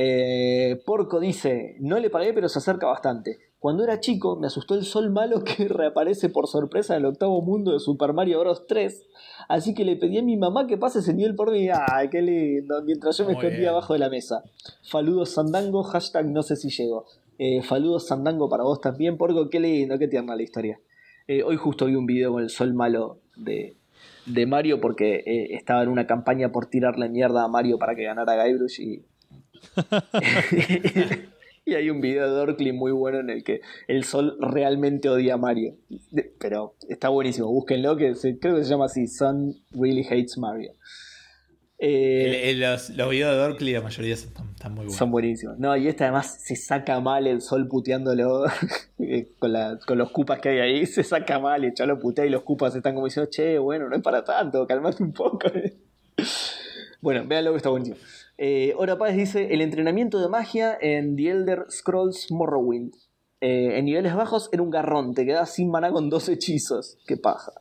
Eh, Porco dice, no le pagué pero se acerca bastante. Cuando era chico me asustó el sol malo que reaparece por sorpresa en el octavo mundo de Super Mario Bros. 3. Así que le pedí a mi mamá que pase ese nivel por mí. ¡Ay, qué lindo! Mientras yo me Muy escondía bien. abajo de la mesa. Faludos Sandango, hashtag no sé si llego. Eh, Faludos Sandango para vos también, Porco. Qué lindo, qué tierna la historia. Eh, hoy justo vi un video con el sol malo de, de Mario porque eh, estaba en una campaña por tirarle mierda a Mario para que ganara Guybrush y y hay un video de Dorkly muy bueno en el que el sol realmente odia a Mario. Pero está buenísimo, búsquenlo, que se- creo que se llama así, Sun Really Hates Mario. Eh, El- el- los, los videos de Dorkly, la mayoría están, están muy buenos. son buenísimos. No, y este además se saca mal el sol puteándolo eh, con, la- con los cupas que hay ahí. Se saca mal y lo putea y los cupas están como diciendo, che, bueno, no es para tanto, calmate un poco. bueno, véanlo que está buenísimo. Eh, Ora Páez dice: el entrenamiento de magia en The Elder Scrolls Morrowind. Eh, en niveles bajos era un garrón, te quedabas sin maná con dos hechizos. Qué paja.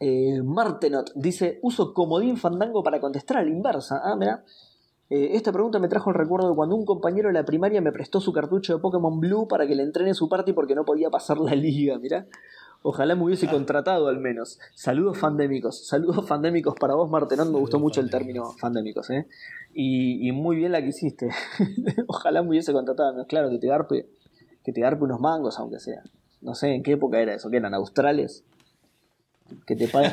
Eh, Martenot dice: uso comodín fandango para contestar a la inversa. Ah, mira. Eh, esta pregunta me trajo el recuerdo de cuando un compañero de la primaria me prestó su cartucho de Pokémon Blue para que le entrene su party porque no podía pasar la liga, mira. Ojalá me hubiese contratado al menos. Saludos fandémicos. Saludos fandémicos para vos, Martenón. Me gustó mucho el término fandémicos, ¿eh? Y, y muy bien la que hiciste. Ojalá me hubiese contratado. Claro, que te garpe, que te garpe unos mangos, aunque sea. No sé en qué época era eso, que eran australes. Que te paguen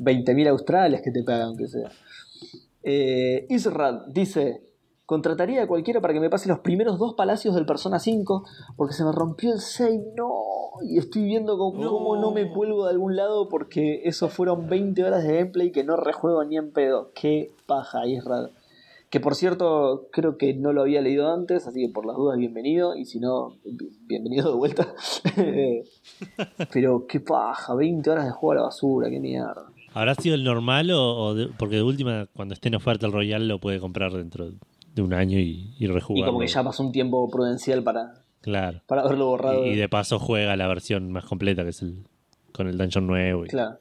20.000 australes que te pagan, aunque sea. Eh, Israel dice: Contrataría a cualquiera para que me pase los primeros dos palacios del Persona 5 porque se me rompió el 6. No, y estoy viendo cómo, No. cómo no me cuelgo de algún lado porque eso fueron 20 horas de gameplay que no rejuego ni en pedo. Qué paja, Israel. Que por cierto, creo que no lo había leído antes, así que por las dudas, bienvenido. Y si no, bienvenido de vuelta. Pero qué paja, 20 horas de juego a la basura, qué mierda. ¿Habrá sido el normal o, porque de última, cuando esté en oferta el Royal, lo puede comprar dentro de un año y, y rejugar? Y como que ya pasó un tiempo prudencial para, claro. para haberlo borrado. Y, de paso juega la versión más completa, que es el con el dungeon nuevo. Claro.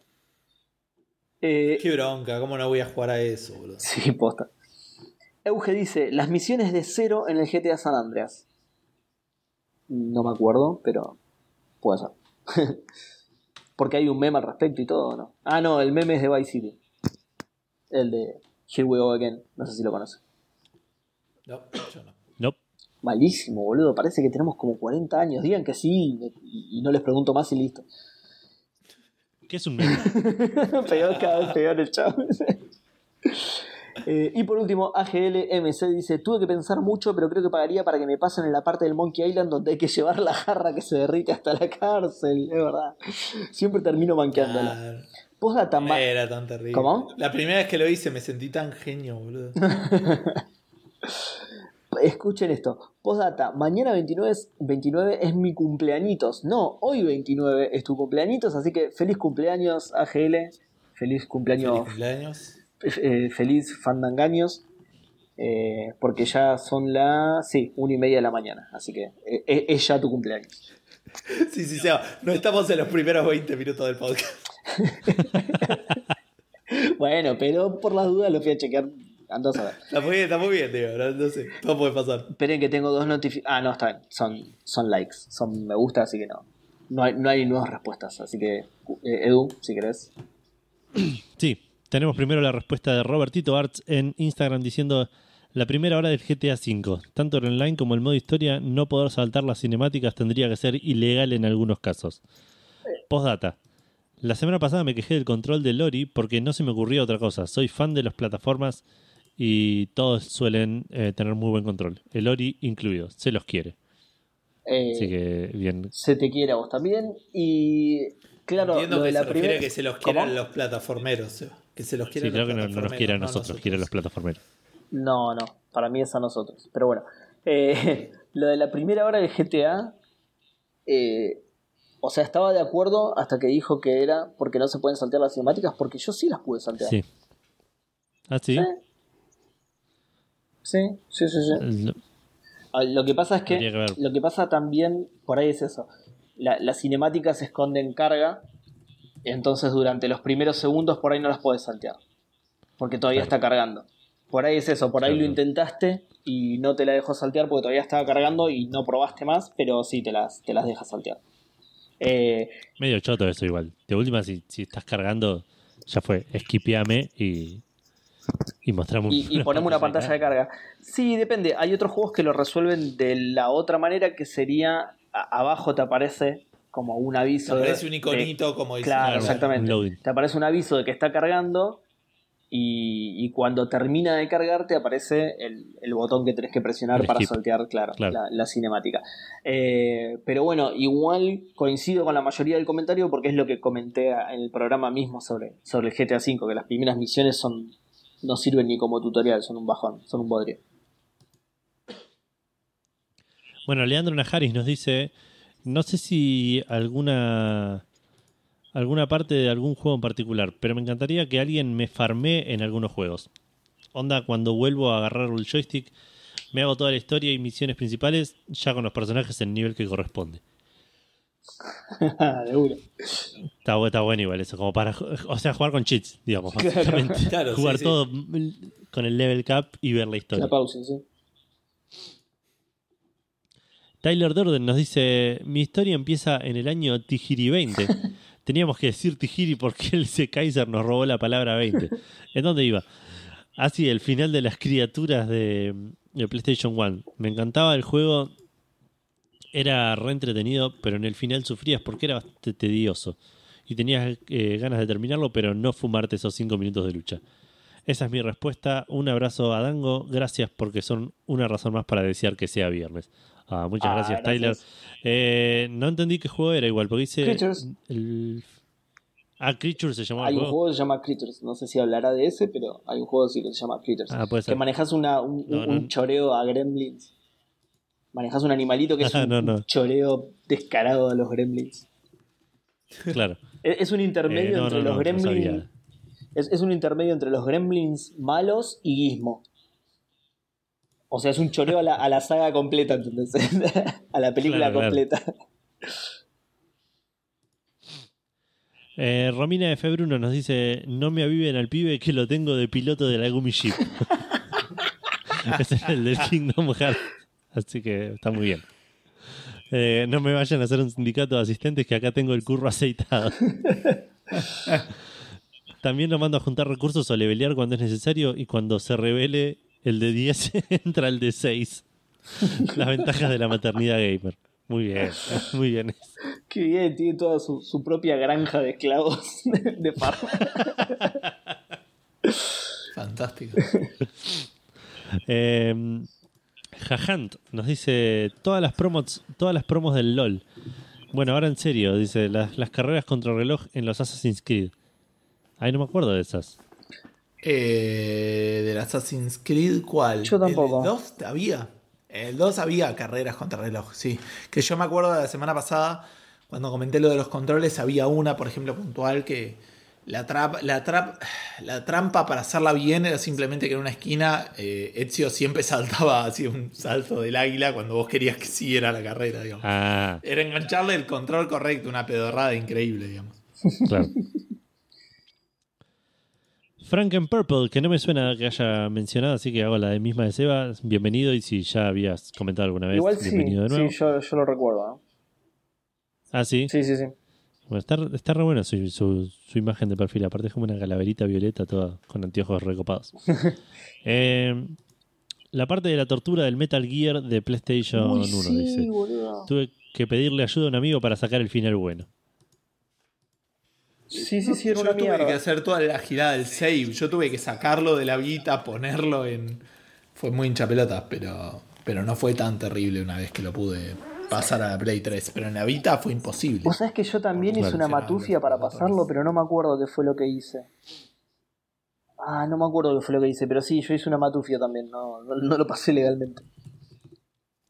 Eh, Qué bronca, ¿cómo no voy a jugar a eso, boludo? Sí, posta. Euge dice, las misiones de cero en el GTA San Andreas. No me acuerdo, pero puede ser. Porque hay un meme al respecto y todo, ¿no? Ah, no, el meme es de Vice City. El de Here We Go Again. No sé si lo conoce. No, yo no. No. Malísimo, boludo. Parece que tenemos como 40 años. Digan que sí y no les pregunto más y listo. ¿Qué es un meme? peor cada vez peor el chavo. Eh, y por último, AGLMC dice: Tuve que pensar mucho, pero creo que pagaría para que me pasen en la parte del Monkey Island donde hay que llevar la jarra que se derrite hasta la cárcel. Es verdad. Siempre termino manqueándola. tan Era tan terrible. ¿Cómo? La primera vez que lo hice me sentí tan genio, boludo. Escuchen esto. Postdata, mañana 29 es, 29 es mi cumpleañitos. No, hoy 29 es tu cumpleañitos, así que feliz cumpleaños AGL. Feliz cumpleaños. Feliz cumpleaños. Eh, feliz fandangaños. Eh, porque ya son las. Sí, una y media de la mañana. Así que eh, es ya tu cumpleaños. Sí, sí, sí. No estamos en los primeros 20 minutos del podcast. bueno, pero por las dudas lo fui a chequear Andás a ver. Está muy bien, está muy bien, tío. No, sé, todo puede pasar. Esperen que tengo dos notificaciones. Ah, no, está bien. Son, son likes. Son me gusta, así que no. No hay, no hay nuevas respuestas. Así que, eh, Edu, si querés. Sí, tenemos primero la respuesta de Robertito Arts en Instagram diciendo. La primera hora del GTA V, tanto en online como el modo historia, no poder saltar las cinemáticas tendría que ser ilegal en algunos casos. Postdata. La semana pasada me quejé del control de Lori porque no se me ocurría otra cosa. Soy fan de las plataformas y todos suelen eh, tener muy buen control. El Ori incluido, se los quiere. Eh, Así que bien. Se te quiere a vos también. Y claro, Entiendo que la se primera... que se los quieran los plataformeros. Que se los sí, creo que no, nos quiere a nosotros, quiere a los plataformeros. No, no, para mí es a nosotros. Pero bueno, eh, lo de la primera hora del GTA, o sea, estaba de acuerdo hasta que dijo que era porque no se pueden saltear las cinemáticas, porque yo sí las pude saltear. Sí. ¿Ah, sí? Sí, sí, sí, sí. Ah, lo que pasa es que, lo que pasa también por ahí es eso. La, cinemática se esconde en carga, entonces durante los primeros segundos por ahí no las puedes saltear, porque todavía está cargando. Por ahí es eso, por ahí lo intentaste y no te la dejó saltear porque todavía estaba cargando y no probaste más, pero sí te las, te las deja saltear. Eh, Medio choto eso igual. De última, si, si estás cargando, ya fue, esquipeame y y mostramos y, ponemos una pantalla de carga. Sí, depende. Hay otros juegos que lo resuelven de la otra manera que sería abajo te aparece como un aviso. Te aparece un iconito como dice. Claro, exactamente. Te aparece un aviso de que está cargando y, cuando termina de cargar te aparece el, botón que tenés que presionar para saltear, claro, La, cinemática. Eh, pero bueno, igual coincido con la mayoría del comentario porque es lo que comenté en el programa mismo sobre, sobre el GTA V, que las primeras misiones son no sirven ni como tutorial, son un bajón, son un bodrio. Bueno, Leandro Najaris nos dice, no sé si alguna alguna parte de algún juego en particular, pero me encantaría que alguien me farmee en algunos juegos. Onda, cuando vuelvo a agarrar el joystick, me hago toda la historia y misiones principales ya con los personajes en el nivel que corresponde. de Está, está, bueno igual eso, como para, o sea, jugar con cheats, digamos, básicamente. jugar todo con el level cap y ver la historia. La pausa, sí. Tyler Durden nos dice, mi historia empieza en el año Tijiri 20. Teníamos que decir Tijiri porque el C. Kaiser nos robó la palabra 20. ¿En dónde iba? Así, el final de las criaturas de, de PlayStation 1. Me encantaba el juego era re entretenido, pero en el final sufrías porque era bastante tedioso. Y tenías eh, ganas de terminarlo, pero no fumarte esos cinco minutos de lucha. Esa es mi respuesta. Un abrazo a Dango. Gracias porque son una razón más para desear que sea viernes. Ah, muchas ah, gracias, Tyler. Eh, no entendí qué juego era igual, porque dice. El... Ah, Creatures se llama Hay un juego. que se llama Critters. No sé si hablará de ese, pero hay un juego sí que se llama Critters. Ah, puede ser. que manejas una, un, No, un no. choreo a gremlins. Manejas un animalito que es Ah, un, no, no. un choreo descarado a los gremlins. Claro. Es, es un intermedio Eh, no, entre no, los gremlins. es, es un intermedio entre los gremlins malos y Gizmo. O sea, es un choreo a la, a la saga completa, ¿entendés? a la película Claro, claro. completa. Eh, Romina de Februno nos dice: No me aviven al pibe que lo tengo de piloto de la Gumi Ship. Ese es el del Kingdom Hearts. Así que está muy bien. Eh, no me vayan a hacer un sindicato de asistentes que acá tengo el curro aceitado. También lo mando a juntar recursos o levelear cuando es necesario y cuando se revele el de 10 entra el de 6. Las ventajas de la maternidad gamer. Muy bien, muy bien. Qué bien, tiene toda su, su propia granja de esclavos de, farm. Fantástico. Eh, Jajant nos dice todas las promos, todas las promos del LOL. Bueno, ahora en serio, dice las, las carreras contra reloj en los Assassin's Creed. Ay, no me acuerdo de esas. Eh, del Assassin's Creed, ¿cuál? Yo tampoco. ¿El 2 había? El 2 había carreras contra reloj, sí. Que yo me acuerdo de la semana pasada, cuando comenté lo de los controles, había una, por ejemplo, puntual que la, trap, la, trap, la trampa para hacerla bien era simplemente que en una esquina eh, Ezio siempre saltaba así un salto del águila cuando vos querías que siguiera la carrera, digamos. Ah, Era engancharle el control correcto, una pedorrada increíble, digamos. claro. Franken Purple, que no me suena que haya mencionado, así que hago la misma de Seba. Bienvenido y si ya habías comentado alguna vez, Igual sí, bienvenido de nuevo. sí yo, yo lo recuerdo. ¿no? Ah, sí. Sí, sí, sí. Bueno, está, está re buena su, su- su imagen de perfil. Aparte es como una calaverita violeta toda con anteojos recopados. Eh, la parte de la tortura del Metal Gear de PlayStation Uy, 1, sí, dice. boludo. Tuve que pedirle ayuda a un amigo para sacar el final bueno. Sí, sí, sí, era Yo una tuve mierda. que hacer toda la girada del save. Yo tuve que sacarlo de la Vita, ponerlo en. Fue muy hincha pelotas, pero, pero no fue tan terrible una vez que lo pude pasar a la Play 3. Pero en la Vita fue imposible. Vos sabés que yo también hice una matufia para pasarlo, pero no me acuerdo qué fue lo que hice. Ah, no me acuerdo qué fue lo que hice, pero sí, yo hice una matufia también, no, no, no lo pasé legalmente.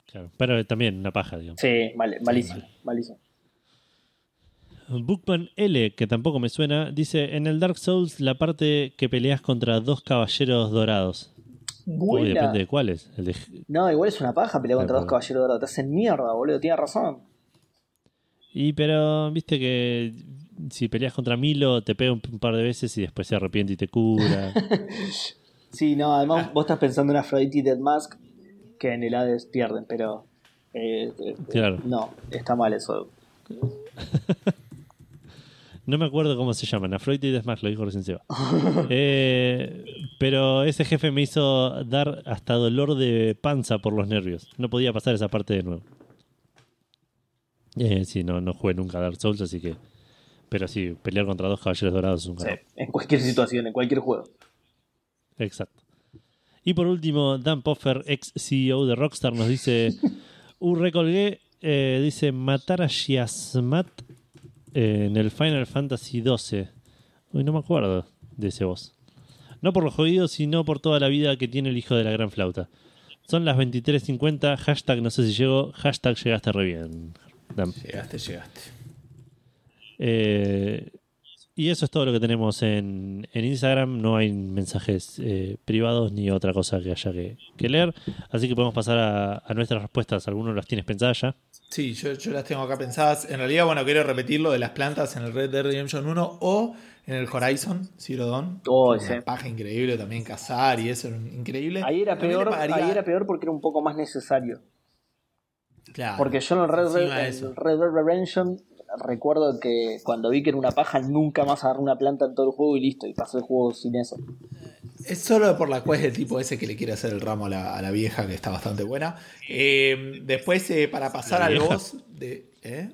Claro. Pero también una paja, digamos. Sí, mal, malísimo, malísimo. Bookman L, que tampoco me suena, dice: En el Dark Souls, la parte que peleas contra dos caballeros dorados. Uy, depende de cuáles. De No, igual es una paja pelear contra dos caballeros dorados. Te hacen mierda, boludo, tienes razón. Y pero, viste que si peleas contra Milo, te pega un, par de veces y después se arrepiente y te cura. Sí, no, además vos estás pensando en Aphrodite y Dead Mask, que en el Hades pierden, pero. eh, eh, Claro. No, está mal eso. No me acuerdo cómo se llaman. Afroite y Desmax, lo dijo recién Seba. Eh, pero ese jefe me hizo dar hasta dolor de panza por los nervios. No podía pasar esa parte de nuevo. Eh, sí, no, no jugué nunca a Dark Souls, así que. Pero sí, pelear contra dos caballeros dorados es un Sí, en cualquier situación, en cualquier juego. Exacto. Y por último, Dan Poffer, ex CEO de Rockstar, nos dice: Uh, recolgué, eh, dice, matar a Shiasmat eh, en el Final Fantasy XII. Uy, no me acuerdo de ese voz. No por los jodidos, sino por toda la vida que tiene el hijo de la gran flauta. Son las 23.50, hashtag no sé si llegó, hashtag llegaste re bien. Dan. Llegaste, llegaste. Eh, y eso es todo lo que tenemos en, en Instagram. No hay mensajes eh, privados ni otra cosa que haya que, que leer. Así que podemos pasar a, a nuestras respuestas. ¿Alguno las tienes pensadas ya? Sí, yo, yo las tengo acá pensadas. En realidad, bueno, quiero repetir lo de las plantas en el Red Dead Redemption 1 o en el Horizon Zero Dawn. Oh, Una sí. paja increíble también cazar y eso era increíble. Ahí era, También peor, pagaría- ahí era peor porque era un poco más necesario. Claro, Porque yo en el Red, Red, el Red Dead Redemption recuerdo que cuando vi que era una paja nunca más agarré una planta en todo el juego y listo, y pasé el juego sin eso. Es solo por la cual es el tipo ese que le quiere hacer el ramo a la, a la vieja, que está bastante buena. Eh, después, eh, para pasar al boss de. ¿eh?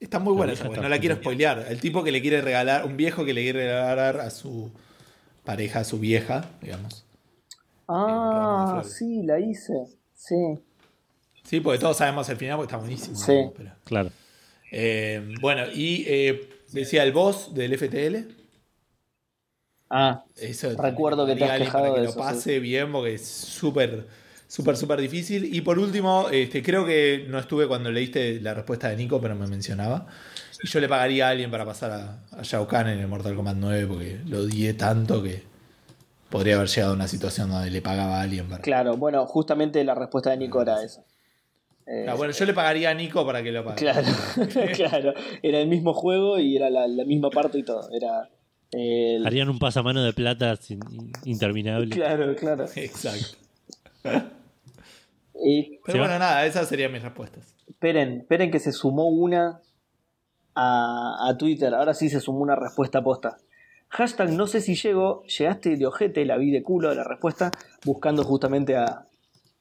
Está muy buena esa, no la quiero spoilear. El tipo que le quiere regalar, un viejo que le quiere regalar a su pareja, a su vieja, digamos. Ah, sí, la hice. Sí. Sí, porque todos sabemos el final porque está buenísimo. Sí. Pero- Claro. Eh, bueno, y eh, decía el boss del FTL. Ah, Eso Recuerdo que te has quejado para que de lo pase bien porque es súper, súper, súper difícil. Y por último, este, creo que no estuve cuando leíste la respuesta de Nico, pero me mencionaba. Y yo le pagaría a alguien para pasar a, a Shao Kahn en el Mortal Kombat 9 porque lo odié tanto que podría haber llegado a una situación donde le pagaba a alguien para. claro, bueno, justamente la respuesta de Nico era esa. Eh, Ah, bueno, yo le pagaría a Nico para que lo pague. Claro, claro. Era el mismo juego y era la, la misma parte y todo. Era el- Harían un pasamano de plata sin- interminable. Claro, claro. Exacto. Y Pero bueno, nada, esas serían mis respuestas. esperen, esperen que se sumó una a, a Twitter. Ahora sí se sumó una respuesta posta. Hashtag no sé si llego, llegaste de ojete, la vi de culo la respuesta, buscando justamente a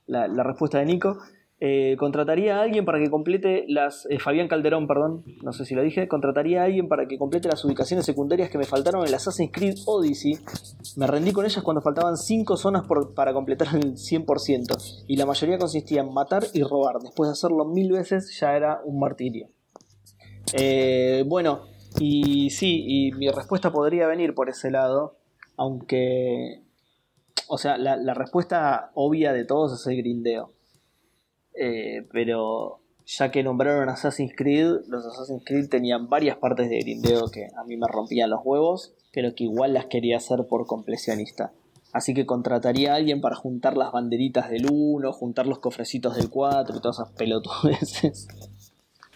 la, la respuesta de Nico. Eh, contrataría a alguien para que complete las. eh, Fabián Calderón, perdón, no sé si lo dije. Contrataría a alguien para que complete las ubicaciones secundarias que me faltaron en el Assassin's Creed Odyssey. Me rendí con ellas cuando faltaban 5 zonas para completar el 100%. Y la mayoría consistía en matar y robar. Después de hacerlo mil veces, ya era un martirio. Eh, bueno, y sí, y mi respuesta podría venir por ese lado. Aunque. O sea, la, la respuesta obvia de todos es el grindeo. Eh, pero ya que nombraron Assassin's Creed, los Assassin's Creed tenían varias partes de grindeo que a mí me rompían los huevos, pero que igual las quería hacer por completionista. Así que contrataría a alguien para juntar las banderitas del 1, juntar los cofrecitos del 4 y todas esas pelotudeces.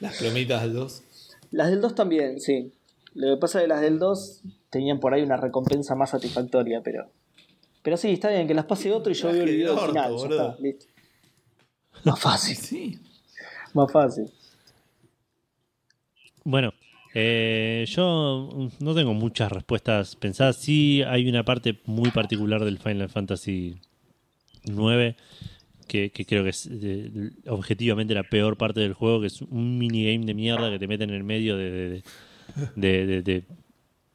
Las plomitas del 2. Las del 2 también, sí. Lo que pasa es que las del 2 tenían por ahí una recompensa más satisfactoria, pero. Pero sí, está bien, que las pase otro y yo veo el video orto, final. ya está, listo. Más fácil, Sí. más fácil. Bueno, eh, yo no tengo muchas respuestas pensadas. Sí hay una parte muy particular del Final Fantasy IX que, que creo que es eh, objetivamente la peor parte del juego, que es un minigame de mierda que te meten en el medio de, de, de- de- de-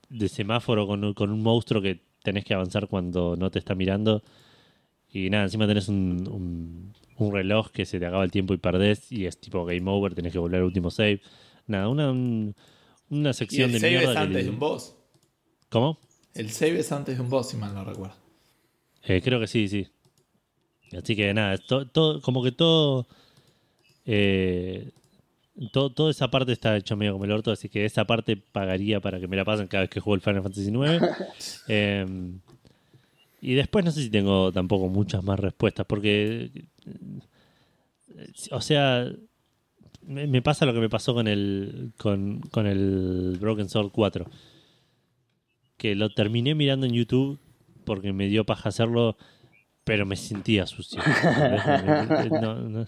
de semáforo con, un- con un monstruo que tenés que avanzar cuando no te está mirando. Y nada, encima tenés un, un- un reloj que se te acaba el tiempo y perdés y es tipo game over, tenés que volver al último save. Nada, una, un- una Y sección el de save es antes le- de un boss. ¿Cómo? El save es antes de un boss, si mal no recuerdo. Eh, creo que sí, sí. Así que nada, to- todo, como que todo, eh, todo. Toda esa parte está hecho medio como el orto, así que esa parte pagaría para que me la pasen cada vez que juego el Final Fantasy IX. Eh, y después no sé si tengo tampoco muchas más respuestas, porque. eh, O sea. Me pasa lo que me pasó con el. con, con el Broken Sword 4. Que lo terminé mirando en YouTube porque me dio paja hacerlo, pero me sentía sucio. ¿entendés? No, no.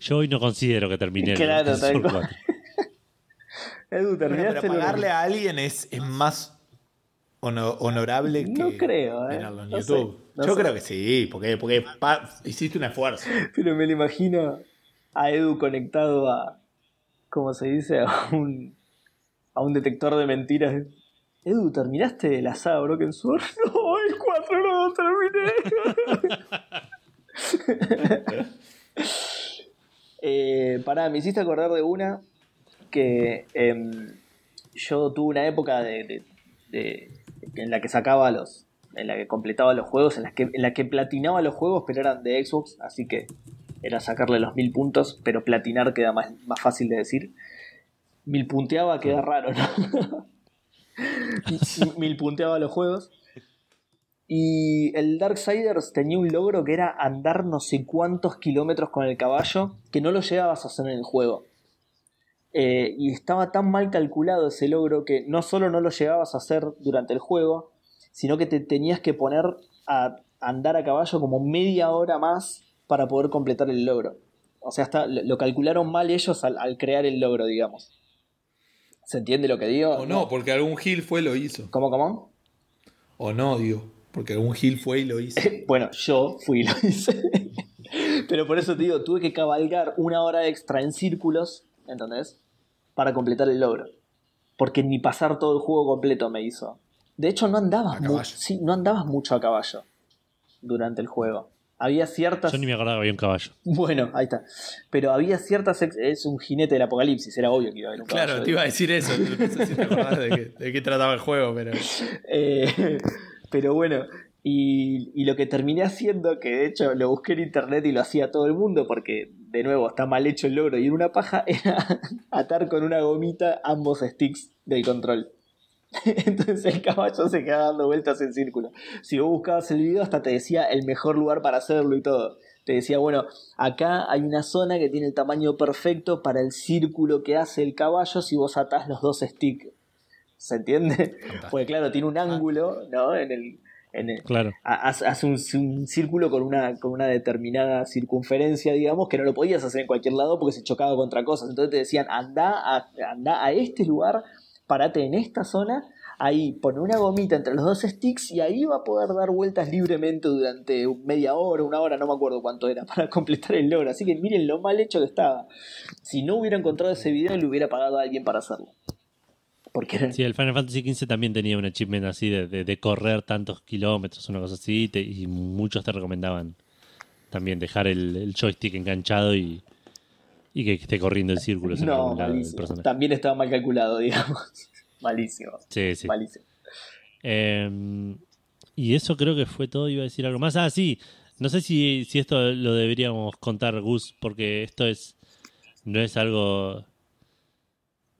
Yo hoy no considero que terminé el Claro, Broken tal Sword cual. 4. Edu, terminaste pero el- pagarle a alguien es, es más hono- honorable que No creo, eh. tenerlo en No YouTube. sé, no Yo sé. creo que sí, porque, porque pa- hiciste un esfuerzo. Pero me lo imagino a Edu conectado a. ¿Cómo se dice? A un. A un detector de mentiras. Edu, ¿terminaste la saga Broken Sword? No, el 4 no lo terminé. eh, pará, me hiciste acordar de una que em, yo tuve una época de, de- de- en la que sacaba los. en la que completaba los juegos, en la que, en la que platinaba los juegos, pero eran de Xbox, así que era sacarle los mil puntos, pero platinar queda más, más fácil de decir. Mil punteaba queda raro, ¿no? mil punteaba los juegos. Y el Darksiders tenía un logro que era andar no sé cuántos kilómetros con el caballo que no lo llegabas a hacer en el juego. Eh, y estaba tan mal calculado ese logro que no solo no lo llegabas a hacer durante el juego, sino que te tenías que poner a andar a caballo como media hora más para poder completar el logro. O sea, hasta lo calcularon mal ellos al, al crear el logro, digamos. ¿Se entiende lo que digo? O no, porque algún Gil fue y lo hizo. ¿Cómo, cómo? O no, digo, porque algún Gil fue y lo hizo. Bueno, yo fui y lo hice. Pero por eso te digo, tuve que cabalgar una hora extra en círculos, ¿entendés? Para completar el logro. Porque ni pasar todo el juego completo me hizo. De hecho, no andabas, A mu- caballo. sí, no andabas mucho a caballo durante el juego. había ciertas. Yo ni me acordaba que había un caballo. Bueno, ahí está. Pero había ciertas. ex- Es un jinete del apocalipsis, era obvio que iba a haber un caballo. Claro, te iba a decir eso. No sé si te acordás de qué, de qué trataba el juego, pero. Eh, pero bueno, y, y lo que terminé haciendo, que de hecho lo busqué en internet y lo hacía todo el mundo, porque de nuevo está mal hecho el logro y en una paja, era atar con una gomita ambos sticks del control. Entonces el caballo se quedaba dando vueltas en círculo. Si vos buscabas el video, hasta te decía el mejor lugar para hacerlo y todo. Te decía, bueno, acá hay una zona que tiene el tamaño perfecto para el círculo que hace el caballo si vos atás los dos sticks. ¿Se entiende? Porque claro, tiene un ángulo, ¿no? En el, en Claro. ha- hace hace un, un círculo con una, con una determinada circunferencia, digamos, que no lo podías hacer en cualquier lado porque se chocaba contra cosas. Entonces te decían, anda a, anda a este lugar, parate en esta zona, ahí pone una gomita entre los dos sticks y ahí va a poder dar vueltas libremente durante media hora, una hora, no me acuerdo cuánto era, para completar el logro. Así que miren lo mal hecho que estaba. Si no hubiera encontrado ese video, le hubiera pagado a alguien para hacerlo. Porque era, Sí, el Final Fantasy XV también tenía un achievement así de, de- de correr tantos kilómetros, una cosa así, y te- y muchos te recomendaban también dejar el, el joystick enganchado y, y que esté corriendo en círculos en no, lado. También estaba mal calculado, digamos. malísimo. Sí, sí. Malísimo. Eh, y eso creo que fue todo. Iba a decir algo más. Ah, sí. No sé si, si esto lo deberíamos contar, Gus, porque esto es. No es algo.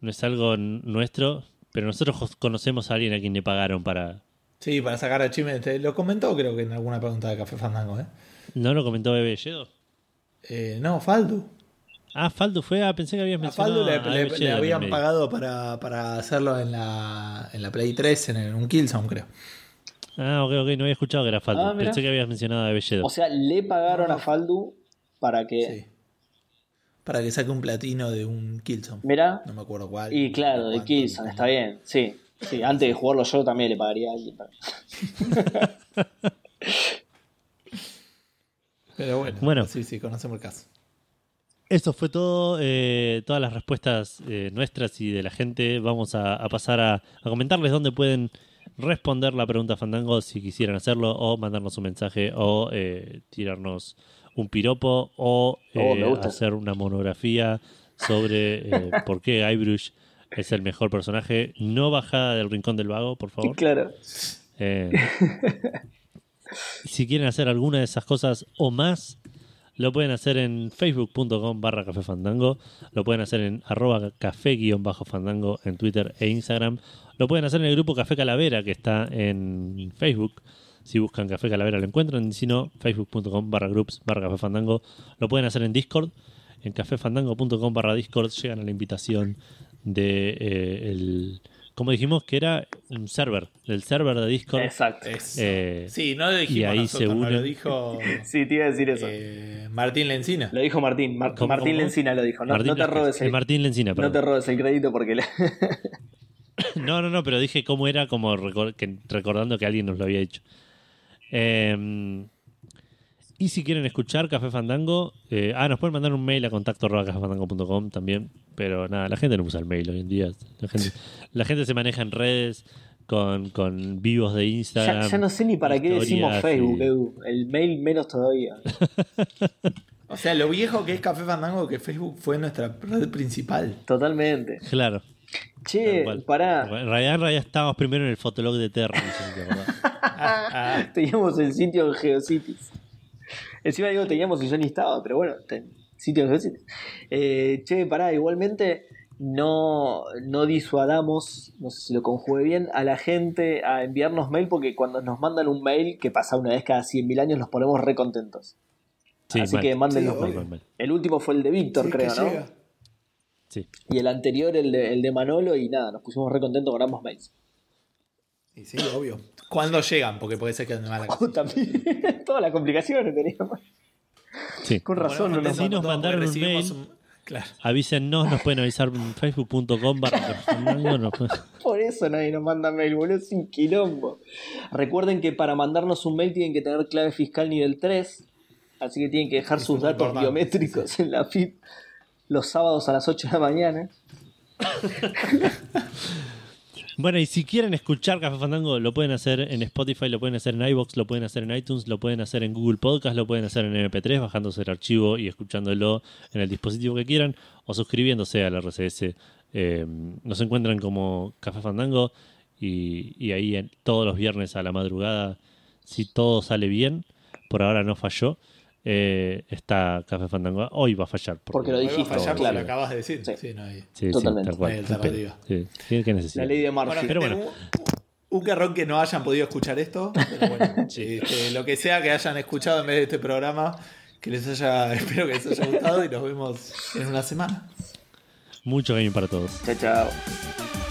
No es algo nuestro, pero nosotros conocemos a alguien a quien le pagaron para. Sí, para sacar achievement. Te Lo comentó, creo que en alguna pregunta de Café Fandango, ¿eh? ¿No lo comentó Bebe Yedo? Eh, no, Faldu. Ah, Faldo fue. Ah, pensé que habías A mencionado. Faldu le, a le- le habían pagado para, para hacerlo en la, en la Play 3, en, el- un Killzone, creo. Ah, ok, ok. No había escuchado que era Faldo. Ah, pensé que habías mencionado a Bebe Yedo. O sea, le pagaron a Faldu para que. Sí. Para que saque un platino de un Killzone. Mira. No me acuerdo cuál. Y claro, de Killzone, está bien. Sí. Sí, antes de jugarlo yo también le pagaría a alguien. Pero bueno, Bueno. sí, sí, conocemos el caso. Eso fue todo, eh, todas las respuestas eh, nuestras y de la gente. Vamos a, a pasar a, a comentarles dónde pueden responder la pregunta Fandango si quisieran hacerlo o mandarnos un mensaje o eh, tirarnos un piropo o Oh, eh, hacer una monografía sobre eh, por qué Guybrush es el mejor personaje. No bajada del rincón del vago, por favor. Claro. Eh, si quieren hacer alguna de esas cosas o más, lo pueden hacer en facebook.com barra café fandango, lo pueden hacer en arroba café guion bajo fandango en Twitter e Instagram, lo pueden hacer en el grupo Café Calavera que está en Facebook. Si buscan Café Calavera lo encuentran, y si no, facebook.com barra groups barra café fandango. Lo pueden hacer en Discord, en cafefandango.com barra Discord llegan a la invitación de eh, el, como dijimos que era un server, del server de Discord. Exacto. Eh, sí, no lo dijimos y ahí nosotros, se no lo dijo Sí, te iba a decir eso. eh, Martín Lencina. Lo dijo Martín. Mar- ¿Cómo, Martín cómo? Lencina lo dijo. No, Martín no te robes el el, Martín Lencina, no perdón. te robes el crédito porque le- No, no, no, pero dije cómo era, como recor- que- recordando que alguien nos lo había dicho. Eh, y si quieren escuchar Café Fandango, eh, ah, nos pueden mandar un mail a contacto arroba cafefandango.com también, pero nada, la gente no usa el mail hoy en día. La gente, la gente se maneja en redes con, con vivos de Instagram. ya, ya no sé ni para qué decimos Facebook, y- Edu. El mail menos todavía. O sea, lo viejo que es Café Fandango, que Facebook fue nuestra red principal. Totalmente. Claro. Che, pará. En realidad, en realidad estábamos primero en el fotolog de Terra. no sé si te acordás. Ah, Teníamos el sitio en Geocities. Encima digo teníamos y yo ni estaba, pero bueno, ten- sitio en Geocities. Eh, che, pará, igualmente no, no disuadamos, no sé si lo conjugué bien, a la gente a enviarnos mail porque cuando nos mandan un mail, que pasa una vez cada 100.000 años, nos ponemos re contentos. Sí, Así mal. que manden Sí, los mails. El último fue el de Víctor, sí, creo, ¿no? llega. Sí. Y el anterior, el de, el de Manolo, y nada, nos pusimos re contentos con ambos mails. Y sí, obvio. ¿Cuándo llegan? Porque puede ser que no mala Oh, también, todas las complicaciones teníamos. Sí. Con razón, no nos nos mandaron un mail. Claro. Avísennos, nos pueden avisar en facebook.com Por eso nadie nos manda mail, boludo, es un quilombo. Recuerden que para mandarnos un mail tienen que tener clave fiscal nivel 3, así que tienen que dejar sus datos importante, biométricos en la FIP los sábados a las 8 de la mañana. Bueno, y si quieren escuchar Café Fandango, lo pueden hacer en Spotify, lo pueden hacer en iBox, lo pueden hacer en iTunes, lo pueden hacer en Google Podcast, lo pueden hacer en MP3, bajándose el archivo y escuchándolo en el dispositivo que quieran, o suscribiéndose al RCS. Eh, nos encuentran como Café Fandango y, y ahí en- todos los viernes a la madrugada, si todo sale bien, por ahora no falló, eh, está Café Fandango. Hoy va a fallar. Porque lo va a dijiste, fallar porque claro. lo acabas de decir. Sí. Sí, no hay- Sí, sí, Totalmente. tal cual. No hay alternativa. Sí. La ley de Bueno, Murphy. Pero gente, bueno. un, un garrón que no hayan podido escuchar esto. Pero bueno, este, lo que sea que hayan escuchado en vez de este programa, que les haya, espero que les haya gustado y nos vemos en una semana. Mucho gaming para todos. Chao, chao.